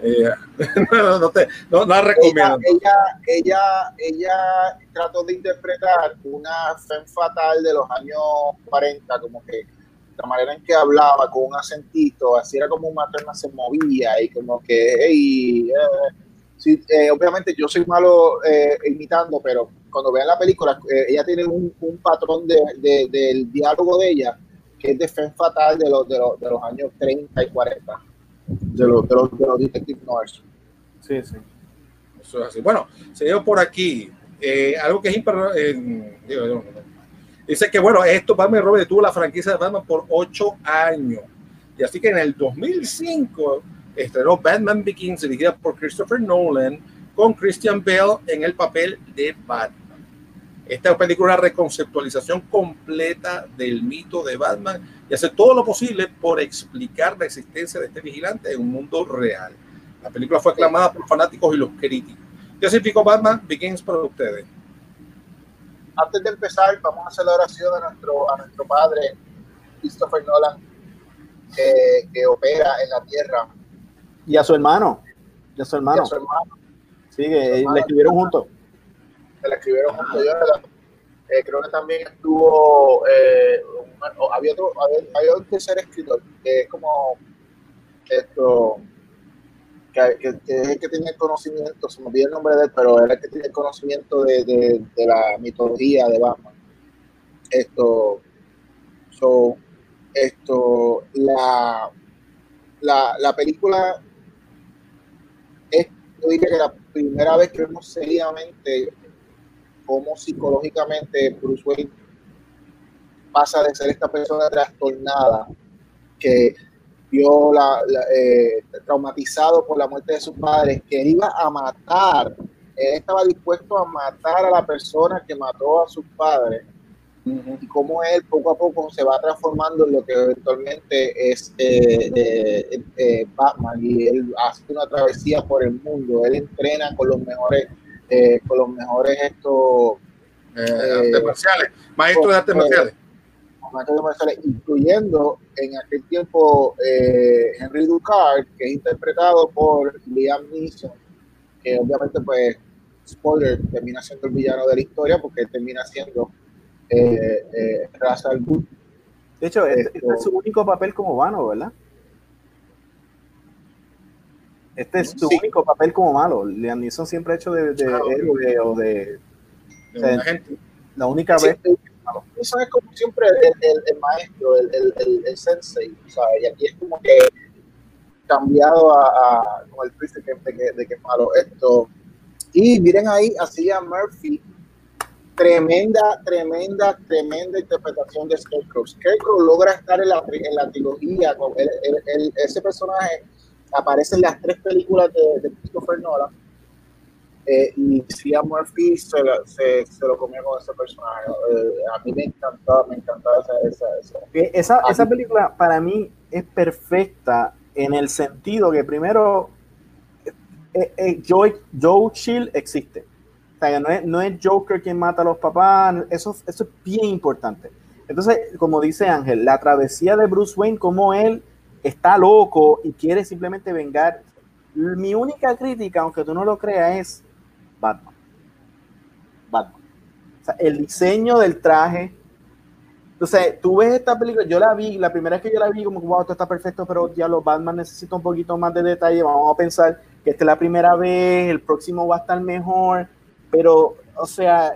Eh, no, no, te, no, no la ella, recomiendo. ella, ella, ella trató de interpretar una femme fatal de los años 40, como que la manera en que hablaba con un acentito, así era como materna se movía y como que, hey, eh, eh, obviamente yo soy malo eh, imitando, pero cuando vean la película, eh, ella tiene un, patrón de, de- del diálogo de ella que es de femme fatal de los, de los, de los años 30 y 40, de los, de los, de los detective noirs. Sí, sí. Eso es así. Bueno, señor por aquí, algo que es imper-. Dice que bueno, esto Batman y Robin tuvo la franquicia de Batman por ocho años. Y así que en el 2005 estrenó Batman Begins, dirigida por Christopher Nolan, con Christian Bale en el papel de Batman. Esta película es una reconceptualización completa del mito de Batman y hace todo lo posible por explicar la existencia de este vigilante en un mundo real. La película fue aclamada por fanáticos y los críticos. ¿Qué significó Batman Begins para ustedes? Antes de empezar, vamos a hacer la oración a nuestro, a nuestro padre, Christopher Nolan, que, que opera en la tierra, Y a su hermano, y a su y hermano, a su hermano, sí, que le escribieron juntos. que la escribieron junto yo. Eh, creo que también estuvo, eh, había, otro, había, había un tercer escritor, que es como esto, que, que, que es el que tiene el conocimiento, se me olvidó el nombre de él, pero era el que tiene el conocimiento de, de, de la mitología de Batman. Esto, so, esto, la, la, la película es, yo diría que la primera vez que vemos seriamente cómo psicológicamente Bruce Wayne pasa de ser esta persona trastornada que vio la, la, eh, traumatizado por la muerte de sus padres, que él iba a matar, él estaba dispuesto a matar a la persona que mató a sus padres y cómo él poco a poco se va transformando en lo que eventualmente es eh, eh, eh, Batman y él hace una travesía por el mundo, él entrena con los mejores, eh, con los mejores estos artes marciales, maestro de artes marciales. Incluyendo en aquel tiempo eh, Henry Ducard, que es interpretado por Liam Neeson, que obviamente pues spoiler termina siendo el villano de la historia porque termina siendo eh, eh, Ra's al Ghul. De hecho, este, este es su único papel como malo, ¿verdad? Este es su Sí. único papel como malo. Liam Neeson siempre ha hecho de, héroe o de la única Sí, vez. Eso es como siempre el, maestro, el, el, el, sensei. Y aquí es como que cambiado a, a el twist de que, de de que esto. Y miren ahí, así a Murphy, tremenda, tremenda, tremenda interpretación de Scarecrow. Scarecrow logra estar en la, en la trilogía, con ese personaje aparece en las tres películas de, de Christopher Nolan. Eh, y Cillian Murphy se, lo- se, se lo comió con ese personaje. Eh, a mí me encantaba, me encantaba esa, esa, esa. Esa, película para mí es perfecta en el sentido que primero eh, eh, Joe, Joe Chill existe. O sea, que no es, no es Joker quien mata a los papás, eso, eso es bien importante. Entonces, como dice Ángel, la travesía de Bruce Wayne, como él está loco y quiere simplemente vengar. Mi única crítica, aunque tú no lo creas, es Batman. Batman. O sea, el diseño del traje, entonces, tú ves esta película, yo la vi, la primera vez que yo la vi, como wow, esto está perfecto, pero ya los Batman necesita un poquito más de detalle. Vamos a pensar que esta es la primera vez, el próximo va a estar mejor, pero, o sea,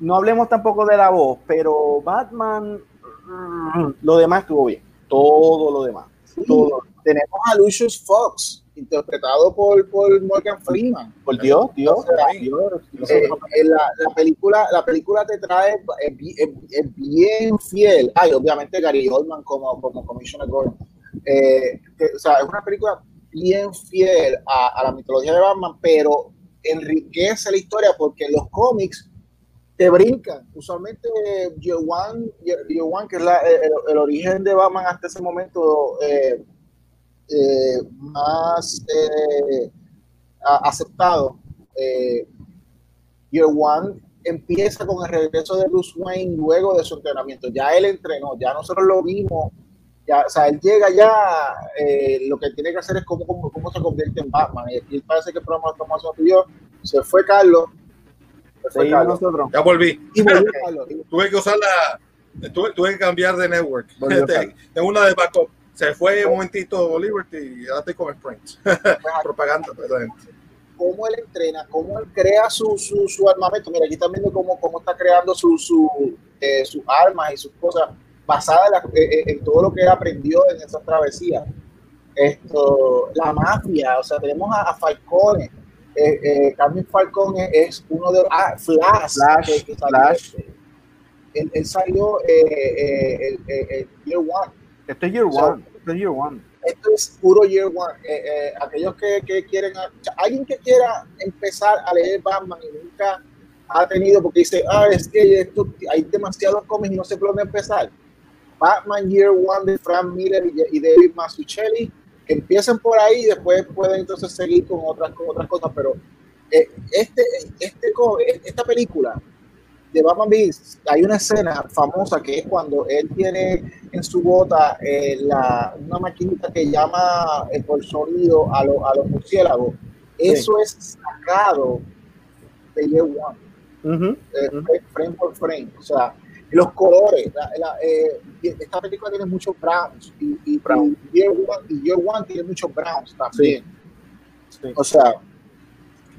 no hablemos tampoco de la voz, pero Batman, mm, lo demás estuvo bien, todo lo demás. Todo. Tenemos a Lucius Fox, interpretado por, por Morgan Freeman. Por Dios, Dios, Dios. Eh, eh, la, la película la película te trae es, bi- es- es bien fiel ay obviamente Gary Oldman como como Commissioner Gordon Eh, que, o sea es una película bien fiel a, a la mitología de Batman pero enriquece la historia porque los cómics te brincan. Usualmente One, que es la- el, el origen de Batman hasta ese momento eh, eh, más eh, aceptado, eh, Year One empieza con el regreso de Bruce Wayne luego de su entrenamiento. Ya él entrenó, ya nosotros lo vimos. Ya, o sea, él llega ya, eh, lo que tiene que hacer es cómo, cómo, cómo se convierte en Batman. Y aquí parece que el programa estamos haciendo. Se fue Carlos. Se fue Carlos. nosotros. Ya volví. Y volvió Carlos. Tuve que usar la. Tuve, tuve que cambiar de network. Volvió Este, una de backup. Se fue un momentito Liberty y ahora estoy con Sprint. pues, Propaganda, ¿verdad? cómo él entrena, cómo él crea su, su, su armamento. Mira, aquí están viendo cómo, cómo está creando su, su, eh, sus armas y sus cosas basadas en, la- eh, eh, en todo lo que él aprendió en esa travesía. Esto, la mafia, o sea, tenemos a, a Falcone. Eh, eh, Carmen Falcone es uno de ah, Flash, Flash, que- que salió- Flash. Él, él salió eh, eh, el, el- el Year One. Esto es Year So- One. Esto es Year One. Esto es puro year one. Eh, eh, aquellos que, que quieren, sea, alguien que quiera empezar a leer Batman y nunca ha tenido, porque dice, ah, es que esto, hay demasiados cómics y no sé por dónde empezar. Batman Year One de Frank Miller y, David Mazzucchelli, empiecen por ahí y después pueden entonces seguir con otras, con otras cosas, pero eh, este, este, co- esta película de Batman Begins, hay una escena famosa que es cuando él tiene en su bota eh, la, una maquinita que llama eh, por sonido a, lo- a los murciélagos. Eso es sacado de Year One, Ujú. eh, Ujú. frame- frame por frame. O sea, los colores. la- la, eh, esta película tiene muchos browns y, y, Brown. y Year One, y Year One tiene muchos browns también. Sí. O sea,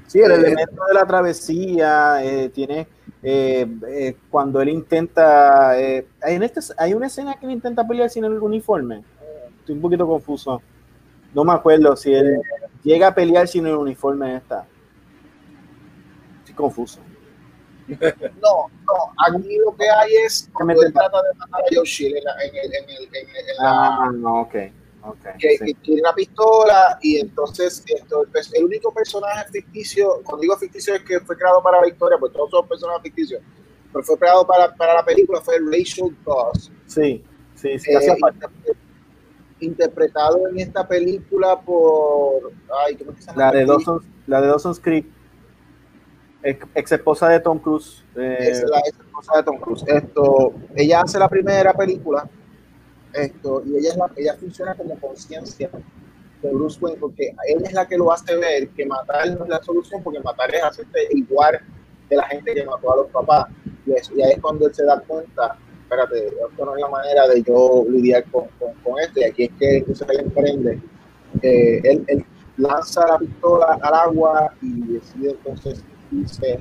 Sí, el Eh, elemento de la travesía eh, tiene eh, eh, cuando él intenta. eh, hay, en este, hay una escena que él intenta pelear sin el uniforme. Estoy un poquito confuso. No me acuerdo si él llega a pelear sin el uniforme en esta. Estoy confuso. no, no, aquí lo que hay es cuando él trata de matar a Chill en, la- en el, en el, en el- en la, Ah, no, ok. Okay que, sí. que tiene una pistola y entonces esto, el, pers- el único personaje ficticio, cuando digo ficticio es que fue creado para la historia, pues todos son personajes ficticios, pero fue creado para, para la película, fue Rachel Goss, Sí, sí, sí. eh, interpretado en esta película por, ay, ¿cómo se llama? La de Dawson's, la de Dawson's Creek, ex, ex esposa de Tom Cruise. eh, es la ex esposa de Tom Cruise. Esto, ella hace la primera película, esto, y ella, es la, ella funciona como conciencia de Bruce Wayne, porque ella es la que lo hace ver que matar no es la solución, porque matar es hacerte igual de la gente que mató a los papás. Y, es- y ahí es cuando él se da cuenta, espérate, esto no es la manera de yo lidiar con, con, con esto, y aquí es que entonces él emprende. Él, él lanza la pistola al agua y decide entonces irse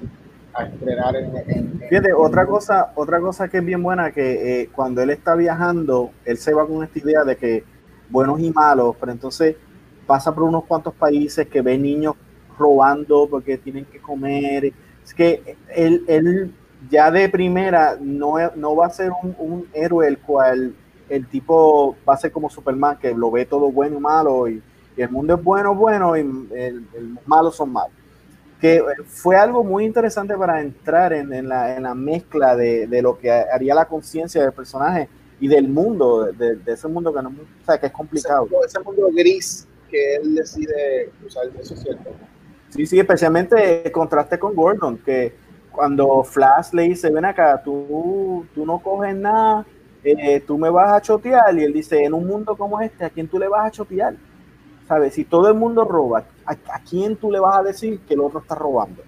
a entrenar en, en- en- Fíjate, otra cosa, otra cosa que es bien buena, que eh, cuando él está viajando, él se va con esta idea de que buenos y malos, pero entonces pasa por unos cuantos países que ve niños robando porque tienen que comer. Es que él, él ya de primera no, no va a ser un, un héroe el cual el tipo va a ser como Superman, que lo ve todo bueno y malo, y, y el mundo es bueno, bueno, y el, el malos son malos que fue algo muy interesante para entrar en, en la, en la mezcla de, de lo que haría la conciencia del personaje y del mundo, de, de ese mundo que, no, o sea, que es ese, complicado. mundo, ese mundo gris que él decide usar, eso es cierto. Sí, sí, especialmente el contraste con Gordon, que cuando Flash le dice, ven acá, tú, tú no coges nada, eh, tú me vas a chotear, y él dice, en un mundo como este, ¿a quién tú le vas a chotear? ¿Sabes? Si todo el mundo roba, ¿a, quién tú le vas a decir que el otro está robando?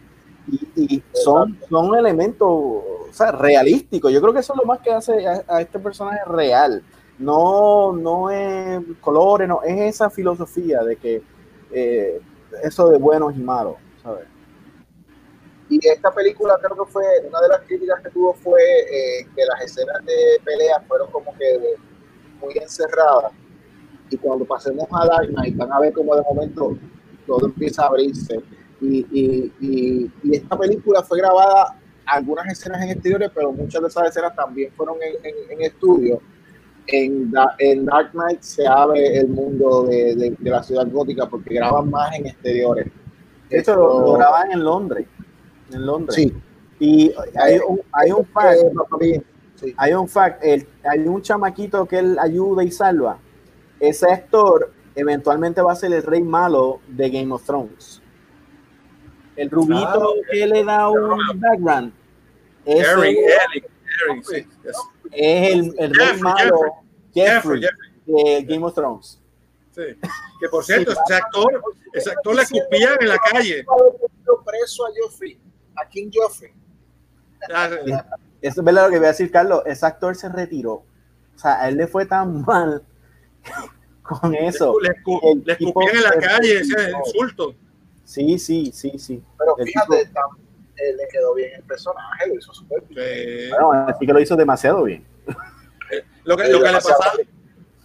Y, y son, son elementos o sea, realísticos. Yo creo que eso es lo más que hace a, a este personaje real. No, no es colores, no, es esa filosofía de que eh, eso de buenos y malos, ¿sabes? Y esta película creo que fue, una de las críticas que tuvo fue eh, que las escenas de pelea fueron como que muy encerradas. Y cuando pasemos a Dark Knight van a ver como de momento todo empieza a abrirse. Y, y, y, y esta película fue grabada algunas escenas en exteriores, pero muchas de esas escenas también fueron en, en, en estudio. En, Da- en Dark Knight se abre el mundo de, de, de la ciudad gótica porque graban más en exteriores. Hecho, lo, lo graban en Londres. En Londres. Sí. Y hay un, hay un fact, Eh, sí. hay un fact, el- hay un chamaquito que él ayuda y salva. Ese actor eventualmente va a ser el rey malo de Game of Thrones. El rubito Ah, que le da un background. ese Eric, Eric, Eric, sí. yes. es el, el rey Jeffrey, malo Jeffrey, Jeffrey, Jeffrey, de Game of Thrones. sí. Que por cierto, ese actor, ese actor le escupían en la calle. preso a Joffrey, a King Joffrey. Ah, Eso es verdad lo que voy a decir, Carlos. Ese actor se retiró. O sea, a él le fue tan mal con eso. Le, escu- El le tipo escupían en la calle, ese insulto. Sí, sí, sí, sí. Pero El fíjate, tipo- eh, le quedó bien el personaje, lo hizo súper bien. Sí. Bueno, así que lo hizo demasiado bien. Lo que, lo que le pasaba,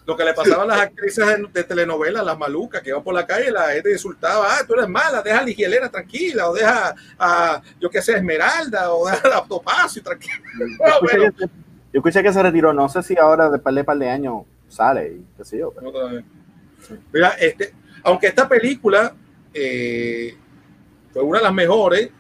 lo que le pasaba a las actrices de, telenovelas, las malucas, que iban por la calle, la gente insultaba, ah, tú eres mala, deja a la Ligielena tranquila, o deja a, yo qué sé, Esmeralda, o deja a Topacio tranquila. Yo escuché, bueno. que, yo escuché que se retiró. No sé si ahora, después de par de años, sale y qué sé yo. pero-. Mira, este, aunque esta película eh, fue una de las mejores,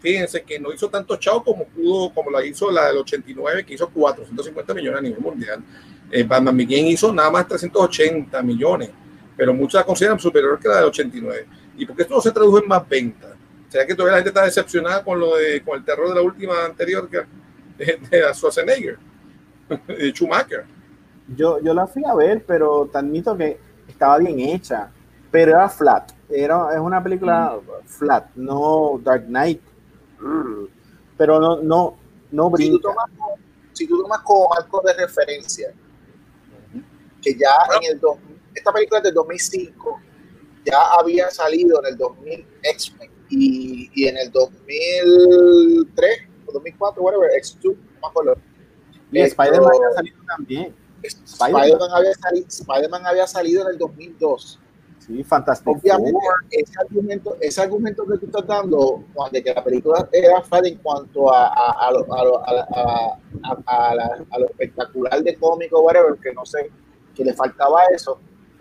fíjense que no hizo tanto chao como pudo, como la hizo la del 89, que hizo 450 millones a nivel mundial. Eh, Batman Begins hizo nada más 380 millones, pero muchos la consideran superior que la del 89. ¿Y por qué esto no se tradujo en más ventas? ¿Será que todavía la gente está decepcionada con lo de con el terror de la última anterior que de, de Schwarzenegger, de Schumacher? Yo, yo la fui a ver, pero te admito que estaba bien hecha, pero era flat. Era, es una película flat, no Dark Knight. Mm. Pero no, no, no Si tú, brinca. tomas, si tú tomas como marco de referencia, que ya en el dos- esta película es del 2005, ya había salido en el 2000 X-Men y, y en el 2003 o 2004, whatever, X2, no me acuerdo. Y Spider-Man ha salido también. Spider-Man. Había, salido, Spider-Man había salido en el 2002. Sí, fantástico. Obviamente, ese argumento, ese argumento que tú estás dando, de que la película era flat en cuanto a, a, a, lo, a espectacular de cómico, whatever, que no sé, que le faltaba eso,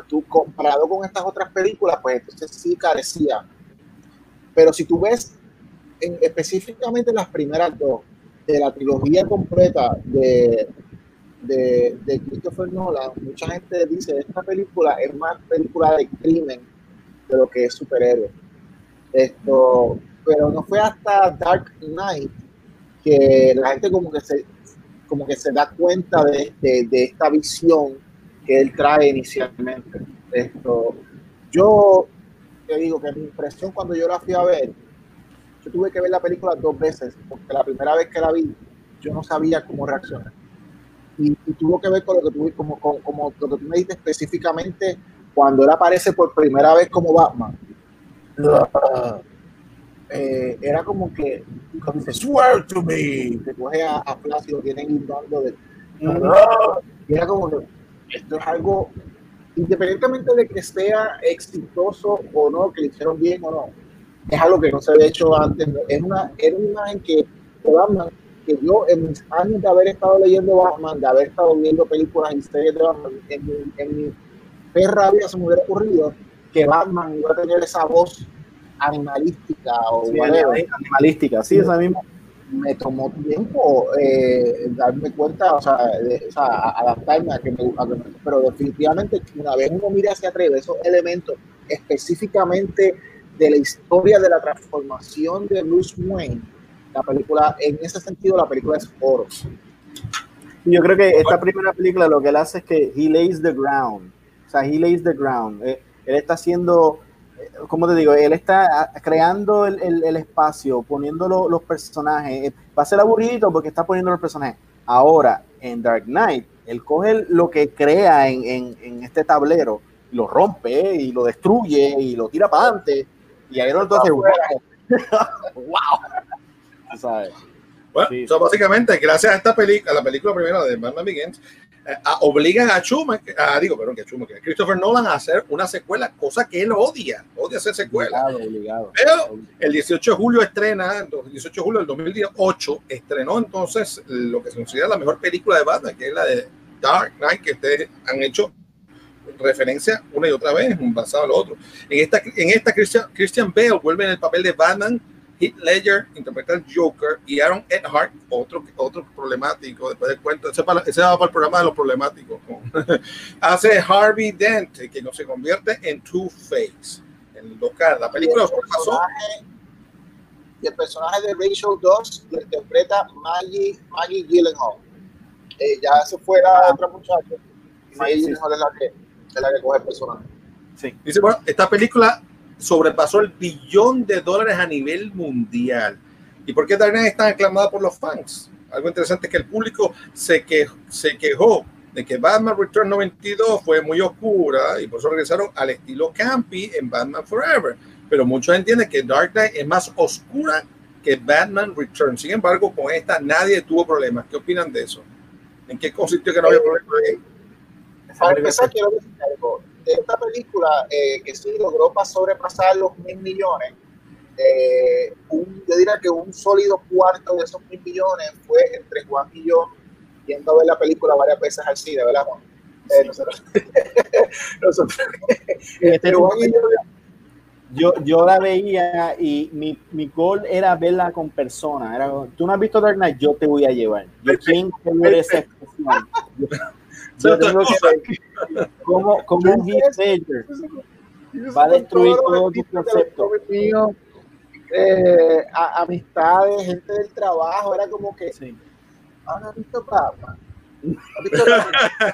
tú comparado con estas otras películas, pues entonces sí carecía. Pero si tú ves en- específicamente las primeras dos de la trilogía completa de, de, de Christopher Nolan, mucha gente dice esta película es más película de crimen de lo que es superhéroe. Esto, pero no fue hasta Dark Knight que la gente como que se como que se da cuenta de, de- de esta visión que él trae inicialmente. Esto, yo te digo que mi impresión cuando yo la fui a ver, yo tuve que ver la película dos veces, porque la primera vez que la vi, yo no sabía cómo reaccionar. Y, y tuvo que ver con lo que tú, como, como, como lo que tú me dijiste específicamente cuando él aparece por primera vez como Batman. Eh, era como que cuando dice swear to me. te coge a, a lo tienen guindando de y era como que esto es algo independientemente de que sea exitoso o no que lo hicieron bien o no es algo que no se había hecho antes es una, era una imagen que Batman que yo en mis años de haber estado leyendo Batman de haber estado viendo películas y series de Batman en mi, en mi perra vida se me hubiera ocurrido que Batman iba a tener esa voz animalística o Sí, animalística, sí, esa misma. me tomó tiempo eh, darme cuenta, o sea, de- o sea, a- adaptarme a que, me, a que me- pero definitivamente una vez uno mira hacia atrás, esos elementos específicamente de la historia de la transformación de Bruce Wayne, la película, en ese sentido, la película es oro. Yo creo que esta primera película lo que él hace es que he lays the ground. O sea, he lays the ground. Eh, él está haciendo, eh, ¿cómo te digo? Él está ah, creando el, el- el espacio, poniendo lo- los personajes. Eh, Va a ser aburrido porque está poniendo los personajes. Ahora, en Dark Knight, él coge lo que crea en, en- en este tablero, y lo rompe y lo destruye y lo tira para adelante. Y ahí no entonces, wow. wow. Tú sabes. Bueno, Sí. so, básicamente, gracias a esta película, a la película primera de Batman Begins, eh, a- obligan a Schumacher, a, digo, perdón, que a Schumacher, a Christopher Nolan a hacer una secuela, cosa que él odia, odia hacer secuela. Obligado, obligado. Pero el 18 de julio estrena, el 18 de julio del 2018, estrenó entonces lo que se considera la mejor película de Batman, que es la de Dark Knight, que ustedes han hecho referencia una y otra vez, un basado lo otro. En esta, en esta Christian, Christian Bale vuelve en el papel de Batman, Heath Ledger interpreta al Joker y Aaron Eckhart, otro, otro problemático, después del cuento, ese, para, ese va para el programa de los problemáticos, hace Harvey Dent, que no se convierte en Two-Face. En local, la película pasó y el personaje de Rachel Dawes lo interpreta Maggie, Maggie Gyllenhaal. Eh, ya se fue la otra muchacha. y Maggie sí. Gyllenhaal es la que, es la que coge el personaje. Sí. Dice, bueno, esta película sobrepasó el billón de dólares a nivel mundial. ¿Y por qué Dark Knight es tan aclamada por los fans? Algo interesante es que el público se, que, se quejó de que Batman Return 92 fue muy oscura y por eso regresaron al estilo campy en Batman Forever. Pero muchos entienden que Dark Knight es más oscura que Batman Return. Sin embargo, con esta nadie tuvo problemas. ¿Qué opinan de eso? ¿En qué consistió que no había problemas ahí? Para empezar, quiero decir algo. De esta película, eh, que sí logró pas- sobrepasar los mil millones, eh, un- yo diría que un sólido cuarto de esos mil millones fue entre Juan y yo yendo a ver la película varias veces al cine, ¿verdad, Juan? Eh, nosotros, nosotros Este Juan y yo Yo, yo la veía y mi, mi goal era verla con personas. Era, tú no has visto Dark Knight, yo te voy a llevar. Yo tengo que ver esa expresión. Yo, tengo que ver cómo, cómo un Ledger va a destruir todo tu concepto. mío, eh, a- amistades, gente del trabajo, era como que, Sí. ah, ¿no has visto Batman? ¿Has visto Batman?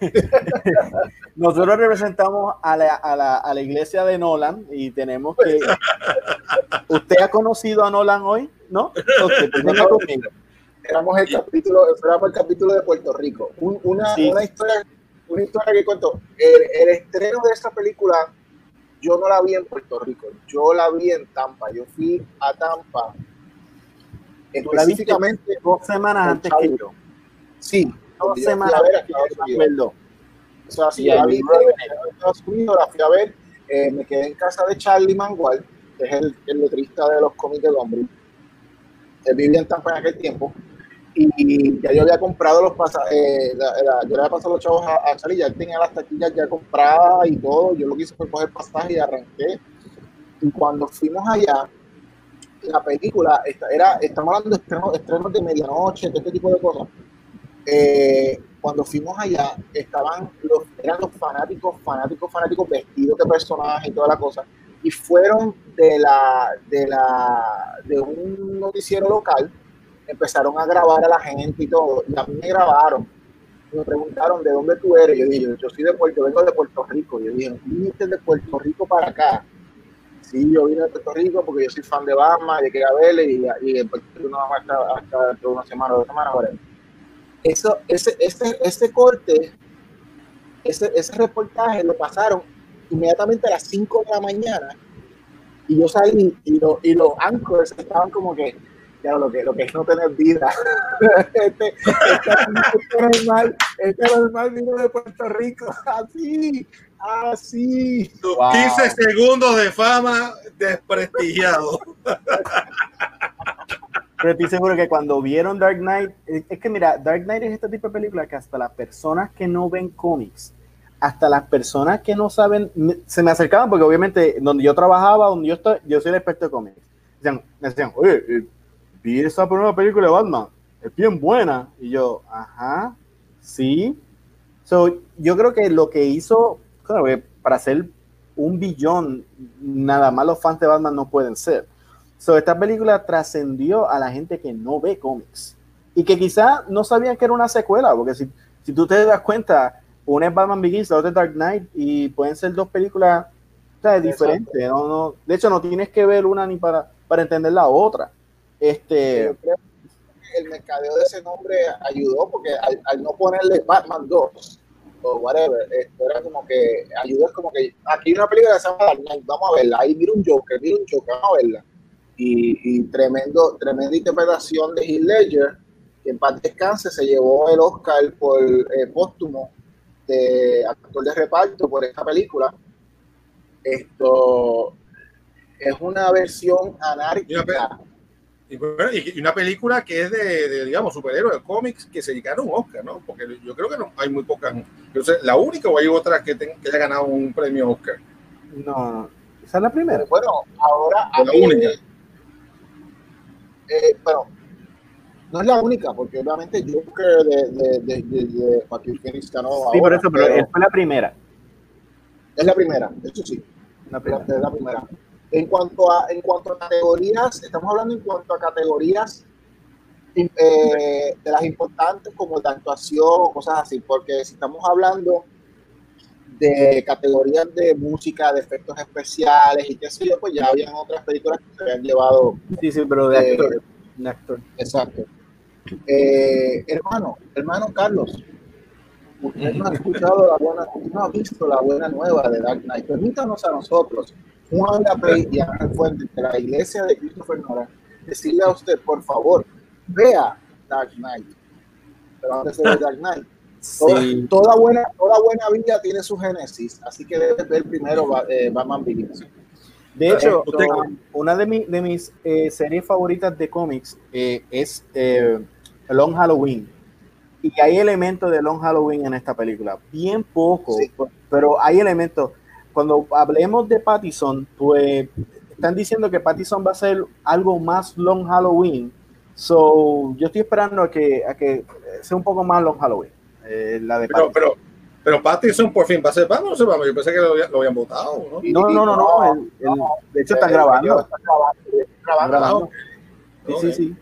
Nosotros representamos a la, a, la, a la iglesia de Nolan y tenemos que... ¿Usted ha conocido a Nolan hoy? ¿No? Ok, pues venga conmigo. Éramos el capítulo, éramos el capítulo de Puerto Rico. Un- una, Sí. una historia, una historia que cuento. El, el estreno de esta película, yo no la vi en Puerto Rico, yo la vi en Tampa. Yo fui a Tampa. ¿Tú la viste Específicamente, dos semanas antes que yo? sí. Dos semanas. O sea, si la vi en Estados Unidos, la fui a ver, eh, me quedé en casa de Charlie Mangual, que es el, el letrista de los cómics de Lombriz. Él vivía en Tampa en aquel tiempo. Y ya yo había comprado los pasajes, eh, yo le había pasado los chavos a, a Charlie, ya tenía las taquillas ya compradas y todo. Yo lo que hice fue coger pasaje y arranqué. Y cuando fuimos allá, la película, esta- era, estamos hablando de estrenos, estrenos de medianoche, de este tipo de cosas. Eh, cuando fuimos allá, estaban los, eran los fanáticos, fanáticos, fanáticos vestidos de personajes y toda la cosa. Y fueron de la, de la, de un noticiero local, empezaron a grabar a la gente y todo. Y a mí me grabaron. Me preguntaron de dónde tú eres. Yo dije, yo soy de Puerto, vengo de Puerto Rico. Yo dije, viniste de Puerto Rico para acá. Sí, yo vine de Puerto Rico porque yo soy fan de Batman, y quería verle y, y en Puerto Rico no vamos hasta, hasta dentro de una semana o dos semanas. whatever. Eso, ese, ese, ese corte, ese, ese reportaje lo pasaron inmediatamente a las 5 de la mañana y yo salí y, lo, y los anchors estaban como que, ya lo que, lo que es no tener vida. este, este, este normal, este normal vino de Puerto Rico, así, así. Tus Wow. 15 segundos de fama desprestigiado. Pero estoy seguro que cuando vieron Dark Knight, es que mira, Dark Knight es este tipo de película que hasta las personas que no ven cómics, hasta las personas que no saben, se me acercaban porque obviamente donde yo trabajaba, donde yo estoy, yo soy el experto de cómics. Decían, me decían, oye, eh, vi esa primera película de Batman, es bien buena. Y yo, ajá, sí. So, yo creo que lo que hizo, claro, que para hacer un billón, nada más los fans de Batman no pueden ser. So, esta película trascendió a la gente que no ve cómics y que quizá no sabían que era una secuela, porque si, si tú te das cuenta, una es Batman Begins, la otra es Dark Knight y pueden ser dos películas ¿sabes? diferentes. No, no, de hecho, no tienes que ver una ni para, para entender la otra. Este, Yo creo que el mercadeo de ese nombre ayudó porque al, al no ponerle Batman 2 o whatever, esto era como que ayudó, es como que aquí hay una película que se llama vamos a verla, ahí mira un Joker, mira un Joker, vamos a verla. Y, y tremendo, tremenda interpretación de Heath Ledger, que en paz descanse, se llevó el Oscar por eh, póstumo de actor de reparto por esta película. Esto es una versión anárquica Y, bueno, y- y una película que es de, de, digamos, superhéroes, cómics, que se ganaron un Oscar, ¿no? Porque yo creo que no, hay muy pocas. Yo sé, la única o hay otra que, que haya ganado un premio Oscar. No. Esa es la primera. Bueno, ahora a La mí, única. eh, bueno, no es la única, porque obviamente Joker de, de, de, de, de Joaquin Phoenix ganó Sí, por eso, pero él fue la primera. es la primera, eso sí. La, primera. es la primera. En cuanto a en cuanto a categorías, estamos hablando en cuanto a categorías eh, de las importantes como de actuación, cosas así, porque si estamos hablando de categorías de música, de efectos especiales y qué sé yo, pues ya habían otras películas que se habían llevado. Sí, sí, pero de Eh, actor. de actor. Exacto. Eh, hermano, hermano Carlos, usted no ha escuchado la buena, no ha visto la buena nueva de Dark Knight. Permítanos a nosotros, Juan Lapey y Ángel Fuentes de la iglesia de Christopher Nolan, decirle a usted, por favor, vea Dark Knight. Pero antes de ver Dark Knight, toda, Sí. toda buena, toda buena vida tiene su génesis, así que debes ver primero eh, Batman Begins. De hecho, Usted- um, una de, mi- de mis eh, series favoritas de cómics eh, es eh, Long Halloween. Y hay elementos de Long Halloween en esta película. Bien poco, Sí. pero hay elementos. Cuando hablemos de Pattison, pues están diciendo que Pattison va a ser algo más Long Halloween. So, yo estoy esperando a que, a que sea un poco más Long Halloween. eh, la de Pero, pero, pero Pattinson por fin va a ser Batman o no se va Yo pensé que lo, había- lo habían votado, ¿no? no, no, no, no. el- el- de hecho, están Eh, grabando. Están grabando, grabando. Sí, sí, sí.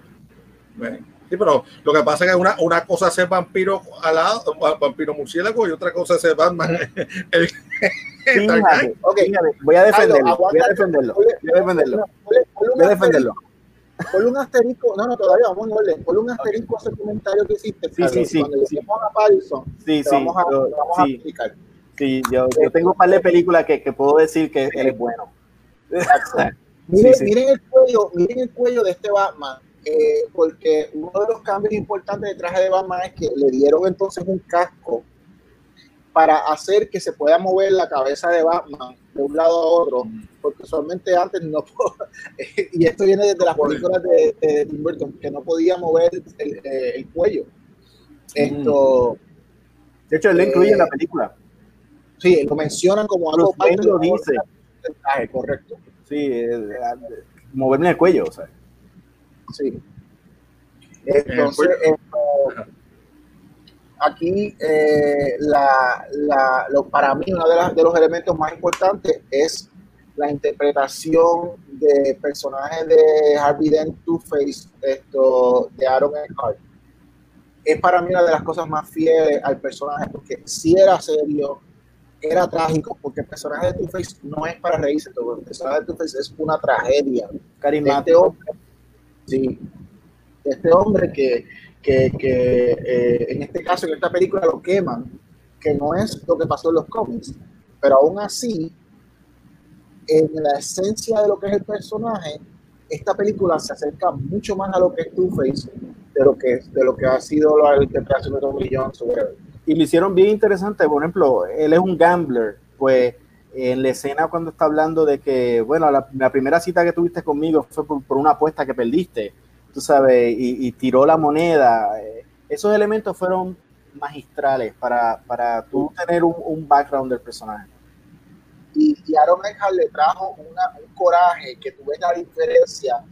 Bueno, Sí, pero lo que pasa es que una, una cosa es ser vampiro alado, va- vampiro murciélago y otra cosa es ser Batman. El. Fíjate, Ok. fíjate, voy a defenderlo, voy a defenderlo, Ponle- voy a defenderlo, ponle- ponle un voy a defenderlo. asterisco- Ponle un asterisco, no, no, todavía vamos en orden. Ponle un asterisco a ese comentario que hiciste. Sí, Carlos. sí, sí, Cuando sí. a Pattinson, Sí, sí, vamos a, yo- sí, explicar. sí, yo, yo tengo un par de películas que, que puedo decir que él es bueno. Miren, Sí, miren el cuello, miren el cuello de este Batman, eh, porque uno de los cambios importantes del traje de Batman es que le dieron entonces un casco para hacer que se pueda mover la cabeza de Batman de un lado a otro, porque usualmente antes no y esto viene desde las películas de, de Tim Burton, que no podía mover el, eh, el cuello. Esto, De hecho, él lo incluye en la Eh, película. sí, lo mencionan como algo parte lo dice. traje, correcto. Sí, eh, moverme el cuello, o sea. Sí. Entonces, esto, aquí eh, la, la- lo, para mí uno de, las- de los elementos más importantes es la interpretación de personajes de Harvey Dent, Two-Face, esto, de Aaron Eckhart. Es para mí una de las cosas más fieles al personaje, porque si era serio, era trágico, porque el personaje de Two-Face no es para reírse, todo el personaje de Two-Face es una tragedia este Carismático. hombre, sí, este hombre que, que, que, eh, en este caso, en esta película lo queman, que no es lo que pasó en los cómics, pero aún así, en la esencia de lo que es el personaje, esta película se acerca mucho más a lo que es Two-Face de lo que, de lo que ha sido la interpretación de Tommy Jones. y lo hicieron bien interesante. Por ejemplo, él es un gambler, pues en la escena cuando está hablando de que, bueno, la, la primera cita que tuviste conmigo fue por, por una apuesta que perdiste, tú sabes, y, y tiró la moneda. eh, Esos elementos fueron magistrales para, para tú tener un, un background del personaje. y, y Aaron Eckhart le trajo una- un coraje que tú ves la diferencia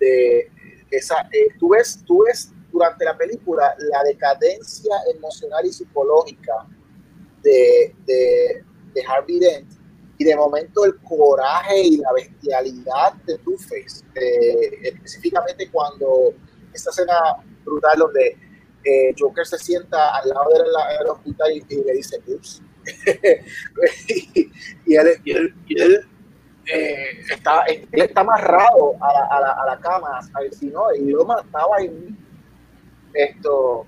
de esa, eh, tú, ves, tú ves durante la película la decadencia emocional y psicológica de, de, de Harvey Dent y de momento el coraje y la bestialidad de Two-Face, eh, específicamente cuando esta escena brutal donde eh, Joker se sienta al lado del del hospital y, y le dice, ups, y, y él, y él, y él, eh, está, él está amarrado a la, a la, a la cama, al si no, y lo mataba en esto.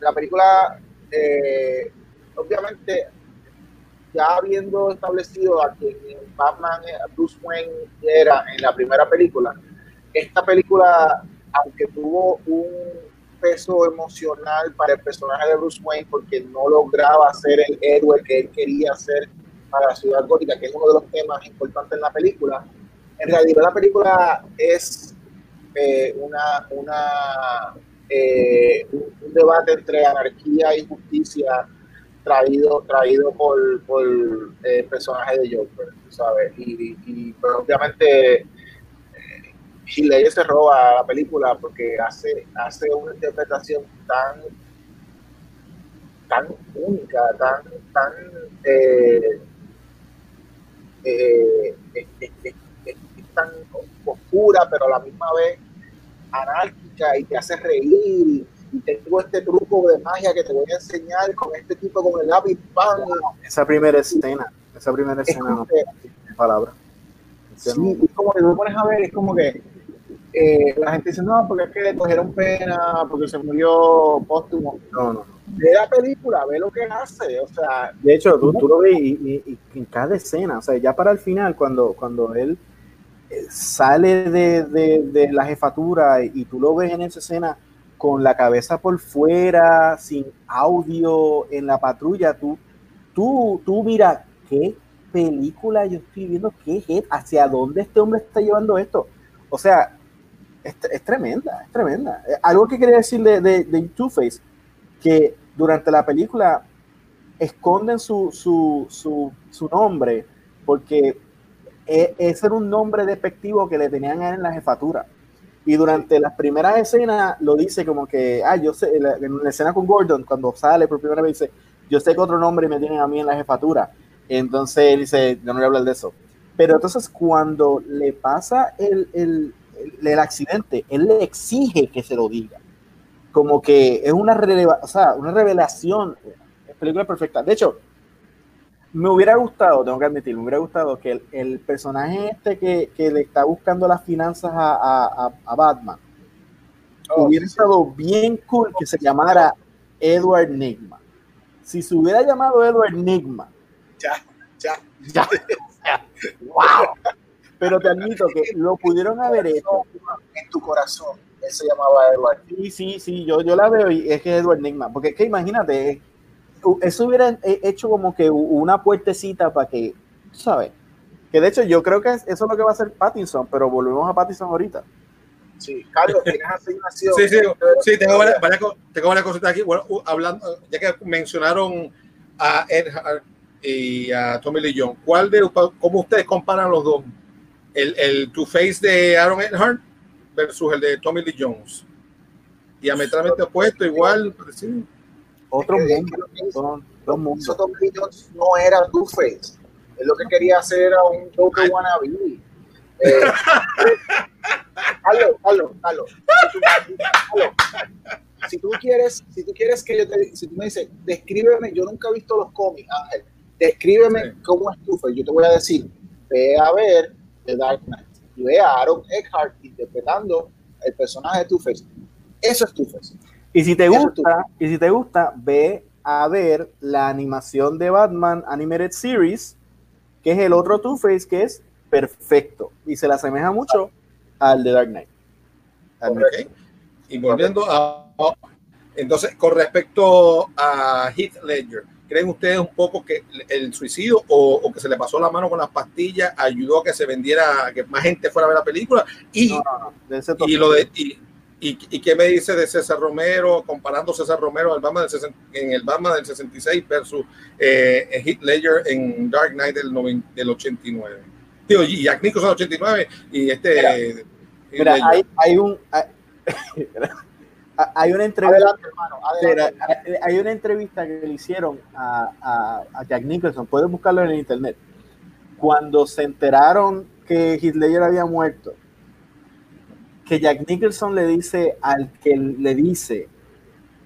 La película, eh, obviamente, ya habiendo establecido a quien Batman, eh, Bruce Wayne era en la primera película, esta película, aunque tuvo un peso emocional para el personaje de Bruce Wayne porque no lograba ser el héroe que él quería ser para la ciudad gótica, que es uno de los temas importantes en la película. En realidad la película es eh, una, una, eh, un, un debate entre anarquía y justicia traído, traído por, por eh, personaje de Joker, ¿sabes? Y, pues, obviamente eh, Heath Ledger se roba la película porque hace, hace una interpretación tan tan única, tan, tan eh, eh, tan oscura, pero a la misma vez anárquica y te hace reír. Y tengo este truco de magia que te voy a enseñar con este tipo con el lápiz pan. Esa primera escena, esa primera Es escena no que, palabra. sí, es como que tú pones a ver, es como que eh, la gente dice, no, porque es que le cogieron pena, porque se murió póstumo. No, no. Ve la película, ve lo que hace, o sea, De hecho, tú, tú lo ves y, y- y en cada escena, o sea, ya para el final, cuando, cuando él eh, sale de, de- de la jefatura y, y tú lo ves en esa escena con la cabeza por fuera, sin audio, en la patrulla, tú, tú, tú mira, qué película yo estoy viendo, qué es, hacia dónde este hombre está llevando esto. O sea, es, tremenda, es tremenda. Eh, Algo que quería decir de, de, de Two-Face, que durante la película esconden su, su, su, su nombre porque e- ese era un nombre despectivo que le tenían a él en la jefatura. Y durante las primeras escenas lo dice como que, ah, yo sé, en la, en la escena con Gordon, cuando sale por primera vez, dice, yo sé que otro nombre me tienen a mí en la jefatura. Entonces él dice, yo no voy a hablar de eso. Pero entonces cuando le pasa el, el, el, el accidente, él le exige que se lo diga. Como que es una, releva- o sea, una revelación. Es película perfecta. De hecho, me hubiera gustado, tengo que admitir, me hubiera gustado que el, el personaje este que, que le está buscando las finanzas a, a- a- Batman Oh, hubiera estado bien cool que se llamara Edward Nigma. Si se hubiera llamado Edward Nigma, ya, ya. ya, ya, wow. Pero te admito que lo pudieron haber hecho. En tu corazón, él se llamaba Edward. Sí, sí, sí, yo, yo la veo y es que es Edward Nigma. Porque es que imagínate, eso hubiera eh, hecho como que una puertecita para que, tú ¿sabes? Que de hecho yo creo que es- eso es lo que va a hacer Pattinson, pero volvemos a Pattinson ahorita. Sí, Carlos, tienes asignación. Sí, sí, sí, tengo varias, varias tengo varias cositas aquí. Bueno, hablando, ya que mencionaron a Ed Hart y a Tommy Lee Jones, ¿cuál de cómo ustedes comparan los dos? El, el Two-Face de Aaron Eckhart versus el de Tommy Lee Jones. Diametralmente opuesto, igual, parecido. Otro mundo, son mundos. Jones no era Two-Face. Él lo que quería hacer era un Joker wannabe. Eh, Carlos, Carlos, Carlos, si tú, quieres, si tú quieres que yo te, si tú me dices, descríbeme, yo nunca he visto los cómics, Ángel, descríbeme Sí. cómo es Two-Face, yo te voy a decir, ve a ver The Dark Knight y ve a Aaron Eckhart interpretando el personaje de Two-Face. Eso es Two-Face. Y si te gusta, y si te gusta, ve a ver la animación de Batman Animated Series, que es el otro Two-Face que es perfecto y se le asemeja mucho al de Dark Knight. Al- Ok. Y volviendo a. Entonces, con respecto a Heath Ledger, ¿creen ustedes un poco que el suicidio o, o que se le pasó la mano con las pastillas ayudó a que se vendiera, a que más gente fuera a ver la película? Y, No, no, no, y lo de. Y, y, y qué me dice de César Romero, comparando César Romero al Batman del 60 en el Batman del 66 versus eh, Heath Ledger en Dark Knight del, noven- del 89? Digo, y Jack Nicholson del 89 y este. Mira, hay, hay un hay, hay una entrevista Adelante, hermano, adelante. Mira, hay una entrevista que le hicieron a, a, a Jack Nicholson, puedes buscarlo en el internet. Cuando se enteraron que Heath Ledger había muerto, que Jack Nicholson le dice al que le dice,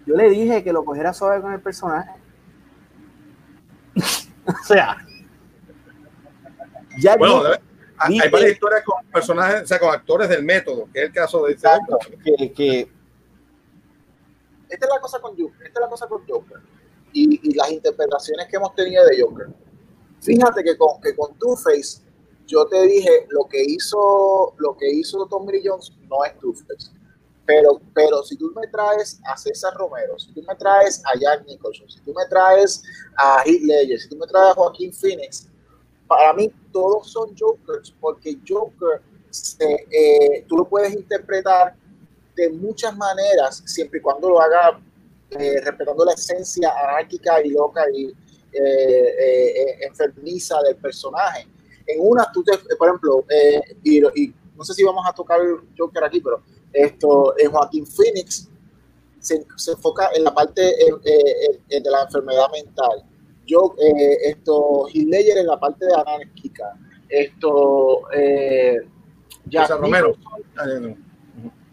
yo le dije que lo cogiera suave con el personaje. o sea, Jack Bueno, Nicholson hay, varias historias con personajes, o sea, con actores del método, que es el caso de este exacto, que, que esta es la cosa con Joker, esta es la cosa con Joker y, y las interpretaciones que hemos tenido de Joker. Fíjate que con, que con Two-Face yo te dije lo que hizo lo que hizo Tommy Lee Jones no es Two-Face. Pero, pero si tú me traes a César Romero, si tú me traes a Jack Nicholson, si tú me traes a Heath Ledger, si tú me traes a Joaquín Phoenix, para mí todos son Jokers porque Joker se, eh, tú lo puedes interpretar de muchas maneras, siempre y cuando lo haga eh, respetando la esencia anárquica y loca y eh, eh, eh, enfermiza del personaje. En una, tú te, por ejemplo, eh, y, y no sé si vamos a tocar Joker aquí, pero esto, en Joaquín Phoenix se, se enfoca en la parte eh, eh, eh, de la enfermedad mental. Yo, eh, esto, Heath Ledger en la parte de anárquica. Esto, eh, Jack Romero. Nicholson- Ah.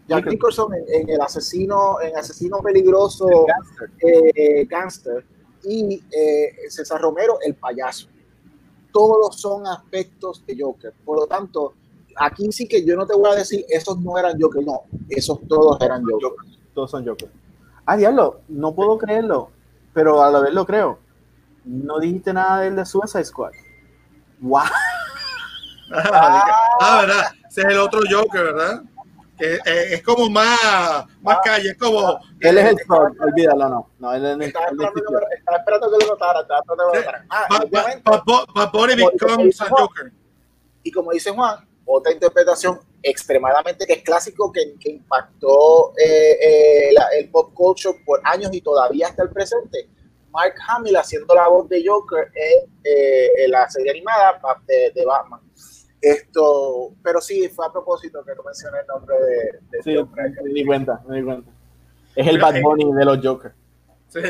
Jack Nicholson en, en el asesino, en asesino peligroso, Gangster. eh, gangster, y eh, César Romero, el payaso. Todos son aspectos de Joker. Por lo tanto, aquí sí que yo no te voy a decir, esos no eran Joker, no, esos todos eran Joker. Todos son Joker. Ah, diablo, no puedo creerlo, pero a la vez lo creo. No dijiste nada del de Suicide Squad. ¡Wow! Ah, ¿verdad? Ese es el otro Joker, ¿verdad? Que eh, es como más, más calle, es como. Él es el Thor, olvídalo, no. No, él es el, Estaba esperando, que, estaba esperando que lo notara, estaba esperando que lo notara. Ah, becomes a Joker. y como dice Juan, otra interpretación extremadamente que es clásico que, que impactó eh, eh, la- el pop culture por años y todavía hasta el presente. Mark Hamill haciendo la voz de Joker en, eh, en la serie animada de, de Batman. Esto, pero sí, fue a propósito que no mencioné el nombre de, de Sí, Joker. me di cuenta, me di cuenta. Es el Mira, Bad eh, Bunny de los Jokers. Sí,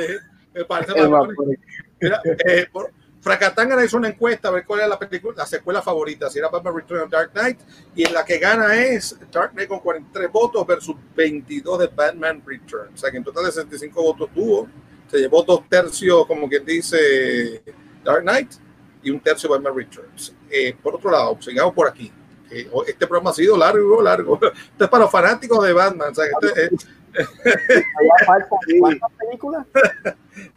me parece El Bad Bunny. Bunny. Mira, eh, por, Fracatangana hizo una encuesta a ver cuál era la película, la secuela favorita, si era Batman Return of Dark Knight, y en la que gana es Dark Knight con 43 votos versus 22 de Batman Return. O sea que en total de 65 votos tuvo, se llevó dos tercios, como quien dice, Dark Knight y un tercio Batman Returns. Eh, por otro lado, sigamos por aquí. Eh, este programa ha sido largo, largo. Esto es para los fanáticos de Batman. O sea, que este, eh, Todavía faltan ¿Cuántas películas?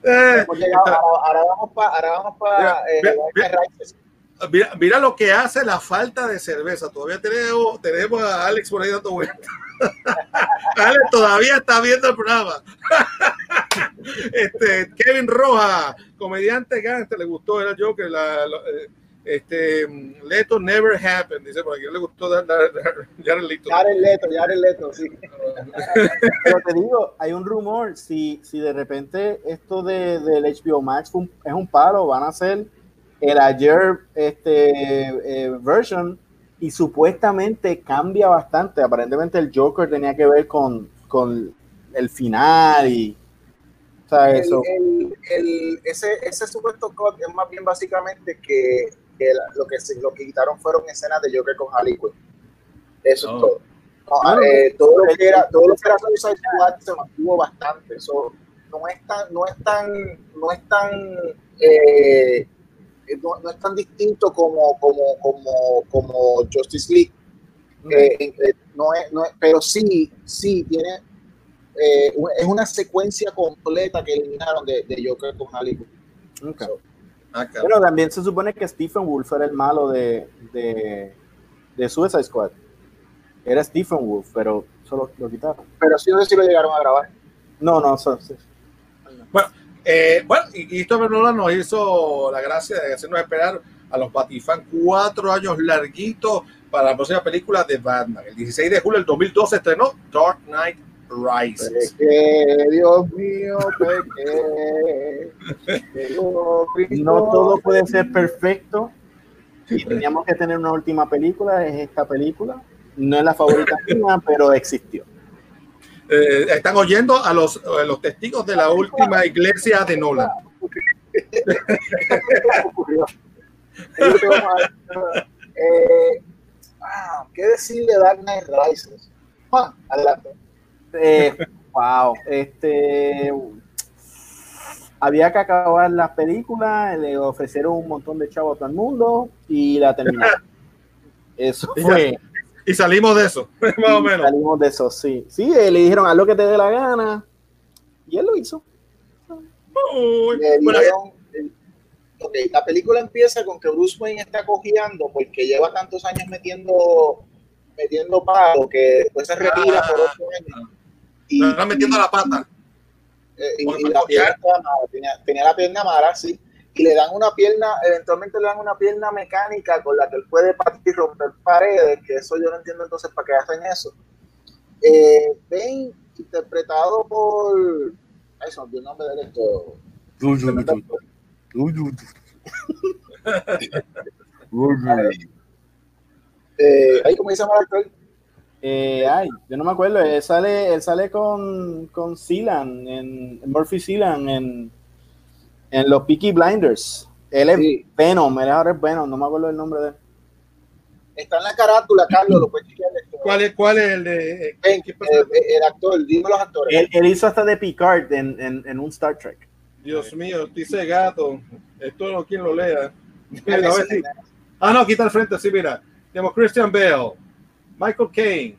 Hemos llegado- ahora, ahora vamos para ahora vamos para Mira, mira, Dark Knight Rises. Mira, mira lo que hace la falta de cerveza. Todavía tenemos, tenemos a Alex por ahí dando vueltas. Alex todavía está viendo el programa. este, Kevin Roja, comediante gangster, le gustó, era Joker. La, lo- eh, este, Leto Never Happened, dice por aquí, le gustó dar, dar, dar- Jared Leto. Jared Leto, Jared Leto, sí. Pero te digo, hay un rumor, si, si de repente esto de, del HBO Max es un palo, van a hacer el ayer este, eh, version y supuestamente cambia bastante. Aparentemente el Joker tenía que ver con, con el final y... O sea, El- eso. el- el- ese, ese supuesto cut es más bien básicamente que, que la- lo, que se, lo que quitaron fueron escenas de Joker con Harley Quinn. Eso Oh. es todo. No, Bueno, eh, todo lo que era, todo lo que era Suicide Squad se mantuvo bastante. Eso no es tan, no es tan, no es tan, eh, no, no es tan distinto como, como, como, como Justice League. Eh, eh, no es, no es- pero sí, sí tiene eh, es una secuencia completa que eliminaron de, de Joker con Harley Quinn. Ok. So, Ah. Pero también se supone que Stephen Wolf era el malo de, de, de Suicide Squad. Era Stephen Wolf, pero solo lo quitaron. pero sí no sé si lo llegaron a grabar. No, no, so- sí. Eh, bueno, y y Christopher Nolan nos hizo la gracia de hacernos esperar a los Batifan cuatro años larguitos para la próxima película de Batman. El 16 de julio del 2012 estrenó Dark Knight Rises. Dios mío, Cristo. No todo puede ser perfecto. Si teníamos que tener una última película, es esta película. No es la favorita mía, pero existió. Eh, están oyendo a los, a los testigos de la última iglesia de Nolan. ocurrió. Ahí lo que vamos a ver. Eh, ah, ¿Qué decirle de Dark Knight Rises? Adelante. Eh, wow, este había que acabar las películas, le ofrecieron un montón de chavos a todo el mundo y la terminaron. Eso fue. Y salimos de eso, más o menos. Salimos de eso, sí. Sí, eh, le dijeron haz lo que te dé la gana. Y él lo hizo. Uy, Le bueno, dieron- el- ok, la película empieza con que Bruce Wayne está cojeando porque lleva tantos años metiendo metiendo palo que después se retira por ocho años. Y, le están metiendo la pata. y- y la pierna tenía, tenía la pierna mala, sí. Y le dan una pierna, eventualmente le dan una pierna mecánica con la que él puede partir y romper paredes, que eso yo no entiendo entonces para qué hacen eso. Eh, Bane, interpretado por... Ay, se me el nombre de esto. Eh, ay, ¿Cómo se llama el actor? Eh, ay, yo no me acuerdo. Él sale, él sale con, con en, Murphy Sealan, en, en los Peaky Blinders. Él es Sí. Venom, él ahora es Venom, no me acuerdo el nombre de él. Está en la carátula, Carlos, lo puedes chequear. ¿Cuál es, cuál es el de eh, Ven, qué pasa? eh, el actor, dime los actores. Él, él hizo hasta de Picard en, en, en un Star Trek. Dios mío, dice gato. Esto no quien lo lea. Mira, A ver ese- si- Ah, no, quita el frente, sí, mira. Tenemos Christian Bale, Michael Caine,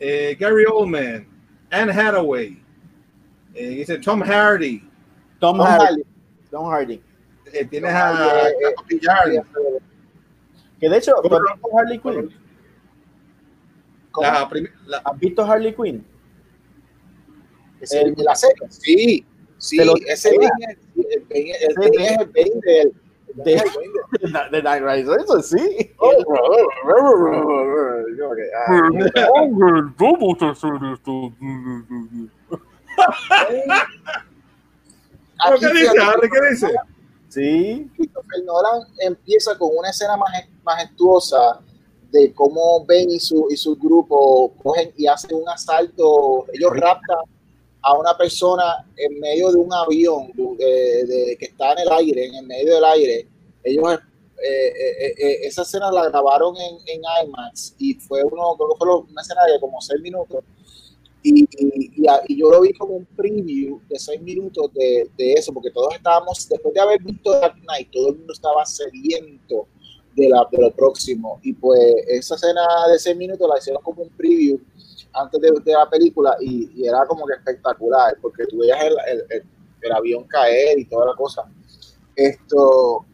eh, Gary Oldman, Anne Hathaway, eh, dice Tom Hardy, Tom, Tom Hardy. Hardy. Tom Hardy. eh, tienes Tom a eh, Villar, Que de hecho, ¿tú has visto Harley Quinn? La la- ¿Has visto Harley Quinn? Ese- el de la serie. Sí, sí, ese es el Bane es- es del- De- el Bane del- De, de Night Rider, eso sí. Oh, yo, ok, ah, ¿Pero aquí, ¿Qué dice, Harry? ¿Qué dice? Sí. Christopher Nolan empieza con una escena maje- majestuosa de cómo Ben y su, y su grupo cogen y hacen un asalto, ellos raptan a una persona en medio de un avión de- de- que está en el aire, en el medio del aire. Ellos, eh, eh, eh, eh, esa escena la grabaron en, en IMAX y fue uno, creo que fue una escena de como seis minutos. Y, yo lo vi como un preview de seis minutos de, eso, porque todos estábamos, después de haber visto Dark Knight, todo el mundo estaba sediento de, lo próximo. Y pues esa escena de seis minutos la hicieron como un preview antes de, la película y, era como que espectacular, porque tú veías el avión caer y toda la cosa. Esto.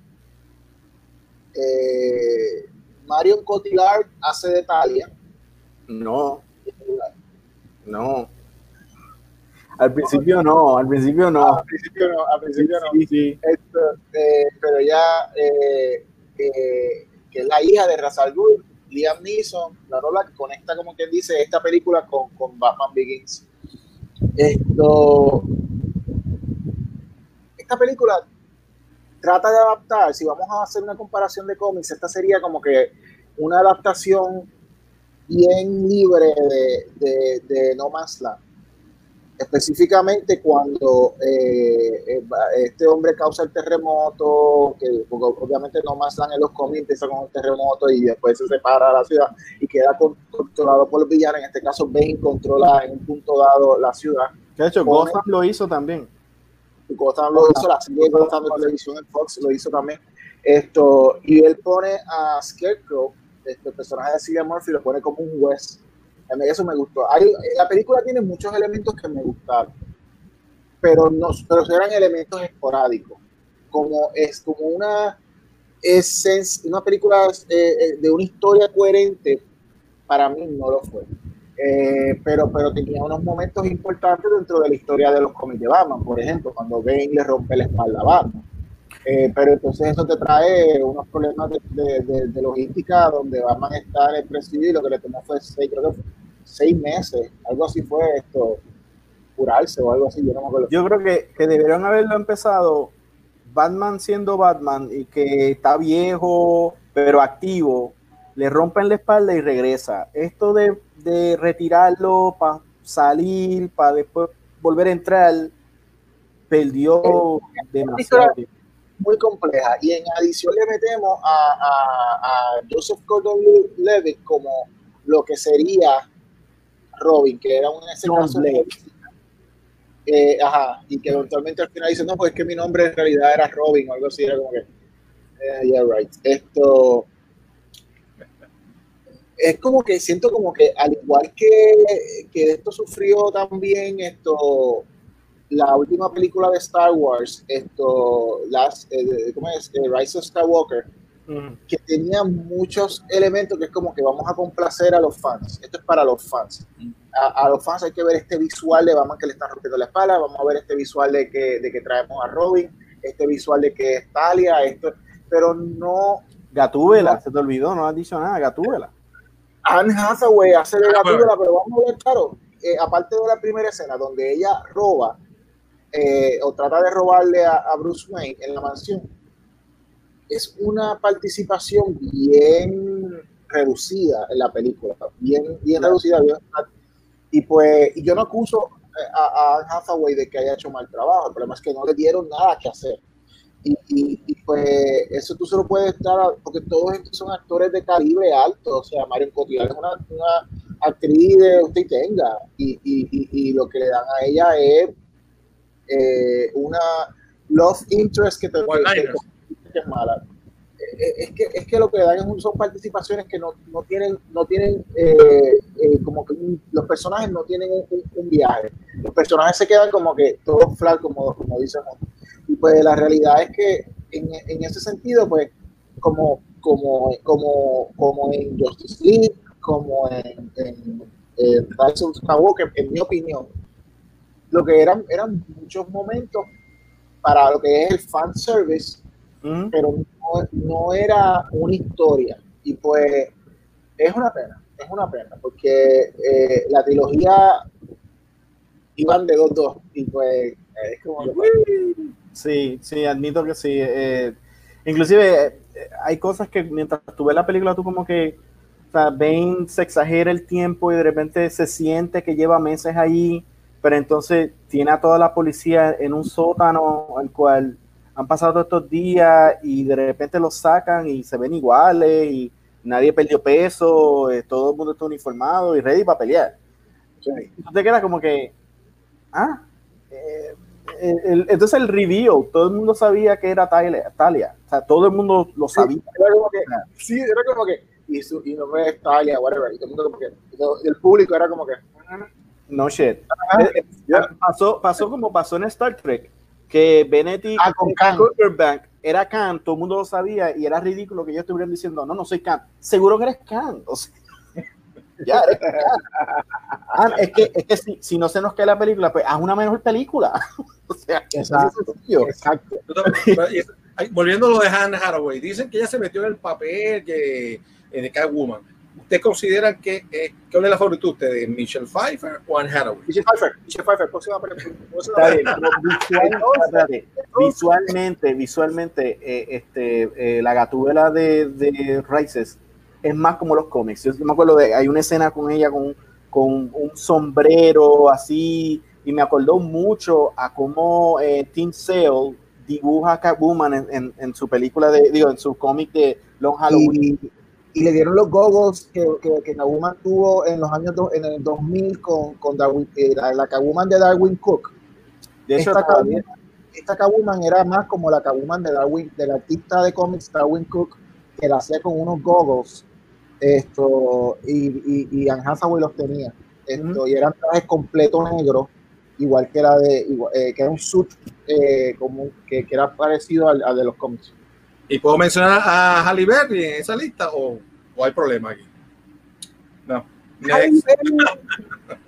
Eh, Marion Cotillard hace de Talia. No, no. Al principio no, al principio Ah, no. al principio no, al principio no. Sí, sí. Esto, eh, pero ya eh, eh, que es la hija de Ra's al Ghul, Liam Neeson, la rola que conecta como quien dice esta película con, con Batman Begins. Esto, esta película trata de adaptar, si vamos a hacer una comparación de cómics, esta sería como que una adaptación bien libre de, de, de No Man's Land específicamente cuando eh, eh, este hombre causa el terremoto, que obviamente no más dan en los cómics, empieza con el terremoto y después se separa la ciudad y queda con- controlado por los villanos. En este caso, Bane controla en un punto dado la ciudad. De hecho, Gotham lo hizo también. Gotham lo hizo, la serie de Gotham de televisión en Fox lo hizo también. Esto, y él pone a Scarecrow, este personaje de Cillian Murphy, lo pone como un juez. A mí eso me gustó. Hay, la película tiene muchos elementos que me gustaron, pero, no, pero eran elementos esporádicos. Como es como una, esencia, una película eh, eh, de una historia coherente, para mí no lo fue. Eh, pero, pero tenía unos momentos importantes dentro de la historia de los cómics de Batman, por ejemplo, cuando Bane le rompe la espalda a Batman. Eh, pero entonces eso te trae unos problemas de, de- de- de logística donde Batman está en el presidio y lo que le tomó fue seis, creo que fue seis meses, algo así fue esto, curarse o algo así, yo no me acuerdo. Yo creo que, que debieron haberlo empezado Batman siendo Batman y que está viejo pero activo, le rompen la espalda y regresa. Esto de, de retirarlo para salir, para después volver a entrar, perdió demasiado tiempo. Muy compleja. Y en adición le metemos a, a- a Joseph Gordon-Levitt como lo que sería Robin, que era un ese caso Blake. eh, ajá, y que eventualmente al final dice, no, pues es que mi nombre en realidad era Robin o algo así, era como que, eh, yeah, right. Esto es como que siento como que al igual que, que esto sufrió también esto la última película de Star Wars, esto, las, eh, ¿cómo es? Eh, Rise of Skywalker, que tenía muchos elementos que es como que vamos a complacer a los fans. Esto es para los fans. A, a los fans hay que ver este visual de Batman que le están rompiendo la espalda, vamos a ver este visual de que, de que traemos a Robin, este visual de que es Talia, esto, pero no. Gatúbela, se te olvidó, no has dicho nada, Gatúbela. Anne Hathaway hace de Ah, Gatúbela, pero vamos a ver, claro, eh, aparte de la primera escena donde ella roba eh, o trata de robarle a, a Bruce Wayne en la mansión, es una participación bien reducida en la película, bien, bien reducida. bien- y pues y yo no acuso eh, a, a Hathaway de que haya hecho mal trabajo, el problema es que no le dieron nada que hacer. Y, y- y, pues eso tú se lo puedes a- porque todos estos son actores de calibre alto, o sea, Marion Cotillard es una, una actriz de usted y tenga, y, y lo que le dan a ella es eh, una love interest que te que- que es mala. Eh, Es que, es que lo que dan son participaciones que no, no tienen, no tienen eh, eh, como que un- los personajes no tienen un viaje. Los personajes se quedan como que todos flat, como, como dicen. Y pues la realidad es que en, en ese sentido, pues, como, como, como, como en Justice League, como en, en, en Rise of Skywalker, en mi opinión, lo que eran, eran muchos momentos para lo que es el fan service pero no, no era una historia. Y pues es una pena, es una pena, porque eh, la trilogía iban de 2-2 y pues es como Sí, sí, admito que sí. eh, inclusive eh, hay cosas que mientras tú ves la película, tú como que, o sea, Bane se exagera el tiempo y de repente se siente que lleva meses ahí, pero entonces tiene a toda la policía en un sótano, el cual han pasado todos estos días y de repente los sacan y se ven iguales y nadie perdió peso, eh, todo el mundo está uniformado y ready para pelear. Tú te quedas como que, ah, eh, el- el- entonces el reveal, todo el mundo sabía que era Talia, Talia. o sea, todo el mundo lo sabía. era como que, sí, era como que, y, su, y no fue Talia, whatever, y todo el mundo como que, el público era como que, No shit. Eh, eh, pasó, pasó como pasó en Star Trek, que Benedict Ah, con Khan. Cumberbatch era Khan, todo el mundo lo sabía y era ridículo que ellos estuvieran diciendo, no, no soy Khan. Seguro que eres Khan. O sea, ya, eres Khan. Ah, es que, es que si, si no se nos cae la película, pues haz una mejor película. o sea, Exacto. Volviendo a lo de Hannah Hathaway, dicen que ella se metió en el papel que, de Catwoman. ¿Ustedes consideran que eh, cuál es la favorita de ustedes, Michelle Pfeiffer o Anne Hathaway? Michelle Pfeiffer, Michelle Pfeiffer, próxima película. próxima Está bien, película. pero visual- espérate, visualmente, visualmente, eh, este, eh, la gatúbela de, de Rises es más como los cómics. Yo me acuerdo de, hay una escena con ella con, con un sombrero así, y me acordó mucho a cómo eh, Tim Sale dibuja a Catwoman en, en, en su película de, digo, en su cómic de Long Halloween. y, y le dieron los goggles que, que, que tuvo en los años do- en el 2000 con, con Darwin, eh, la, la Catwoman de Darwin Cook. de hecho, esta, Catwoman, esta era más como la Catwoman de Darwin, del artista de cómics Darwin Cook, que la hacía con unos goggles esto, y, y, y Anne Hathaway los tenía. Esto, Y eran trajes completo negro, igual que la de, igual- eh, que era un suit eh, como, que, que era parecido al, al de los cómics. ¿Y puedo mencionar a Halle Berry en esa lista o, o hay problema aquí? No. Next.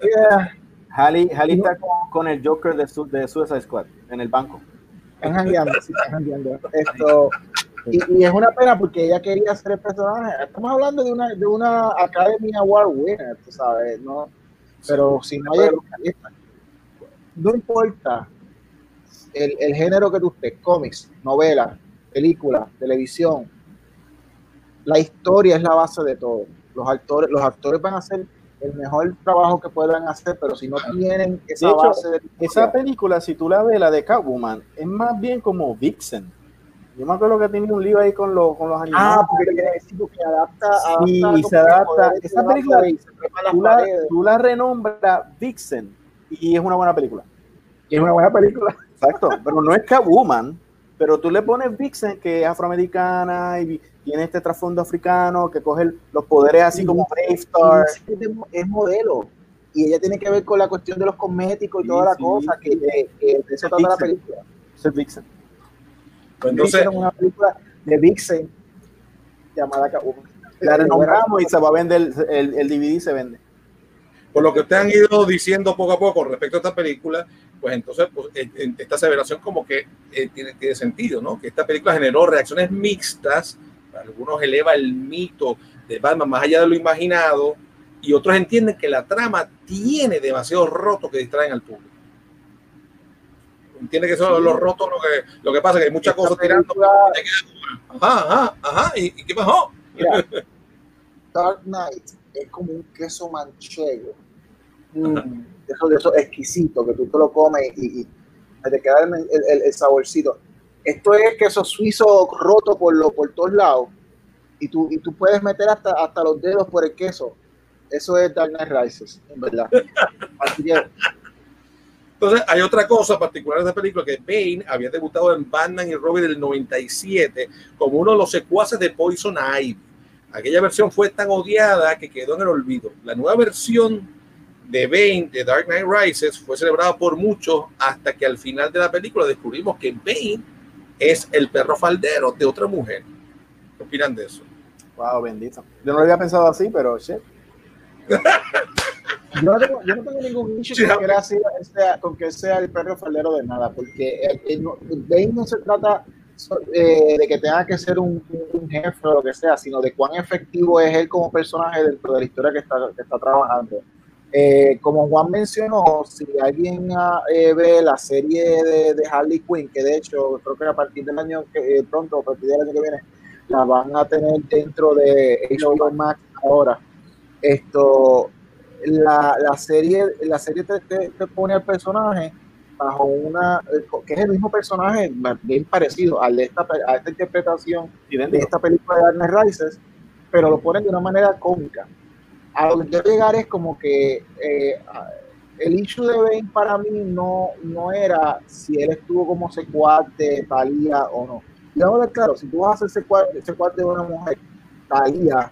Yeah. Halle, Halle está con, con el Joker de, su, de Suicide Squad en el banco. Están jangueando, sí, están jangueando. Esto, y, y es una pena porque ella quería ser el personaje. Estamos hablando de una, de una Academy Award winner, tú sabes, ¿no? Pero si no hay no importa el, el género que tú estés, cómics, novela, película, televisión, la historia es la base de todo. Los actores, los actores van a hacer el mejor trabajo que puedan hacer, pero si no tienen esa De hecho, base de Esa película, si tú la ves, la de Catwoman, es más bien como Vixen. Yo me acuerdo que tenía un lío ahí con, los con los animales. Ah, porque quiere decir que adapta, adapta Sí, como se adapta. Esa película, y las tú, la, tú la renombras Vixen y es una buena película. Y es una buena película. Exacto, pero no es Catwoman, pero tú le pones Vixen, que es afroamericana y tiene este trasfondo africano, que coge los poderes así como Brave Star. Y es, de- es modelo. Y ella tiene que ver con la cuestión de los cosméticos y Sí, toda la sí, cosa, que, sí. que- que de eso trata la película. Eso es Vixen. Pues entonces, una película de Vixen llamada Catwoman. La renombramos y se va a vender, el, el DVD se vende. Por lo que ustedes han ido diciendo poco a poco con respecto a esta película, pues entonces pues, esta aseveración como que eh, tiene, tiene sentido, ¿no? Que esta película generó reacciones mixtas, algunos eleva el mito de Batman más allá de lo imaginado, y otros entienden que la trama tiene demasiados rotos que distraen al público. Entiende que son los rotos lo que, lo que pasa, que hay muchas Esta cosas tirando. película- Ajá, ajá, ajá, ¿y, y qué pasó? Mira, Dark Knight es como un queso manchego. Mm, eso, de eso exquisito, que tú te lo comes y, y te queda el, el- el saborcito. Esto es queso suizo roto por, lo, por todos lados. Y tú, y tú puedes meter hasta, hasta los dedos por el queso. Eso es Dark Knight Rises, en verdad. Así que, Entonces, hay otra cosa particular de esta película, que Bane había debutado en Batman y Robin del 97 como uno de los secuaces de Poison Ivy. Aquella versión fue tan odiada que quedó en el olvido. La nueva versión de Bane de Dark Knight Rises fue celebrada por muchos hasta que al final de la película descubrimos que Bane es el perro faldero de otra mujer. ¿Qué opinan de eso? Wow, bendito. Yo no lo había pensado así, pero shit. yo, no tengo, yo no tengo ningún issue Sí, con, que él sea, con que él sea el perro faldero de nada, porque el, Bane no se trata eh, de que tenga que ser un, un jefe o lo que sea, sino de cuán efectivo es él como personaje dentro de la historia que está, que está trabajando. Eh, como Juan mencionó, si alguien ah, eh, ve la serie de, de Harley Quinn, que de hecho creo que a partir del año que eh, pronto, a partir del año que viene, la van a tener dentro de HBO Max ahora. Esto, la, la serie, la serie te, te- te pone al personaje bajo una, eh, que es el mismo personaje, bien parecido al de esta, a esta interpretación de esta película de Knight Rises, pero lo ponen de una manera cómica. A lo que quiero llegar es como que eh, el issue de Bane para mí no, no era si él estuvo como secuaz de Talía o no. Y ahora, claro, si tú vas a ser secuaz, secuaz de una mujer, Talía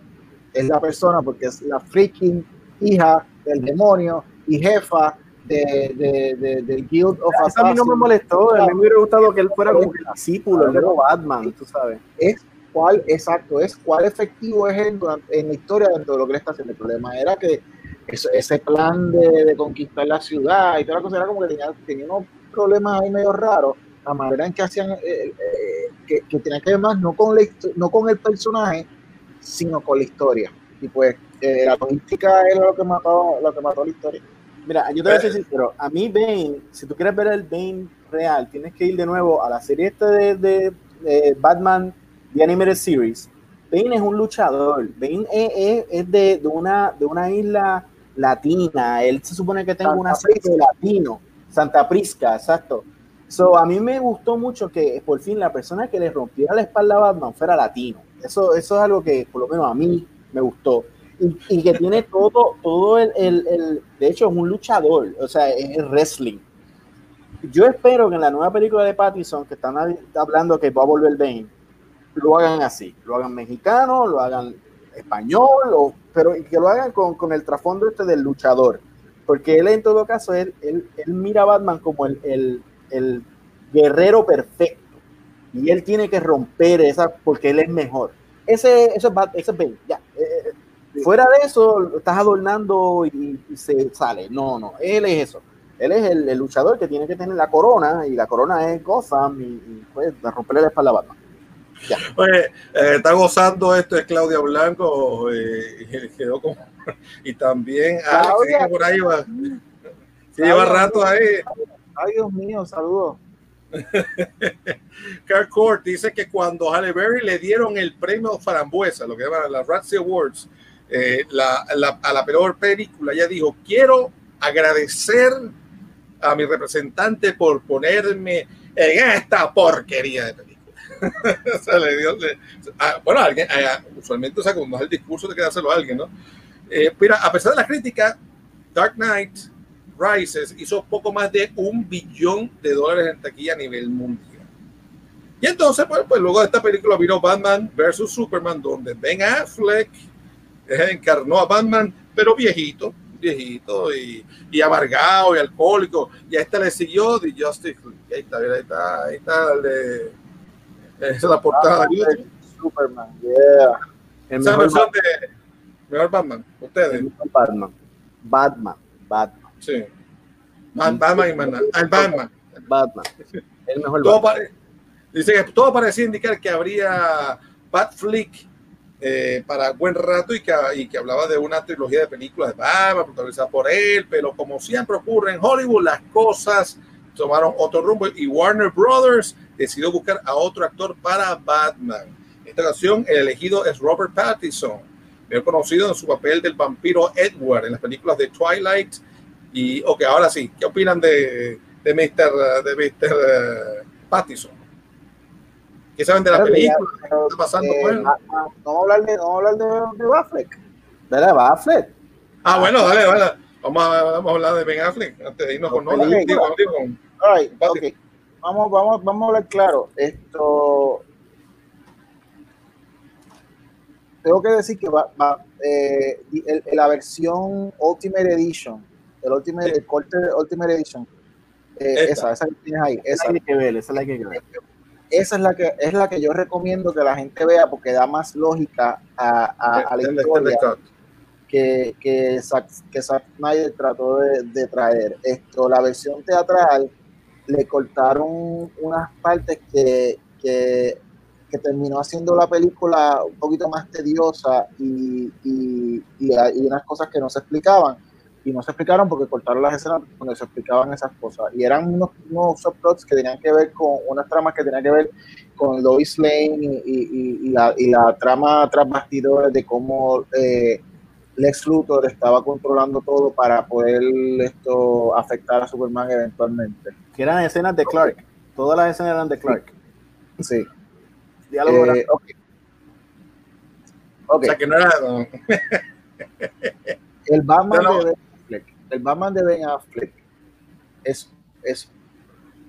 es la persona porque es la freaking hija del demonio y jefa de, de- de- del Guild of Eso a mí no me Assassins. molestó. A mí me hubiera gustado que él fuera como el discípulo, el nuevo Batman, tú sabes. es cuál, exacto, es cuál efectivo es él durante- en la historia dentro de lo que él está haciendo. El problema era que eso- ese plan de, de conquistar la ciudad y toda la cosa era como que tenía, tenía unos problemas ahí medio raros. La manera en que hacían, eh, eh, que, que tenía que ver más no con, la, no con el personaje, sino con la historia. Y pues eh, la logística era lo que mató, lo que mató la historia. Mira, yo te voy a decir sincero, a mí Bane, si tú quieres ver el Bane real, tienes que ir de nuevo a la serie esta de, de- de Batman The Animated Series. Bane es un luchador, Bane es, es- es de, de una, de una isla latina, él se supone que tenga Santa un acento latino, Santa Prisca, exacto. So, a mí me gustó mucho que por fin la persona que le rompiera la espalda a Batman fuera latino. Eso, eso es algo que por lo menos a mí me gustó. Y, y que tiene todo, todo el, el- el- de hecho es un luchador, o sea, es es wrestling. Yo espero que en la nueva película de Pattinson, que están hab- hablando que va a volver Bane, lo hagan así, lo hagan mexicano, lo hagan español, o, pero que lo hagan con, con el trasfondo este del luchador. Porque él en todo caso, él, él, él mira a Batman como el, el, el guerrero perfecto. Y él tiene que romper esa porque él es mejor. Ese, es Bat- ese es Bane, ya. Eh, fuera de eso, estás adornando y, y se sale. No, no, él es eso. Él es el, el luchador que tiene que tener la corona y la corona es Gotham y, y pues romperle la espalda a Batman. Oye, eh, está gozando esto es Claudia Blanco, eh, y quedó como, y también Claudia. que por ahí va. Sí, lleva rato ahí. Ay, Dios mío, saludos. Carl Court dice que cuando Halle Berry le dieron el premio Frambuesa, lo que llaman la Razzie Awards, eh, la- la- a la peor película, ella dijo, quiero agradecer a mi representante por ponerme en esta porquería de película. O sea, le dio- le- ah, bueno, alguien, ah, usualmente, o sea, cuando es el discurso de que dárselo a alguien, ¿no? Eh, mira, a pesar de la crítica, Dark Knight Rises hizo poco más de un billón de dólares en taquilla a nivel mundial. Y entonces, pues, pues luego de esta película vino Batman versus Superman, donde Ben Affleck encarnó a Batman, pero viejito, viejito y, y amargado y alcohólico. Y a esta le siguió The Justice League. Ahí está, ahí está, ahí está el de- esa es la portada. de YouTube. Superman, yeah. El mejor, versión de mejor Batman, el ustedes. mejor Batman. Batman. Batman. Sí. Bat- Batman y Batman. Al Batman. Batman. El mejor Todo Batman. pare- dice que todo parecía indicar que habría Batflick eh, para buen rato y que, y que hablaba de una trilogía de películas de Batman protagonizada por él, pero como siempre ocurre en Hollywood, las cosas tomaron otro rumbo y Warner Brothers decidió buscar a otro actor para Batman. En esta ocasión, el elegido es Robert Pattinson, mejor conocido en su papel del vampiro Edward en las películas de Twilight. Y, ok, ahora sí, ¿qué opinan de, de Mr. De Mr. eh, Pattinson? ¿Qué saben de la que ya- película? ¿Qué pero, está pasando eh, ah, vamos a hablar de, vamos a hablar de, de Batfleck. ¿Verdad? Batfleck. Ah, bueno, dale, dale. Vamos a, vamos a hablar de Ben Affleck antes de irnos con. Nolan. Digo, digo, con- All right, Batfleck. Vamos, vamos, vamos a hablar claro. Esto. Tengo que decir que va, va, eh, el- el- la versión Ultimate Edition, el Ultimate, el corte de Ultimate Edition, eh, esa, esa que tienes ahí, esa, Esa que ver, esa es la que hay que ver. esa es la que es la que yo recomiendo que la gente vea porque da más lógica a, a- a la historia que, que, Zack, que Zack Snyder trató de, de traer. Esto, la versión teatral le cortaron unas partes que, que, que terminó haciendo la película un poquito más tediosa y, y, y, y unas cosas que no se explicaban. Y no se explicaron porque cortaron las escenas donde se explicaban esas cosas. Y eran unos, unos subplots que tenían que ver con unas tramas que tenían que ver con Lois Lane y, la, la trama tras bastidores de cómo eh, Lex Luthor estaba controlando todo para poder esto afectar a Superman eventualmente. Que eran escenas de Clark. Todas las escenas eran de Clark. Sí. Diálogo era- Eh, ok. Ok. O sea, que no era. no. El Batman, No, no. de ben Affleck, el Batman de Ben Affleck es, es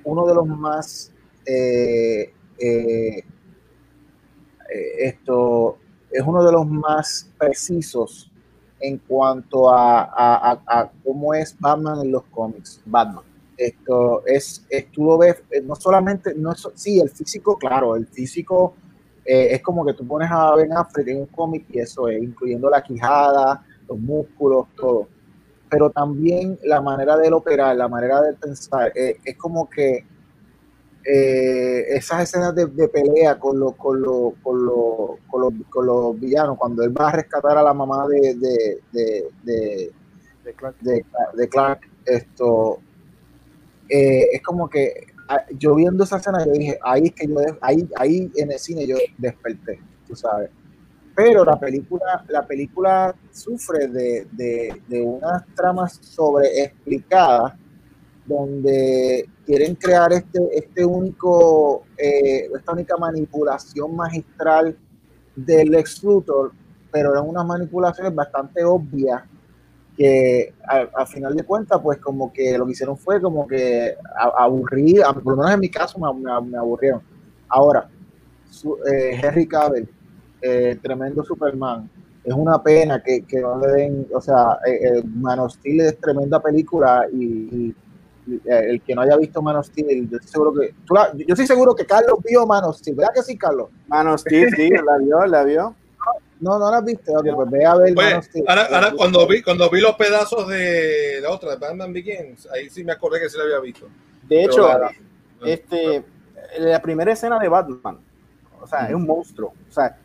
uno de los más eh, eh, eh, esto es uno de los más precisos en cuanto a, a- a- cómo es Batman en los cómics. Batman. Esto es, es- ves, eh, no solamente, no sí, el físico, claro, el físico eh, es como que tú pones a Ben Affleck en un cómic y eso es, incluyendo la quijada, los músculos, todo. Pero también la manera de operar, la manera de pensar, eh, es como que eh, esas escenas de, de pelea con los con los con los con los con los villanos, cuando él va a rescatar a la mamá de, de, de, de, Clark. Clark, esto eh, es como que ah, yo viendo esa escena yo dije, ahí es que yo ahí, ahí en el cine yo desperté, tú sabes. Pero la película, la película sufre de, de, de unas tramas sobreexplicadas donde quieren crear este, este único, eh, esta única manipulación magistral del ex pero eran unas manipulaciones bastante obvias que al, al final de cuentas, pues como que lo que hicieron fue como que aburrir, por lo menos en mi caso me, me- me aburrieron. Ahora, su- eh, Henry Cavill, eh, tremendo Superman, es una pena que, que no le den, o sea, eh, eh, Man Steel es tremenda película y, el que no haya visto Man of Steel, yo estoy seguro que, tú la- yo estoy seguro que Carlos vio Man of Steel, ¿verdad que sí, Carlos? Mano, Steve, sí, la vio, la vio. No, no la viste, ok, pues ve a ver Man Oye, of Steel. ahora, ahora cuando vi cuando vi los pedazos de la otra, de Batman Begins, ahí sí me acordé que sí la había visto. De hecho, la- este, la primera escena de Batman, o sea, es un monstruo. O sea,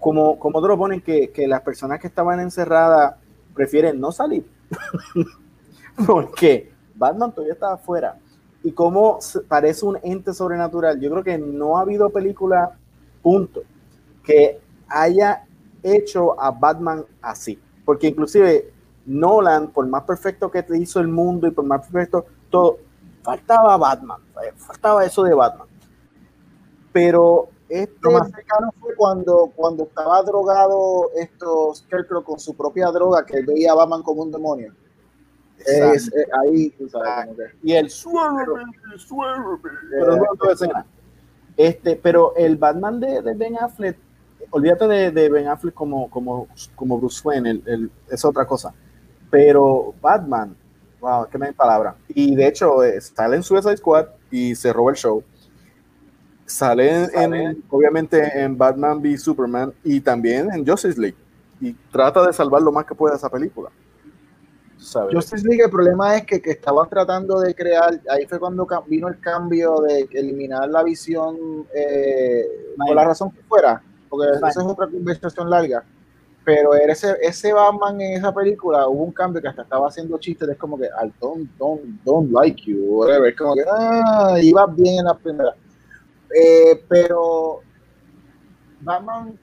como, como te lo ponen que, que las personas que estaban encerradas prefieren no salir. Porque Batman todavía estaba afuera. Y como parece un ente sobrenatural, yo creo que no ha habido película, punto, que haya hecho a Batman así. Porque inclusive Nolan, por más perfecto que te hizo el mundo y por más perfecto todo, faltaba Batman, eh, faltaba eso de Batman. Pero este, Lo más cercano fue cuando, cuando estaba drogado esto Scarecrow con su propia droga, que veía a Batman como un demonio. Es, eh, ahí, tú sabes, como que- y el suélveme, suélveme, pero no escena. Este, pero el Batman de, de Ben Affleck, olvídate de, de Ben Affleck como, como, como Bruce Wayne, el- el- es otra cosa. Pero Batman, wow, que me hay palabra. Y de hecho, eh, sale en Suicide Squad y se roba el show. Sale, Sale. en- obviamente en Batman v Superman y también en Justice League. Y trata de salvar lo más que pueda esa película. ¿Sabes? Justice League, el problema es que, que estaban tratando de crear, ahí fue cuando vino el cambio de eliminar la visión, eh, por la razón que fuera, porque esa es otra conversación larga, pero era ese, ese Batman en esa película, hubo un cambio que hasta estaba haciendo chistes, es como que, I don't, don't, don't like you, whatever, es como que, ah, iba bien en la primera. Eh, pero Batman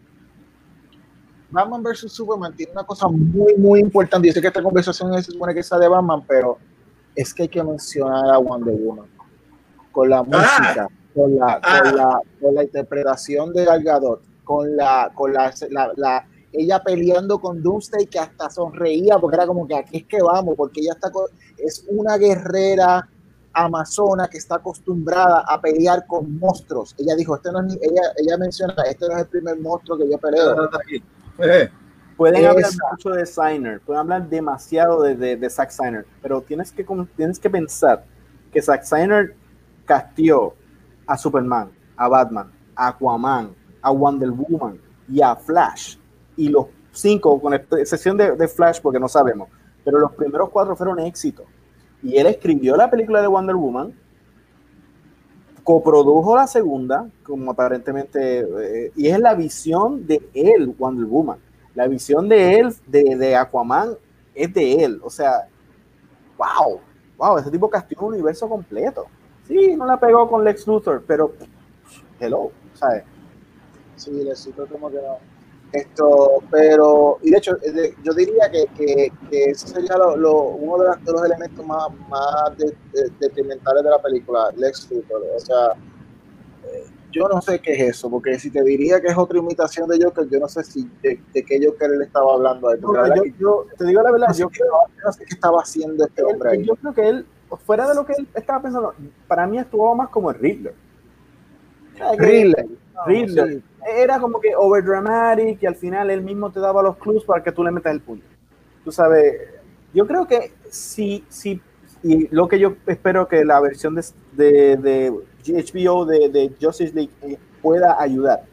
Batman vs Superman tiene una cosa muy, muy importante. Yo sé que esta conversación es, se supone que sea de Batman, pero es que hay que mencionar a Wonder Woman. Con la música, con, la, con, la, con la interpretación de Gal Gadot, con la, con la, la, la- ella peleando con Doomsday que hasta sonreía porque era como que aquí es que vamos, porque ella está es una guerrera amazona que está acostumbrada a pelear con monstruos. Ella dijo, este no es ella, ella menciona, este no es el primer monstruo que yo peleo. Eh, Pueden Esa. hablar mucho de Signer, pueden hablar demasiado de, de, de Zack Snyder, pero tienes que, tienes que pensar que Zack Snyder castió a Superman, a Batman, a Aquaman, a Wonder Woman y a Flash. Y los cinco, con excepción de, de Flash, porque no sabemos, pero los primeros cuatro fueron éxitos. Y él escribió la película de Wonder Woman, coprodujo la segunda, como aparentemente, eh, y es la visión de él, Wonder Woman. La visión de él, de, Aquaman, es de él. O sea, wow, wow, ese tipo castigó un universo completo. Sí, no la pegó con Lex Luthor, pero hello, ¿sabes? Sí, le como que no. Esto, pero, y de hecho, de- yo diría que, que, que ese sería lo, lo- uno de, de los elementos más, más de- de- detrimentales de la película, Lex Luthor. O sea, eh, yo no sé qué es eso, porque si te diría que es otra imitación de Joker, yo no sé si de, de qué Joker él estaba hablando la verdad yo, te digo la verdad, no yo yo no sé qué estaba haciendo este hombre ahí. yo creo que él, fuera de lo que él estaba pensando, para mí estuvo más como el Riddler. Sí. Era como que overdramatic y al final él mismo te daba los clues para que tú le metas el puño. Tú sabes, yo creo que sí, sí, y lo que yo espero que la versión de, de, de HBO de, de Justice League eh, pueda ayudar.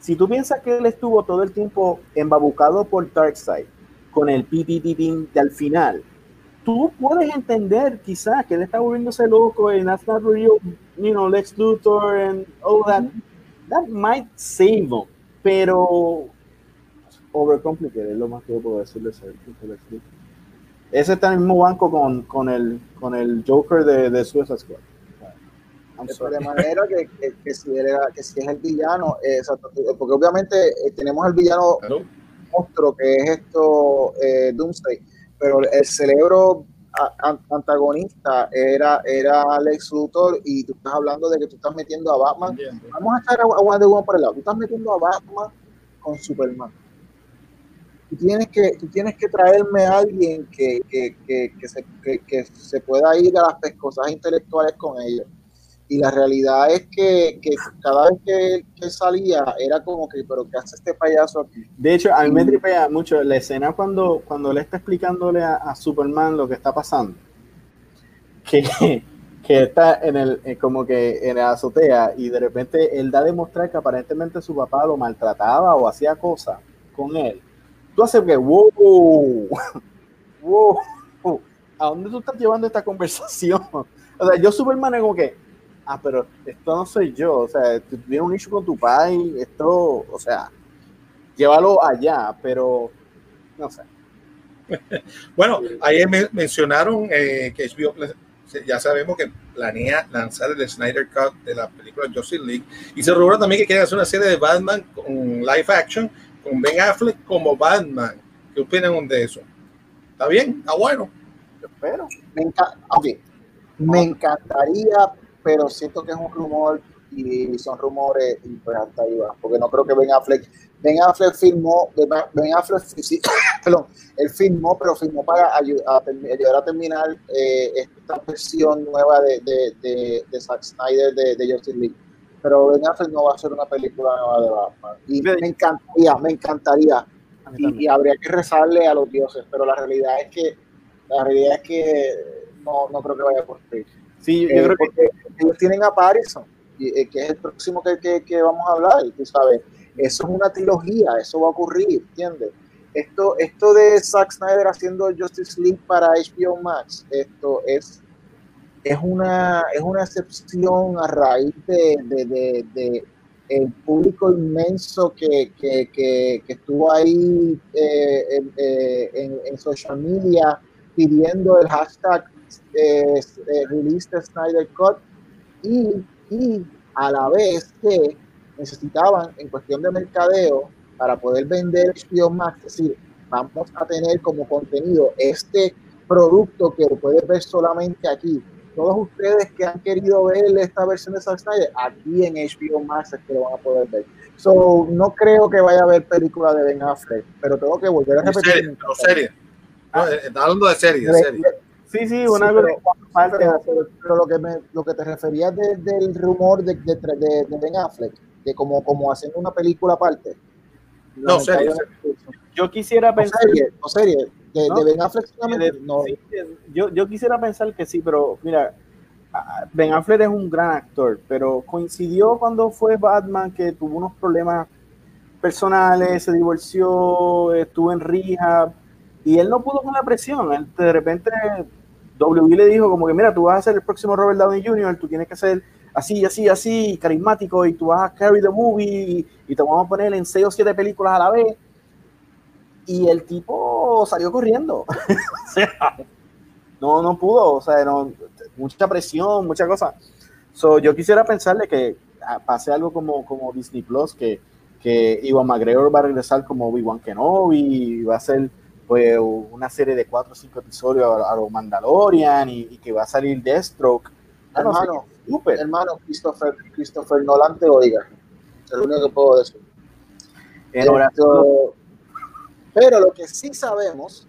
Si tú piensas que él estuvo todo el tiempo embabucado por Darkseid con el pi pi pi de al final, tú puedes entender quizás que él está volviéndose loco en That's Not Real, you know, Lex Luthor and all that. That might save him, pero overcomplicated es lo más que yo puedo decirle ese ese Lex Luthor. Ese está en el mismo banco con, con, el, con el Joker de, de Suicide Squad. De manera que, que, que si él era- que si es el villano, eh, exacto, porque obviamente eh, tenemos el villano monstruo que es esto eh, Doomsday, pero el cerebro antagonista era, era Lex Luthor y tú estás hablando de que tú estás metiendo a Batman, vamos a echar a, Wonder Woman por el lado, tú estás metiendo a Batman con Superman. Tú tienes que, tú tienes que traerme a alguien que, que, que, que se, que, que se pueda ir a las pescosas intelectuales con ellos. Y la realidad es que, que cada vez que salía era como que, pero ¿qué hace este payaso aquí? De hecho, a mí me tripea mucho la escena cuando, cuando le está explicándole a, a Superman lo que está pasando. Que, que está en el, eh, como que en la azotea y de repente él da a demostrar que aparentemente su papá lo maltrataba o hacía cosas con él. Tú haces que, wow, wow, ¿a dónde tú estás llevando esta conversación? O sea, yo Superman es como que, ah, pero esto no soy yo, o sea, tú tienes un issue con tu padre, esto, o sea, llévalo allá, pero no sé. Bueno, ayer me- mencionaron eh, que HBO ya sabemos que planea lanzar el Snyder Cut de la película Justice League y se rumora también que quieren hacer una serie de Batman con live action con Ben Affleck como Batman. ¿Qué opinan de eso? ¿Está bien? ¿Está bueno? Pero Me, enca- ok, me encantaría, pero siento que es un rumor y son rumores y pues hasta ahí va, porque no creo que Ben Affleck, Ben Affleck filmó, Ben Affleck, sí, perdón, él filmó, pero filmó para a ayudar a terminar eh, esta versión nueva de, de, de, de Zack Snyder de, de Justice League. Pero Ben Affleck no va a hacer una película nueva de Batman. Y me encantaría, me encantaría. y habría que rezarle a los dioses, pero la realidad es que la realidad es que no, no creo que vaya a ocurrir. Sí, yo Eh, creo que porque ellos tienen a Pattinson, y, eh, que es el próximo que, que, que vamos a hablar, tú sabes. Eso es una trilogía, eso va a ocurrir, ¿entiendes? esto, esto de Zack Snyder haciendo Justice League para HBO Max, esto es, es, una, es una excepción a raíz de, de, de, de el público inmenso que, que, que, que estuvo ahí eh, eh, en, en, social media pidiendo el hashtag eh, release the Snyder Cut y, y a la vez que necesitaban en cuestión de mercadeo para poder vender HBO Max, es decir, vamos a tener como contenido este producto que lo puedes ver solamente aquí. Todos ustedes que han querido ver esta versión de Zack Snyder, aquí en HBO Max es que lo van a poder ver. So, no creo que vaya a haber película de Ben Affleck, pero tengo que volver a repetir. Serie, no, serie. No, eh, hablando de serie, de serie. Sí, sí, una Sí, pero, pero, pero- pero lo que me, lo que te referías de- del rumor de, de, de- de Ben Affleck, de como, como haciendo una película aparte. No, serie, Yo quisiera O pensar. serie, o serie, de, ¿No? de Ben Affleck solamente, de- no. sí, yo, yo quisiera pensar que sí, pero mira, Ben Affleck es un gran actor, pero coincidió cuando fue Batman que tuvo unos problemas personales, se divorció, estuvo en rehab y él no pudo con la presión. Él, de repente W le dijo como que mira, tú vas a ser el próximo Robert Downey Jr., tú tienes que ser así, así, así, carismático y tú vas a carry the movie y, te vamos a poner en seis o siete películas a la vez. Y el tipo salió corriendo. o sea, no, no pudo, o sea, no, mucha presión, mucha cosa. So, yo quisiera pensarle que pase algo como, como Disney Plus, que, que Iwan McGregor va a regresar como Obi-Wan Kenobi, y va a ser pues, una serie de cuatro o cinco episodios a, a los Mandalorian, y, y que va a salir Deathstroke. Ah, no sé, Hermano, hermano, Christopher, Christopher Nolan te oiga. Es lo único que puedo decir. Esto- pero lo que sí sabemos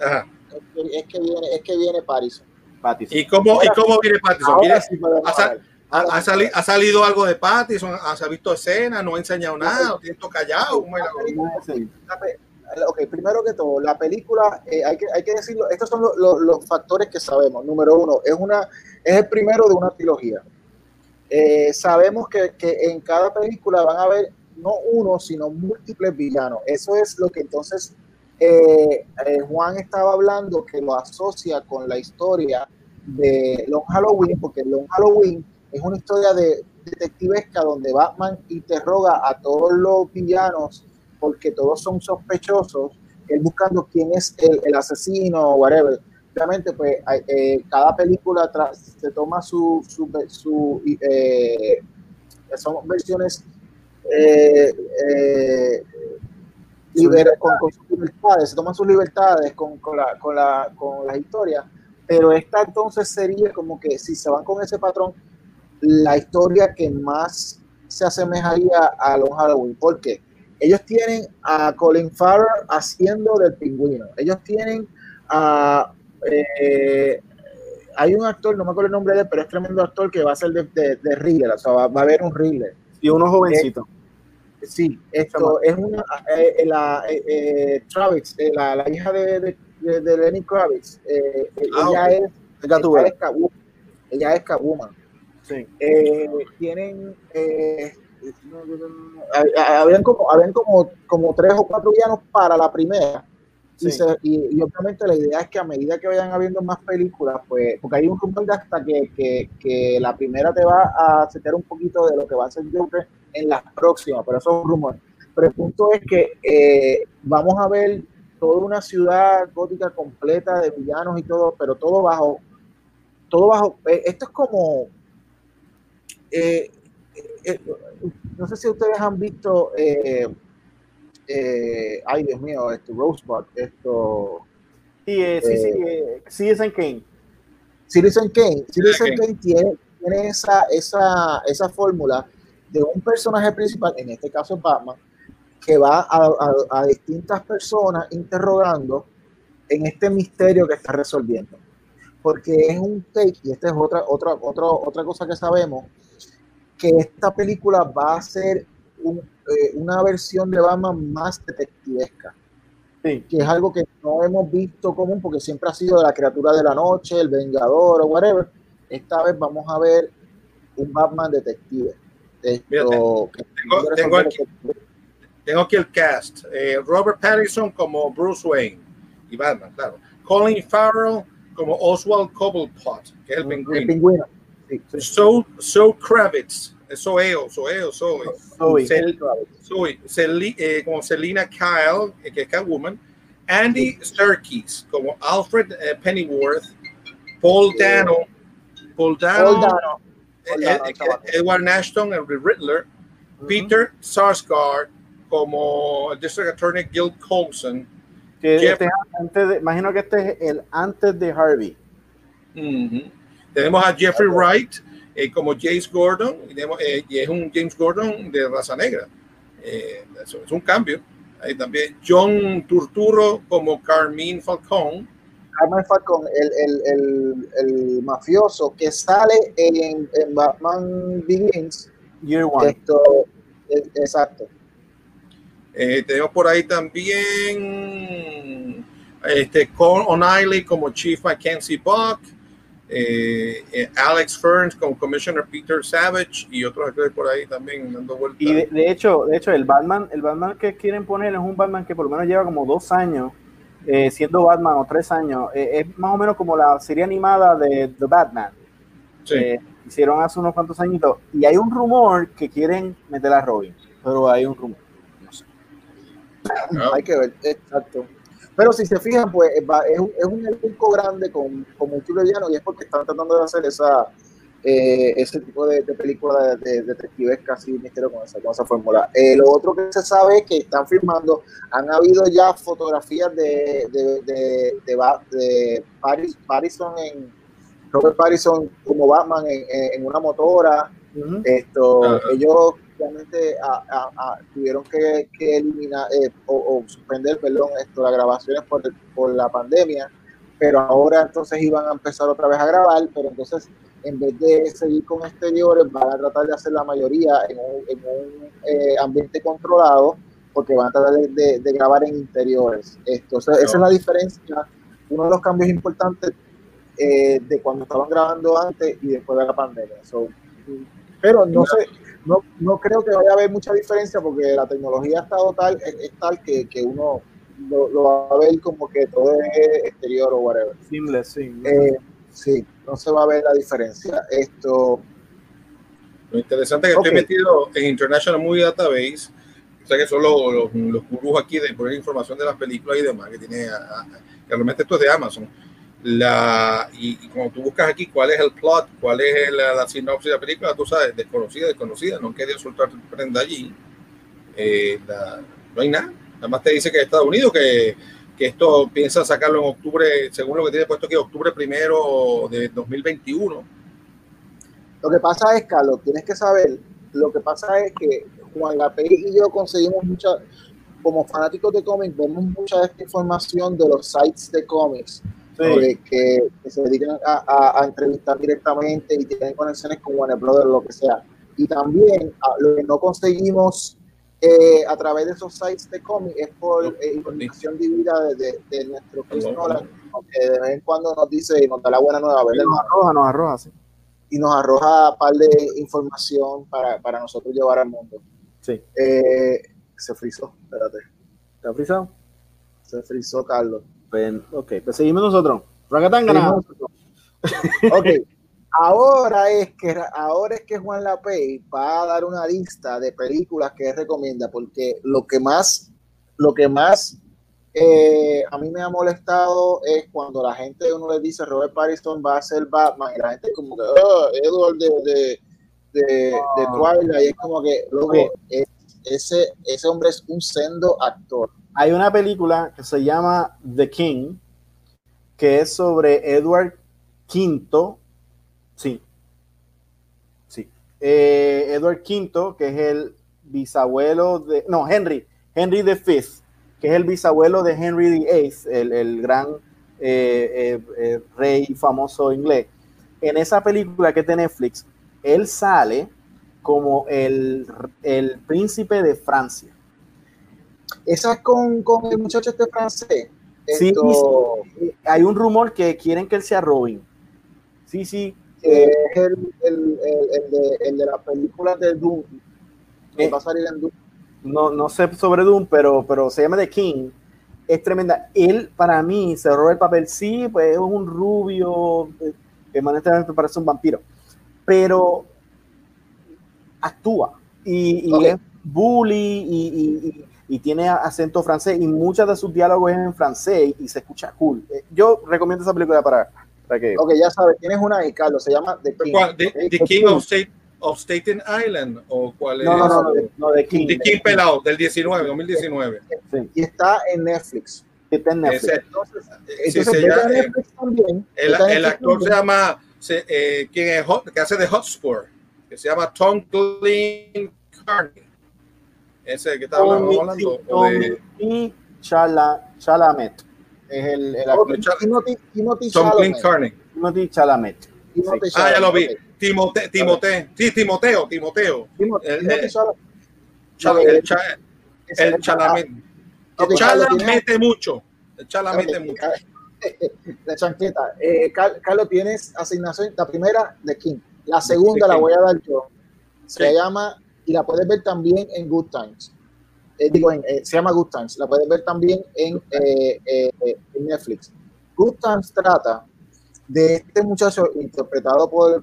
Ajá. es que, es que viene, es que viene Pattinson. Pattinson. ¿Y cómo, ¿Y cómo viene Pattinson? Ahora ¿Viene- sí ha, sal- ha- salido algo de Pattinson? ¿Ha- ¿Se ha visto escena? ¿No ha enseñado nada? ¿Tiene esto callado? ¿Cómo es la Ok, primero que todo, la película, eh, hay, que, hay que decirlo, estos son lo- lo- los factores que sabemos. Número uno, es, una, es el primero de una trilogía. Eh, sabemos que, que en cada película van a haber no uno, sino múltiples villanos. Eso es lo que entonces eh, Juan estaba hablando, que lo asocia con la historia de Long Halloween, porque Long Halloween es una historia de detectivesca donde Batman interroga a todos los villanos porque todos son sospechosos, él buscando quién es el, el asesino o whatever. Obviamente, pues eh, cada película se toma su, su, su, eh, son versiones eh, eh, con, con sus libertades, se toman sus libertades con, con, la, con, la, con las historias, pero esta entonces sería como que si se van con ese patrón, la historia que más se asemejaría a Long Halloween. ¿Por qué? Ellos tienen a Colin Farrell haciendo del pingüino. Ellos tienen a... eh, hay un actor, no me acuerdo el nombre de él, pero es tremendo actor que va a ser de, de, de Riddler, o sea, va, va a haber un Riddler. Y uno jovencito. Sí, esto es una... eh, eh, la, eh, eh, Travis, eh, la, la hija de, de, de- de Lenny Kravitz, eh, eh, Ah, ella, es, ella es. Ella es Catwoman. Sí. Eh, tienen eh, habían como habían como, como tres o cuatro villanos para la primera y, Sí. se- y- y obviamente la idea es que a medida que vayan habiendo más películas pues porque hay un rumor de hasta que, que, que la primera te va a setear un poquito de lo que va a ser Joker en las próximas pero eso es un rumor pero el punto es que eh, vamos a ver toda una ciudad gótica completa de villanos y todo pero todo bajo todo bajo eh, esto es como eh, eh, no sé si ustedes han visto, eh, eh, ay Dios mío, esto, Rosebud, esto, Sí, eh, sí, sí, eh, Citizen Kane. Citizen Kane, Citizen Kane. Kane tiene, tiene esa, esa, esa fórmula de un personaje principal, en este caso Batman, que va a, a- a distintas personas interrogando en este misterio que está resolviendo. Porque es un take, y esta es otra, otra, otra, otra cosa que sabemos, que esta película va a ser un- eh, una versión de Batman más detectivesca Sí. que es algo que no hemos visto común porque siempre ha sido la criatura de la noche, el vengador o whatever. Esta vez vamos a ver un Batman detective. Esto, tengo- tengo aquí- ese- Tengo aquí el cast. Eh, Robert Pattinson como Bruce Wayne y Batman, claro. Colin Farrell como Oswald Cobblepot, que es el El pingüino. pingüino. Sí, sí. So, so Kravitz, Soeo, Soeo, Zoe. Zoe. Cel- Zoe, Celi- eh, como Selina Kyle, eh, que es Catwoman. Andy Serkis como Alfred eh, Pennyworth. Paul Dano. Paul Dano. Paul Dano. Paul eh, Dano, eh, chamaco. Edward Ashton, el Riddler. Peter Sarsgaard como District Attorney Gil Colson. Que este es antes de- imagino que este es el antes de Harvey. Ujú. Tenemos a Jeffrey Wright eh, como James Gordon, y, tenemos, eh, y es un James Gordon de raza negra. Eh, eso es un cambio. Ahí también John Turturro como Carmine Falcón. Carmen Falcon, el, el, el, el mafioso que sale en, en Batman Begins. Year One. Esto, exacto. Eh, tenemos por ahí también este, Con O'Reilly como Chief Mackenzie Buck. Eh, eh, Alex Ferns como Commissioner Peter Savage y otros actores por ahí también dando vueltas. Y de, de hecho, de hecho, el Batman, el Batman que quieren poner es un Batman que por lo menos lleva como dos años eh, siendo Batman o tres años. Eh, es más o menos como la serie animada de The Batman. Sí. Eh, hicieron hace unos cuantos añitos. Y hay un rumor que quieren meter a Robin. Pero hay un rumor. No sé. Hay que ver, exacto. Pero si se fijan, pues va- es un, es un elenco grande con, con muchos villanos y es porque están tratando de hacer esa eh, ese tipo de, de película de, de detectives casi misterio con esa, con esa fórmula. Eh, lo otro que se sabe es que están firmando, han habido ya fotografías de, de, de, de, Ba- de Paris, Pattinson en Robert Pattinson como Batman en, en- una motora. Esto, Ajá. ellos realmente a- a- a- tuvieron que, que eliminar eh, o, o suspender, perdón, esto, las grabaciones por, por la pandemia, pero ahora entonces iban a empezar otra vez a grabar, pero entonces en vez de seguir con exteriores, van a tratar de hacer la mayoría en un, en un, eh, ambiente controlado, porque van a tratar de, de- de grabar en interiores. Esto, o sea, esa es la diferencia, uno de los cambios importantes eh, de cuando estaban grabando antes y después de la pandemia. So, pero no sé, no, no creo que vaya a haber mucha diferencia porque la tecnología ha estado tal, es, es tal que, que uno lo, lo va a ver como que todo es exterior o whatever. Seamless, sí. Eh, sí, no se va a ver la diferencia. Esto, Lo interesante es que estoy metido en International Movie Database, o sea que son los, los, los gurús aquí de poner información de las películas y demás, que tiene, a- a- que realmente esto es de Amazon. La, y, y cuando tú buscas aquí cuál es el plot, cuál es la, sinopsis de la película, tú sabes, desconocida, desconocida, no quería soltar tu prenda allí. Eh, no hay nada, nada más te dice que Estados Unidos, que, que esto piensa sacarlo en octubre, según lo que tiene puesto aquí, octubre primero de 2021. lo que pasa es, Carlos, tienes que saber, lo que pasa es que Juan Lapey y yo conseguimos mucha, como fanáticos de cómics, vemos mucha de esta información de los sites de cómics. Sí. de que, que se dedican a, a- a entrevistar directamente y tienen conexiones con Warner Brothers o lo que sea. Y también a- lo que no conseguimos eh, a través de esos sites de cómics es por eh, información dividida de, de- de nuestro Chris. Nolan, que de vez en cuando nos dice y nos da la buena nueva, Y ¿verdad? nos arroja, nos arroja, sí. y nos arroja un par de información para, para nosotros llevar al mundo. Sí. Eh, se frizó, espérate, ¿Está frisado? se frizó Carlos. Pues, ok, pues seguimos nosotros. Racatangana. Ok, ahora es que ahora es que Juan Lapey va a dar una lista de películas que él recomienda, porque lo que más, lo que más eh, a mí me ha molestado es cuando la gente uno le dice Robert Pattinson va a ser Batman y la gente como que "Ah, Edward de, de, de, de Twilight y es como que luego Oye. ese, ese hombre es un sendo actor. Hay una película que se llama The King, que es sobre Edward V. Sí. Sí. Eh, Edward V, que es el bisabuelo de. No, Henry. Henry V, que es el bisabuelo de Henry VIII, el, el gran eh, eh, rey famoso inglés. En esa película que es de Netflix, él sale como el, el príncipe de Francia. Esa es con, con el muchacho este francés. Sí, Esto, sí. Hay un rumor que quieren que él sea Robin. Sí, sí. que es el, el, el, de, el de la película de Doom, que Eh. va a salir en Doom. no, no sé sobre Doom, pero, pero se llama The King. Es tremenda. Él, para mí, cerró el papel. Sí, pues es un rubio, eh, permanentemente parece un vampiro. Pero actúa. Y, y Ok. es bully y, y- y- y tiene acento francés. Y muchos de sus diálogos es en francés y se escucha cool. Eh, Yo recomiendo esa película para, para que. Ok, ya sabes, tienes una ahí, Carlos, se llama The King. ¿Cuál? ¿The, ok. The King of, State, of Staten Island? ¿O cuál es? No, no, no, no, de, no, de King. The King pelado, del 19, 2019. Sí, Y está en Netflix. está en Netflix. Ese- Entonces, sí, entonces se llama- a Netflix también. el, el Netflix actor se también. llama, se, eh, quien es Hot- que hace de Hotspur, que se llama Tom Clean Carney. Ese que está hablando, Tommy- hablando o de Tommy Chala, Chalamet. Es el, el Ok, actor. Timothy, Chalamet. Timothy Chalamet. Timothy Ah, ya lo vi. Chalamet. Timote, Timoteo, sí, Timoteo, Timoteo. Timothy, El- Chalamet. El, Chalamet. Mete mucho. El Chala mete mucho. La chanqueta. Eh, Car- Carlos, tienes asignación. La primera de King. La segunda la voy a dar yo. Se Sí. llama, y la puedes ver también en Good Times. Eh, digo, en, eh, se llama Good Times. La puedes ver también en, eh, Netflix. Good Times trata de este muchacho interpretado por,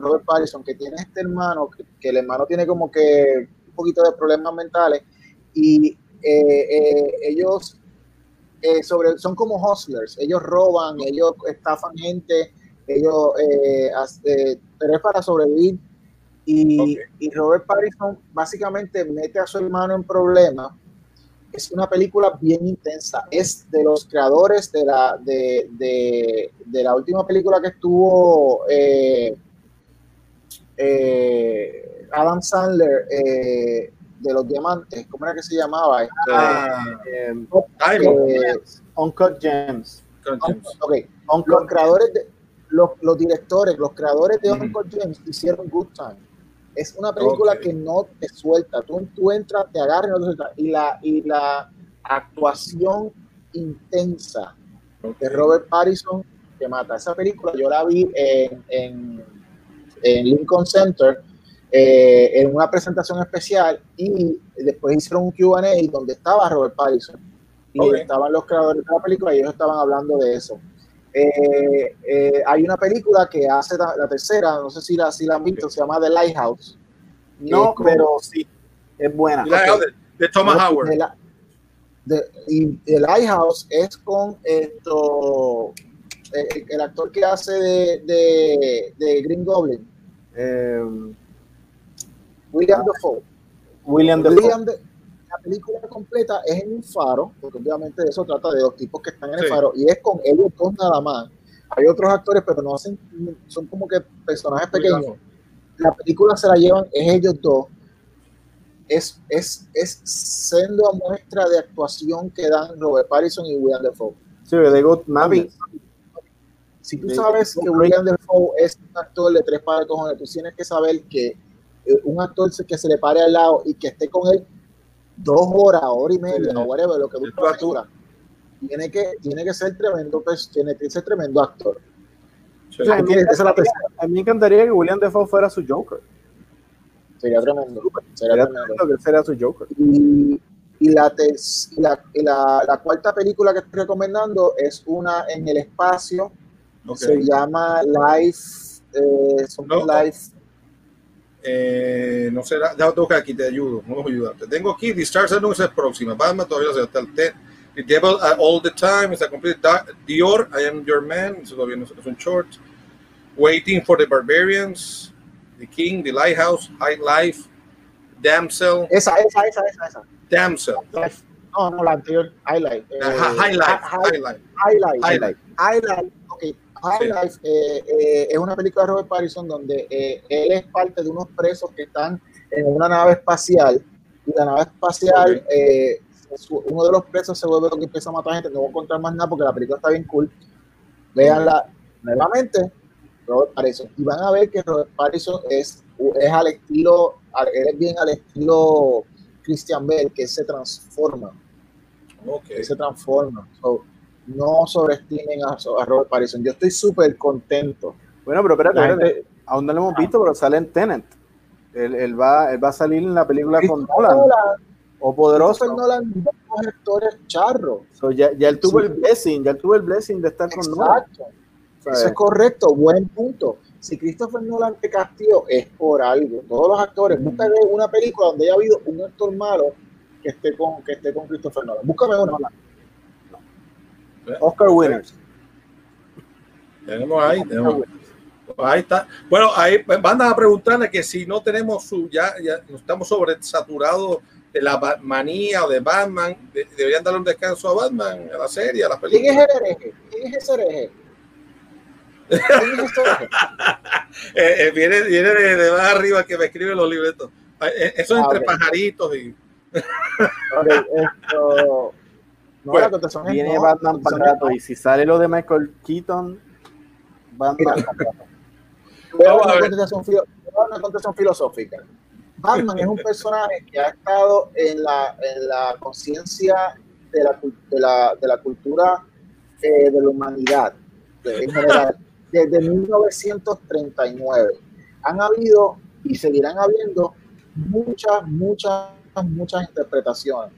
Robert Pattinson que tiene este hermano, que, que el hermano tiene como que un poquito de problemas mentales y ellos sobre, son como hustlers, ellos roban, ellos estafan gente, ellos, pero es para sobrevivir. Y, Ok. y Robert Pattinson básicamente mete a su hermano en problemas. Es una película bien intensa. Es de los creadores de la, de, de, de la última película que estuvo eh, eh, Adam Sandler eh, de los diamantes. ¿Cómo era que se llamaba? Este, Ah, Eh, eh, Uncut Gems. ok, Uncut los creadores de los, los directores, los creadores de Ujú. Uncle James hicieron Good Time. Es una película que no te suelta. Tú, tú entras, te agarras y no te suelta. Y la, y la actuación intensa de Robert Pattinson que mata. Esa película yo la vi en, en, en Lincoln Center eh, en una presentación especial y después hicieron un QA donde estaba Robert Pattinson y estaban los creadores de la película y ellos estaban hablando de eso. Eh, eh, hay una película que hace la, la tercera, no sé si la, si la han visto, se llama The Lighthouse. No, pero sí, es buena. Y la de, Thomas Howard. la- de- y The Lighthouse es con esto, eh, el, el actor que hace de, de, Green Goblin, Eh, William Dafoe. William Defoe. William de- la película completa es en un faro, porque obviamente de eso trata de los tipos que están en el Sí. faro, y es con ellos dos nada más. Hay otros actores, pero no hacen, son como que personajes pequeños. La película se la llevan, es ellos dos. Es, es, es siendo muestra de actuación que dan Robert Pattinson y William Dafoe. Sí, de Madness. Si tú sabes que William Dafoe es un actor de tres pares de cojones, tú tienes que saber que eh, un actor que se le pare al lado y que esté con él dos horas, hora y media, Sí. o whatever, lo que película, tiene que, tiene que ser tremendo, pues, tiene que ser tremendo actor. Sí. A, mí me encantaría que William Defoe fuera su Joker. Sería tremendo. Sería Sería tremendo. tremendo que él fuera su Joker. Y, y la, tes- y la, y la, la cuarta película que estoy recomendando es una en el espacio, se llama Life, eh, something No. Life, Eh, no será, ya que aquí te ayudo, vamos a ayudarte. Tengo aquí The Stars Are es próxima. Batman todavía se está el ten. The Devil All the Time a complete Dior, I Am Your Man, eso todavía no es un short. Waiting for the Barbarians, The King, The Lighthouse, High Life, Damsel, esa, esa, esa, esa, esa. Damsel, No, no, la anterior, Highlight. eh, uh, Hi- High Life, Hi- High Life, Highlight. High Life. Ok. Highlight eh, eh, es una película de Robert Pattinson donde eh, él es parte de unos presos que están en una nave espacial y la nave espacial, eh, su- uno de los presos se vuelve lo que empieza a matar gente. No voy a contar más nada porque la película está bien cool. Véanla nuevamente, Robert Pattinson. Y van a ver que Robert Pattinson es, es al estilo, él es bien al estilo Christian Bale, que se transforma Ok. que se transforma. So, no sobreestimen a, a Robert Pattinson. Yo estoy súper contento. Bueno, pero espérate, espérate. aún no lo hemos visto, pero sale en Tenet. Él, él va, él va a salir en la película con Nolan. Nolan, o poderoso. Christopher Nolan dos actores charros. So, ya, ya él tuvo Sí. el blessing, ya él tuvo el blessing de estar con Nolan. Exacto. ¿sabes? Eso es correcto, buen punto. Si Christopher Nolan te castió, es por algo. Todos los actores, búscame una película donde haya habido un actor malo que esté con, que esté con Christopher Nolan. Búscame una. Oscar winners. Tenemos ahí, tenemos. Ahí está. Bueno, ahí pues, van a preguntarle que si no tenemos su, ya, ya estamos sobresaturados de la manía o de Batman, de- deberían darle un descanso a Batman, a la serie, a la ¿Quién es el hereje? ¿Quién es ese hereje? ¿Quién es ese hereje? Eh, eh, viene viene de, de más arriba que me escribe los libretos. Eh, Eso Ah, entre pajaritos y. Ok, esto. No, Bueno, la contestación es Viene no, Batman para rato. Y si sale lo de Michael Keaton, Batman para rato. Voy a dar Vamos a una contestación, una contestación filosófica. Batman es un personaje que ha estado en la, en la conciencia de la, de, la, de la cultura eh, de la humanidad de- en general desde 1939. Han habido y seguirán habiendo muchas, muchas, muchas interpretaciones.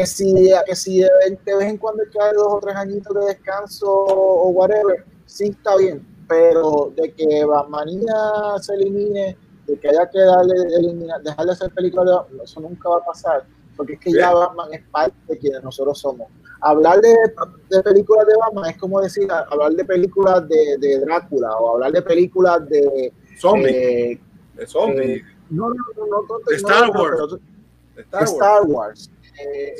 Que si, que si de, vez en cuando dar dos o tres añitos de descanso o whatever, sí está bien, pero de que Batmanía se elimine, de que haya que darle, eliminar, dejar de hacer películas, de- eso nunca va a pasar, porque es que ya Batman es parte de quienes nosotros somos. Hablar de, de películas de Batman es como decir, hablar de películas de, de Drácula o hablar de películas de... Zombies, eh, de zombies, eh, no, no, no, no, no, Star no, Wars. pero- Star Wars. Star Wars. Eh,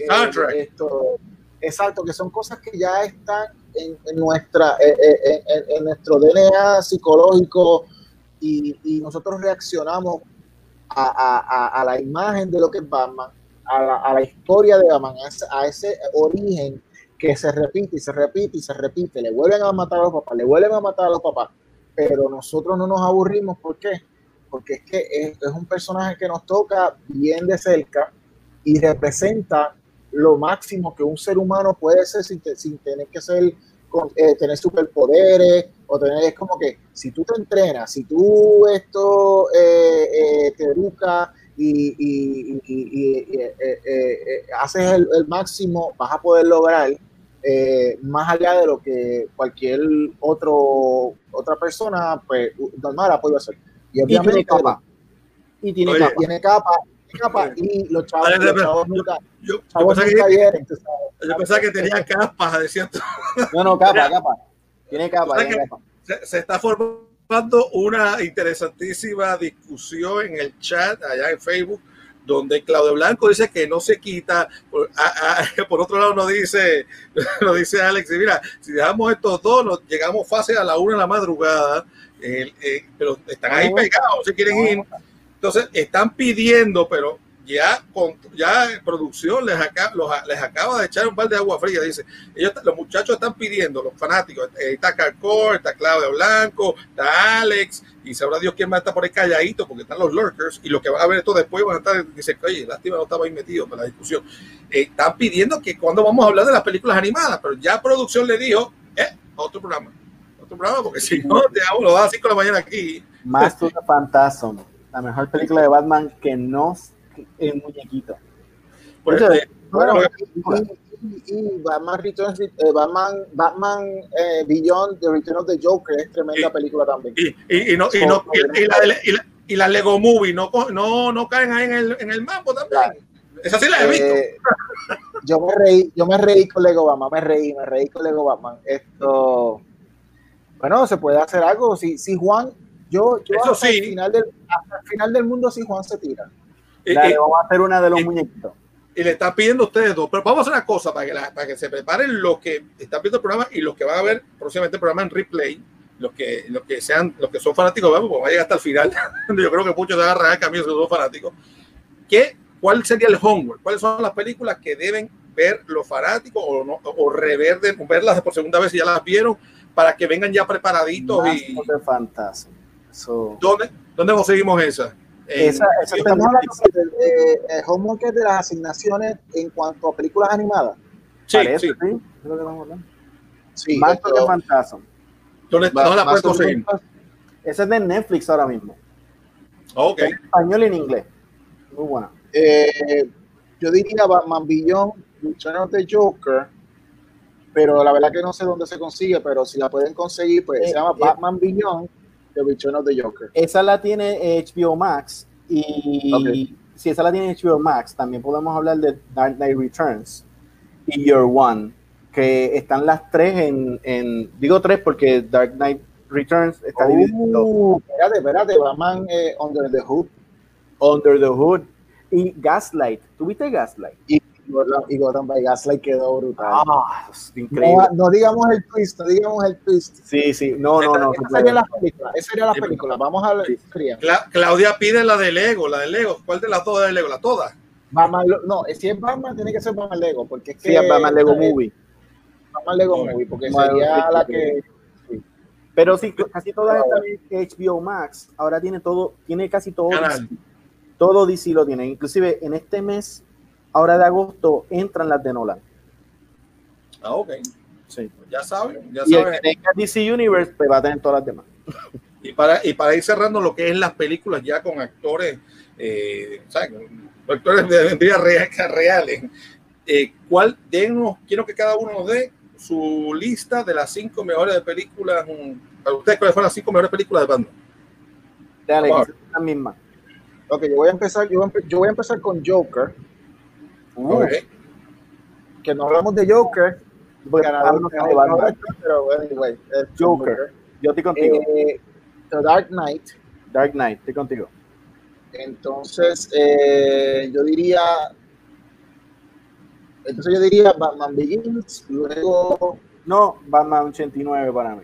esto, exacto, que son cosas que ya están en, en nuestra, eh, eh, en, en nuestro DNA psicológico y, y nosotros reaccionamos a, a- a- a la imagen de lo que es Batman, a la, a la historia de Batman, a ese, a ese origen que se repite y se repite y se repite. Le vuelven a matar a los papás, le vuelven a matar a los papás, pero nosotros no nos aburrimos. ¿Por qué? Porque es que es, es un personaje que nos toca bien de cerca y representa lo máximo que un ser humano puede ser sin, te- sin tener que ser con- eh, tener superpoderes o tener es como que si tú te entrenas si tú esto eh, eh, te educas y, y- y- y- y, eh, eh, haces el, el máximo vas a poder lograr más allá de lo que cualquier otro otra persona pues normal ha podido hacer y Y tiene obviamente capa. Y tiene Oye, capa. tiene capa, capa y los chavos, Vale, los chavos nunca, Yo, yo chavos pensaba nunca que, tú sabes. yo pensaba que tenía capas, decía tú. No, no, capa, capa. Tiene capa, ¿Sabes tiene capa. se, se está formando una interesantísima discusión en el chat allá en Facebook, donde Claudio Blanco dice que no se quita. Por, a- a- por otro lado, nos dice, nos dice Alex, y mira, si dejamos estos dos, nos llegamos fácil a la una de la madrugada, el- eh, pero están ahí Ah, pegados, se quieren ir. Entonces, están pidiendo, pero ya con ya producción les, acaba, los, les acaba de echar un par de agua fría. Dice, ellos, los muchachos están pidiendo, los fanáticos. eh, Está Carcor, está Claudio Blanco, está Alex, y sabrá Dios quién más está por ahí calladito, porque están los lurkers, y los que van a ver esto después van a estar, dicen, oye, lástima no estaba ahí metido para la discusión. Eh, están pidiendo que cuando vamos a hablar de las películas animadas, pero ya producción le dijo, eh, otro programa. Otro programa, porque si no, te hago lo da a las 5 de la mañana aquí. Of the Phantasm. La mejor película de Batman que no es el muñequito. Pues, eh, Bueno, y, Batman Returns, eh, Batman, Batman eh, Beyond The Return of the Joker es tremenda Y- película también. y, y, y no, y, no, y, y la, y, la, y las Lego Movie no, no, no caen ahí en el, en el mambo también. Esa sí la he visto. Eh, yo me reí, yo me reí con Lego Batman, me reí, me reí con Lego Batman. Esto, bueno, se puede hacer algo. Si, si Juan, yo, yo Eso hasta, sí. el final del, hasta el final del mundo, si Juan se tira. Y, Dale, y- vamos a hacer una de los y- muñequitos. y le están pidiendo a ustedes dos. Pero vamos a hacer una cosa para que, la- para que se preparen los que están viendo el programa y los que van a ver próximamente el programa en replay. Los que, los que sean, los que son fanáticos, vamos, pues va a llegar hasta el final. Yo creo que muchos se van a agarrar el camino si son fanáticos. ¿Qué, ¿Cuál sería el homework? ¿Cuáles son las películas que deben ver los fanáticos o, no, o rever de, verlas por segunda vez si ya las vieron para que vengan ya preparaditos y Master of ¿dónde, dónde conseguimos esa? Esa, esa Estamos hablando de, de, eh, homework es de las asignaciones en cuanto a películas animadas. sí, Parece, sí. sí, que estamos hablando. Sí, Phantasm. ¿Dónde, la a puedes conseguir? Esa es de Netflix ahora mismo. Ok. En español y en inglés. Muy buena. Eh, yo diría Batman Beyond, Return of the Joker, pero la verdad que no sé dónde se consigue, pero si la pueden conseguir, pues Eh, se llama eh. Batman Beyond, The Return of the Joker. Esa la tiene eh, HBO Max y si esa la tiene HBO Max, también podemos hablar de Dark Knight Returns y Year One, que están las tres en, en digo tres porque Dark Knight Returns está dividido dos. Uh, espérate, espérate, Batman eh, Under the Hood Under the Hood y Gaslight. ¿Tuviste Gaslight? y, y Gotham by Gaslight quedó brutal. Ah, es increíble. no, no digamos el twist, no digamos el twist. Sí, sí, no, no, no. Esa sería la película, esa sería la película. Vamos a ver. Cla- Claudia pide la de Lego, la de Lego. ¿Cuál de las dos de Lego? ¿La todas? Batman, no, si es Batman, tiene que ser Batman Lego, porque es que Sí, es Batman Lego eh, Movie. Batman Lego Movie, porque sería la sí. que Pero sí, casi todas están en HBO Max. Ahora tiene todo, tiene casi todo. Canal. DC. Todo DC lo tiene. Inclusive en este mes, ahora de agosto, entran las de Nolan. Ah, ok. Sí. Ya saben, ya Y el saben. que tenga DC Universe, pues va a tener todas las demás. Y para, y para ir cerrando lo que es las películas ya con actores, eh, ¿sabes? Actores de real- reales. Eh, ¿Cuál? Denos, quiero que cada uno nos dé su lista de las cinco mejores de películas. Para ustedes, ¿cuáles fueron las cinco mejores películas de Batman? Dale, las mismas. Ok, yo voy a empezar, yo voy a, yo voy a empezar con Joker, Uh, Ok. que no hablamos de Joker, pues, ganador, háblanos de Batman. pero anyway, es Joker. Yo estoy contigo. Eh, The Dark Knight, Dark Knight, estoy contigo. entonces eh, yo diría, entonces yo diría Batman Begins, luego, No, Batman 89 para mí.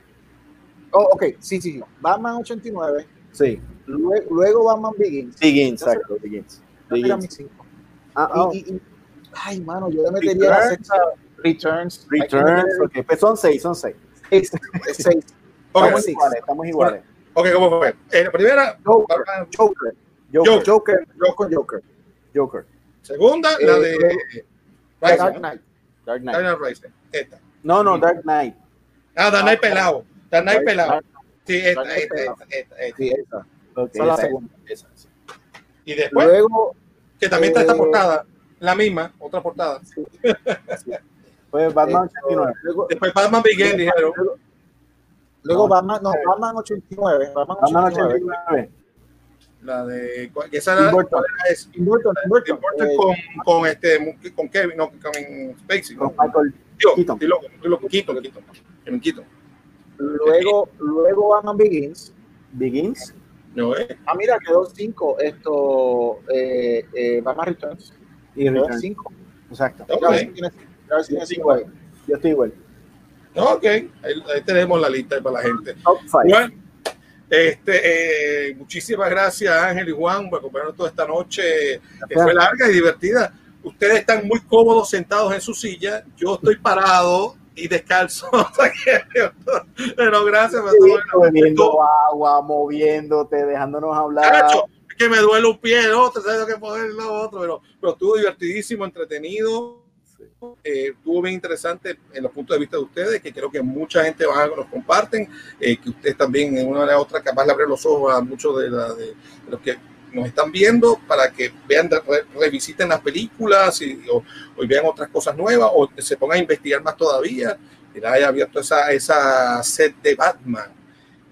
oh, ok, sí, sí, sí, Batman 89, Sí. luego, luego Batman Begins, Begins, exacto, Begins. Begins. Ah, ah, Y- y- y- ay, mano, yo le metería la Returns. sexta, Returns, Returns, ok. Pues son seis, son seis. Seis, seis. Ok, Estamos iguales, estamos iguales. ok, ¿cómo fue? Eh, la primera, Joker. Joker, Joker, Joker, con Joker. Joker, segunda, la Eh, de luego- Rising, Dark. Knight. Dark Knight. Dark Knight Rising. Esta. No, no, Dark Knight. Ah, Dark Knight pelado. Dark Knight pelado. Sí, esta, Dark esta, esta, esta, esta. Sí, esa. Ok, Esa es la esa, segunda. esa, sí. Y después, Luego, que también está esta eh, portada, la misma, otra portada. Pues Batman eh, 89. luego, Después Batman Begins, dijeron. luego, luego No. Batman, no, Batman 89. Batman Batman 89. 89. La de. ¿cuál- Esa era, Burton. Eh, con, con, este, con Kevin, no, con Kevin Spacey. Con. Michael Digo, Keaton. estoy loco, estoy loco, Keaton, Keaton. Kevin Keaton. luego, luego Batman Begins. Begins. No, eh. Ah, mira, quedó 5. Esto, eh, eh, Batman Returns. Y Quedó Returns. 5. Exacto. Ok. A ver si tiene- Yo estoy ahí. igual. Yo estoy igual. No, ok. Ahí, ahí tenemos la lista para la gente. Top 5. Bueno, este, eh, muchísimas gracias Ángel y Juan por acompañarnos toda esta noche, que fue larga y divertida. Ustedes están muy cómodos sentados en su silla, yo estoy parado y descalzo. Pero gracias por todo. Bebiendo agua, moviéndote, dejándonos hablar. Cacho, que me duele un pie, el otro, ¿sabes lo que poner lo otro? Pero, pero estuvo divertidísimo, entretenido. Eh, estuvo bien interesante en los puntos de vista de ustedes, que creo que mucha gente va, nos comparten, eh, que ustedes también en una manera u otra capaz de abrir los ojos a muchos de, la- de- los que nos están viendo para que vean, re- revisiten las películas y, o, o vean otras cosas nuevas o se pongan a investigar más todavía le haya abierto esa, esa set de Batman.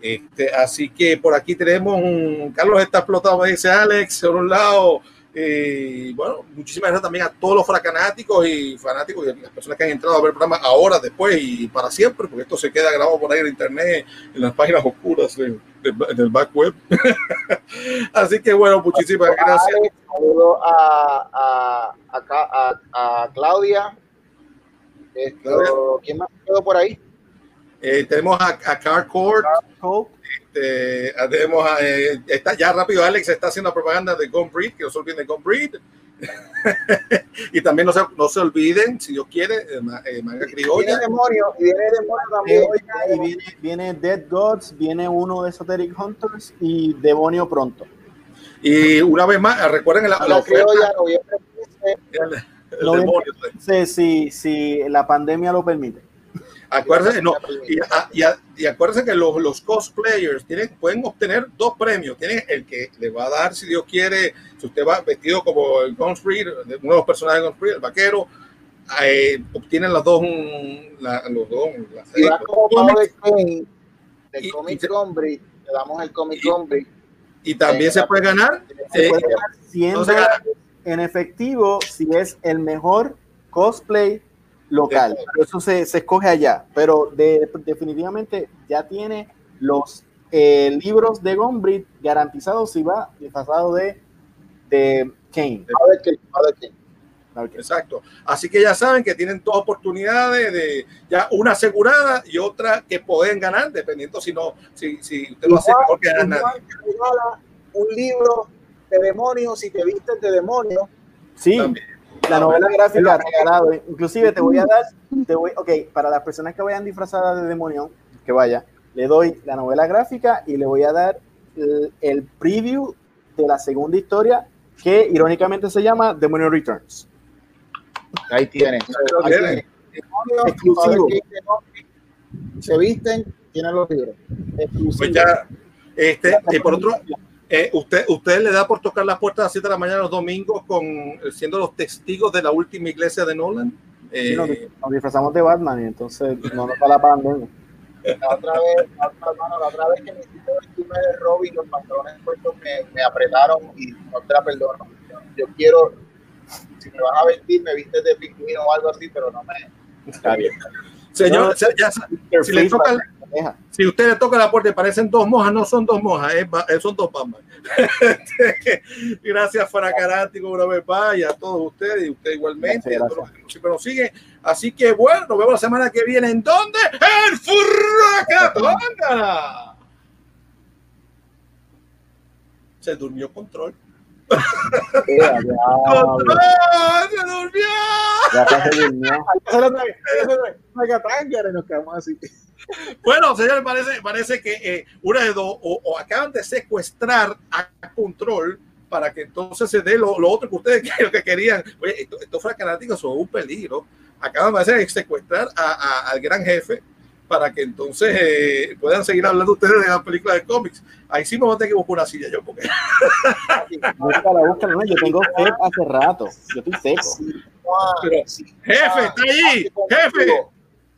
Este, así que por aquí tenemos un Carlos está explotado, me dice Alex, por un lado. eh, bueno, muchísimas gracias también a todos los fracanáticos y fanáticos y las personas que han entrado a ver el programa ahora, después y para siempre, porque esto se queda grabado por ahí en internet, en las páginas oscuras de- de- del back web. Así que bueno, muchísimas gracias. Alex, saludo a, a, a. Esto, Claudia. ¿Quién más quedó por ahí? Eh, tenemos a, a Carcourt, Coke. este, tenemos a, eh, está, ya rápido Alex está haciendo propaganda de Gone Breed, que no se olviden de Gone Breed. y también no se, no se olviden, si Dios quiere, eh, ma- eh, manga criolla. Viene demonio, y viene demonio también. Eh, y viene, viene Dead Gods, viene uno de Esoteric Hunters y Demonio pronto. Y una vez más, recuerden la, la la oferta. criolla, noviembre 15. El, el demonio. Sí, sí, sí, la pandemia lo permite. Acuérdense, no, y, a- y a- y acuérdense que los, los cosplayers tienen, pueden obtener dos premios. Tienen el que le va a dar, si Dios quiere, si usted va vestido como el Gunsprit, uno de los personajes de Gunsprit, el vaquero, eh, obtienen las dos, la- los dos, las- como cómics, del Comic Gombrich, le damos el Comic Gombrich. y también se puede ganar. Se eh, puede ganar 100 no se gana. dólares en efectivo si es el mejor cosplay local. Pero Eso se, se escoge allá. Pero de- definitivamente ya tiene los eh, libros de Gombrich garantizados si va disfrazado de, de Kane. Exacto. Así que ya saben que tienen dos oportunidades de ya una asegurada y otra que pueden ganar, dependiendo si no, si, si usted lo hace Igual- mejor que ganar nadie. igual te regala un libro de demonios si te vistes de demonios. Sí, También. La novela gráfica regalado. Inclusive te voy a dar, te voy, ok, para las personas que vayan disfrazadas de demonio, que vaya, le doy la novela gráfica y le voy a dar el, el preview de la segunda historia que irónicamente se llama Demonio Returns. Ahí tienen. lo Ahí tienen. Demonios, Exclusivo. Se visten, tienen los libros. Exclusivo. Pues ya, este, y por otro, eh, usted, usted le da por tocar las puertas a las 7 de la mañana los domingos con siendo los testigos de la última iglesia de Nolan. Eh, Sí, nos, nos disfrazamos de Batman y entonces no nos da la pandemia. La otra vez, la otra, hermano, la otra vez que me hiciste vestirme de Robin, los pantalones puestos me, me apretaron y no te la perdono. Yo, quiero, si me vas a vestir, me vistes de pingüino o algo así, pero no me. Está bien. señor, No, ya si, le toca, si usted le toca la puerta y parecen dos mojas, no son dos mojas, es ba- eh, son dos Batman. Gracias, Faracarático, una vez más, y a todos ustedes, y usted igualmente, y a todos los que siempre nos siguen. Así que bueno, nos vemos la semana que viene. ¿En dónde? ¡En Furacatona! Se durmió control. Bueno, señores, parece, parece que eh, una de dos, o, o acaban de secuestrar a control para que entonces se dé lo, lo otro que ustedes que- lo que querían. Oye, esto- estos fracanáticos son un peligro. Acaban de secuestrar a- a- al gran jefe para que entonces eh, puedan seguir hablando ustedes de la película de cómics. Ahí sí me voy a tener que buscar una silla yo, porque Búscala, búscala. No, yo tengo sed hace rato. Yo estoy seco. Pero, jefe, está ahí, contigo, jefe.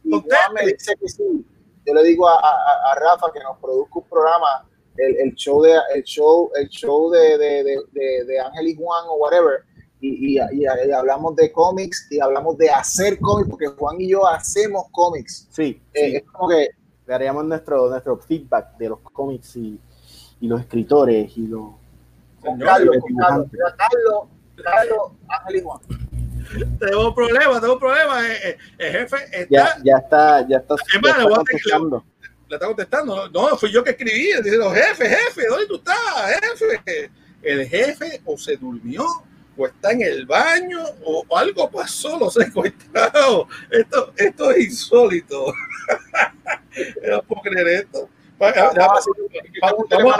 Juan me dice que sí. Yo le digo a, a- a Rafa que nos produzca un programa, el, el show de el show, el show de, de, de, de, de Ángel y Juan o whatever, y, y, y- y hablamos de cómics y hablamos de hacer cómics, porque Juan y yo hacemos cómics. Sí, Eh, sí. es como que Le haríamos nuestro, nuestro feedback de los cómics y, y los escritores y los. con Carlos, el con Carlos, Carlos, Carlos, Ángel y Juan. tenemos problemas, tenemos problemas. Eh, eh, el jefe está, Ya, ya está, ya está, ya más, le está voy a le está contestando. No, no, fui yo que escribí. Diciendo, jefe, jefe, ¿dónde tú estás, jefe? El jefe o se durmió, o está en el baño, o algo pasó, lo secuestrado. Esto, esto es insólito. no puedo creer esto. Va- va- va- Vamos a- vamos-